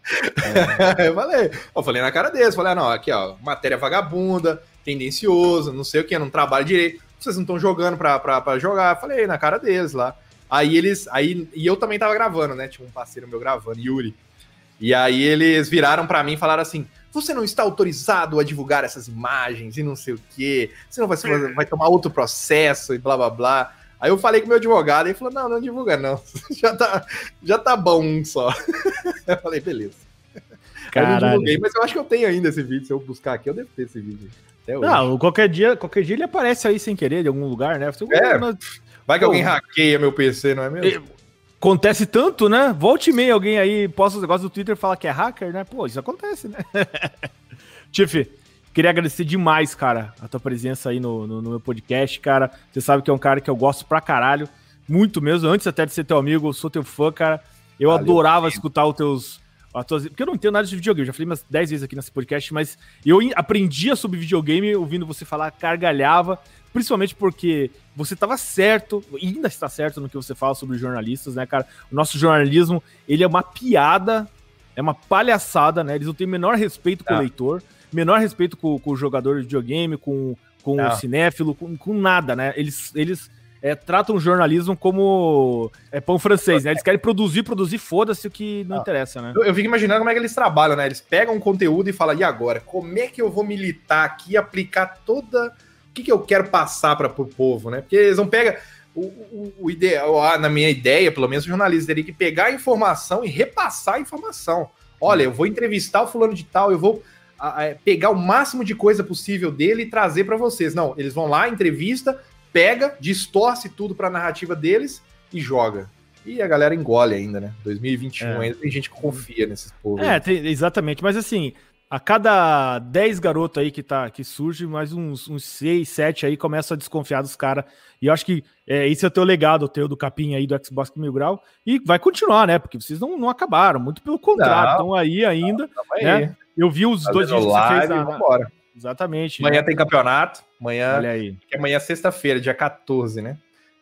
É. eu falei, eu falei na cara deles, falei, ah, não, aqui ó, matéria vagabunda, tendencioso, não sei o que, não trabalha direito. Vocês não estão jogando pra, pra, pra jogar. Eu falei na cara deles lá. Aí eles. Aí, e eu também tava gravando, né? Tinha um parceiro meu gravando, Yuri. E aí eles viraram para mim e falaram assim: você não está autorizado a divulgar essas imagens e não sei o quê, você não vai, vai tomar outro processo e blá blá blá. Aí eu falei com meu advogado e ele falou: não, não divulga, não. já, tá, já tá bom um só. eu falei, beleza. Caralho. Eu não divulguei, mas eu acho que eu tenho ainda esse vídeo. Se eu buscar aqui, eu devo ter esse vídeo. Até hoje. Não, qualquer dia, qualquer dia ele aparece aí sem querer, de algum lugar, né? Você, é. Vai que Pô, alguém hackeia meu PC, não é mesmo? Acontece tanto, né? Volte e meia alguém aí posta os negócios do Twitter e fala que é hacker, né? Pô, isso acontece, né? Tiff, queria agradecer demais, cara, a tua presença aí no, no, no, meu podcast, cara. Você sabe que é um cara que eu gosto pra caralho. Muito mesmo. Antes até de ser teu amigo, eu sou teu fã, cara. Eu Valeu, adorava escutar os teus. As tuas... Porque eu não entendo nada de videogame, já falei umas 10 vezes aqui nesse podcast, mas eu aprendia sobre videogame ouvindo você falar, gargalhava. Principalmente porque você estava certo, ainda está certo no que você fala sobre jornalistas, né, cara? O nosso jornalismo, ele é uma piada, é uma palhaçada, né? Eles não têm o menor respeito com o leitor, menor respeito com, com o jogador de videogame, com, com o cinéfilo, com, com nada, né? Eles, eles é, tratam o jornalismo como é, pão francês, né? Eles querem produzir, produzir, foda-se o que não, interessa, né? Eu, eu, fico imaginando como é que eles trabalham, né? Eles pegam um conteúdo e falam, e agora? Como é que eu vou militar aqui e aplicar toda o que, que eu quero passar para o povo, né? Porque eles não pegam. O, o, o, ideal, na minha ideia, pelo menos o jornalista teria que pegar a informação e repassar a informação. Olha, eu vou entrevistar o fulano de tal, eu vou a, a, pegar o máximo de coisa possível dele e trazer para vocês. Não, eles vão lá, entrevista, pega, distorce tudo para a narrativa deles e joga. E a galera engole ainda, né? 2021 é. ainda tem gente que confia nesses povos. É, tem, exatamente. Mas assim, a cada 10 garotos aí que, tá, que surge, mais uns, uns 6, 7 aí começam a desconfiar dos caras. E eu acho que é, esse é o teu legado, o teu do capim aí do Xbox Mil Grau. E vai continuar, né? Porque vocês não, não acabaram, muito pelo contrário, estão aí ainda. Não, né? Eu vi os dois vídeos que você fez na. Exatamente. Amanhã né? tem campeonato. Amanhã. Olha aí. Que amanhã é sexta-feira, dia 14, né?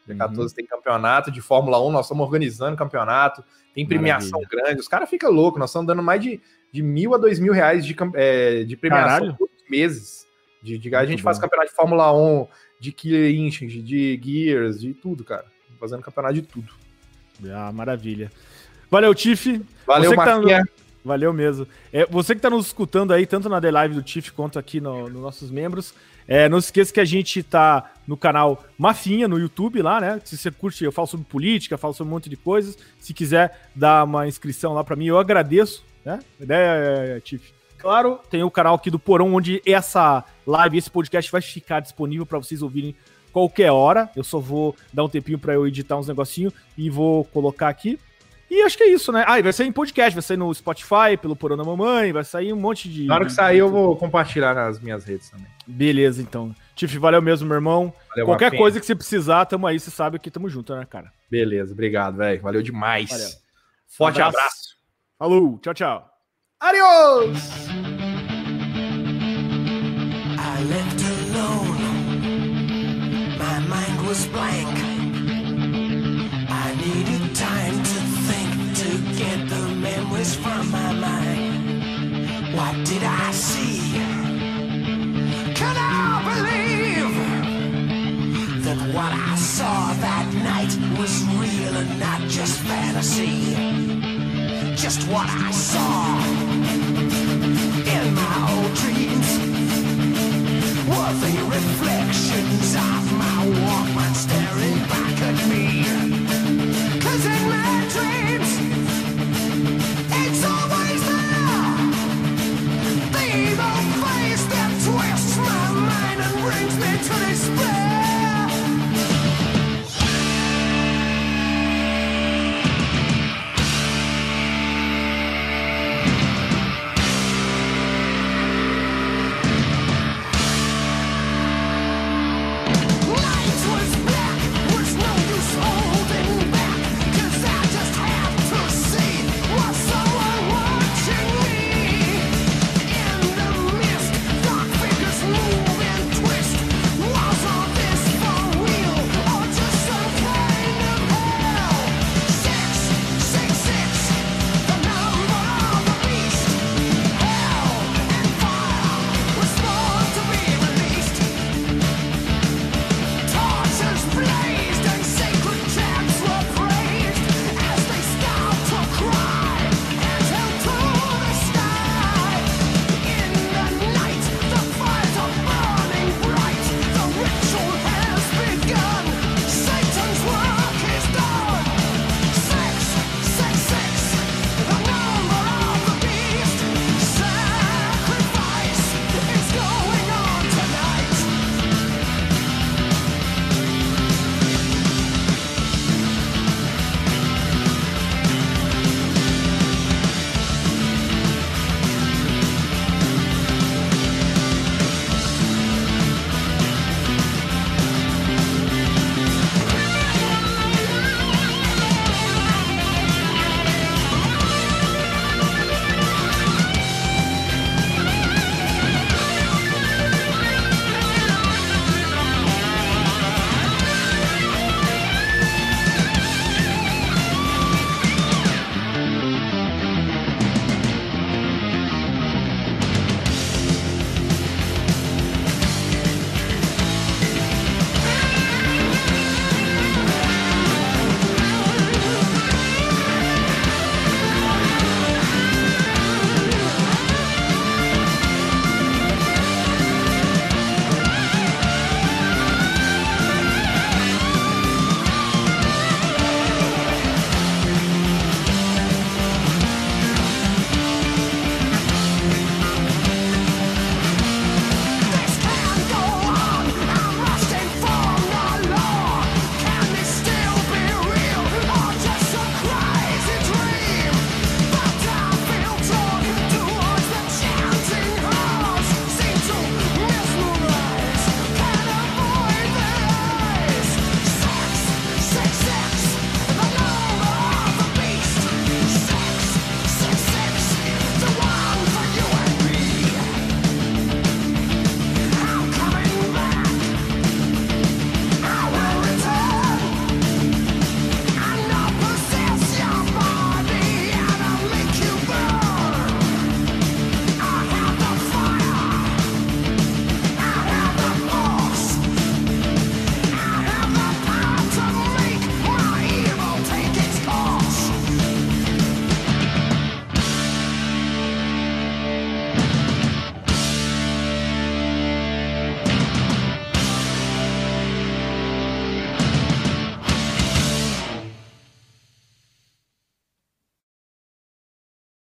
Dia 14 uhum. tem campeonato de Fórmula 1, nós estamos organizando campeonato, tem premiação Maravilha. grande, os caras ficam loucos, nós estamos dando mais de de mil a dois mil reais de, é, de premiação por meses. De, de a gente bom. faz campeonato de Fórmula 1, de Killer Instinct, de Gears, de tudo, cara. Fazendo campeonato de tudo. Ah, maravilha. Valeu, Tiff. Valeu, Marquinhos. Tá Valeu mesmo. É, você que está nos escutando aí, tanto na The Live do Tiff quanto aqui nos no nossos membros, é, não se esqueça que a gente está no canal Mafinha, no YouTube lá, né? Se você curte, eu falo sobre política, falo sobre um monte de coisas. Se quiser dar uma inscrição lá para mim, eu agradeço né? Ideia, Tiff. Claro, tem o canal aqui do Porão, onde essa live, esse podcast vai ficar disponível para vocês ouvirem qualquer hora. Eu só vou dar um tempinho para eu editar uns negocinhos e vou colocar aqui. E acho que é isso, né? Ah, e vai sair em podcast, vai sair no Spotify, pelo Porão da Mamãe, vai sair um monte de. Na hora que sair, eu vou compartilhar nas minhas redes também. Beleza, então. Tiff, valeu mesmo, meu irmão. Valeu, Qualquer coisa que você precisar, tamo aí, você sabe que tamo junto, né, cara? Beleza, obrigado, velho. Valeu demais. Valeu. Forte Abraço. abraço. Falou, tchau, tchau. Adiós! I left alone. My mind was blank. I needed time to think to get the memories from my mind. What did I see? Can I believe that what I saw that night was real and not just fantasy? just what I saw in my old dreams. Were the reflections of my Walkman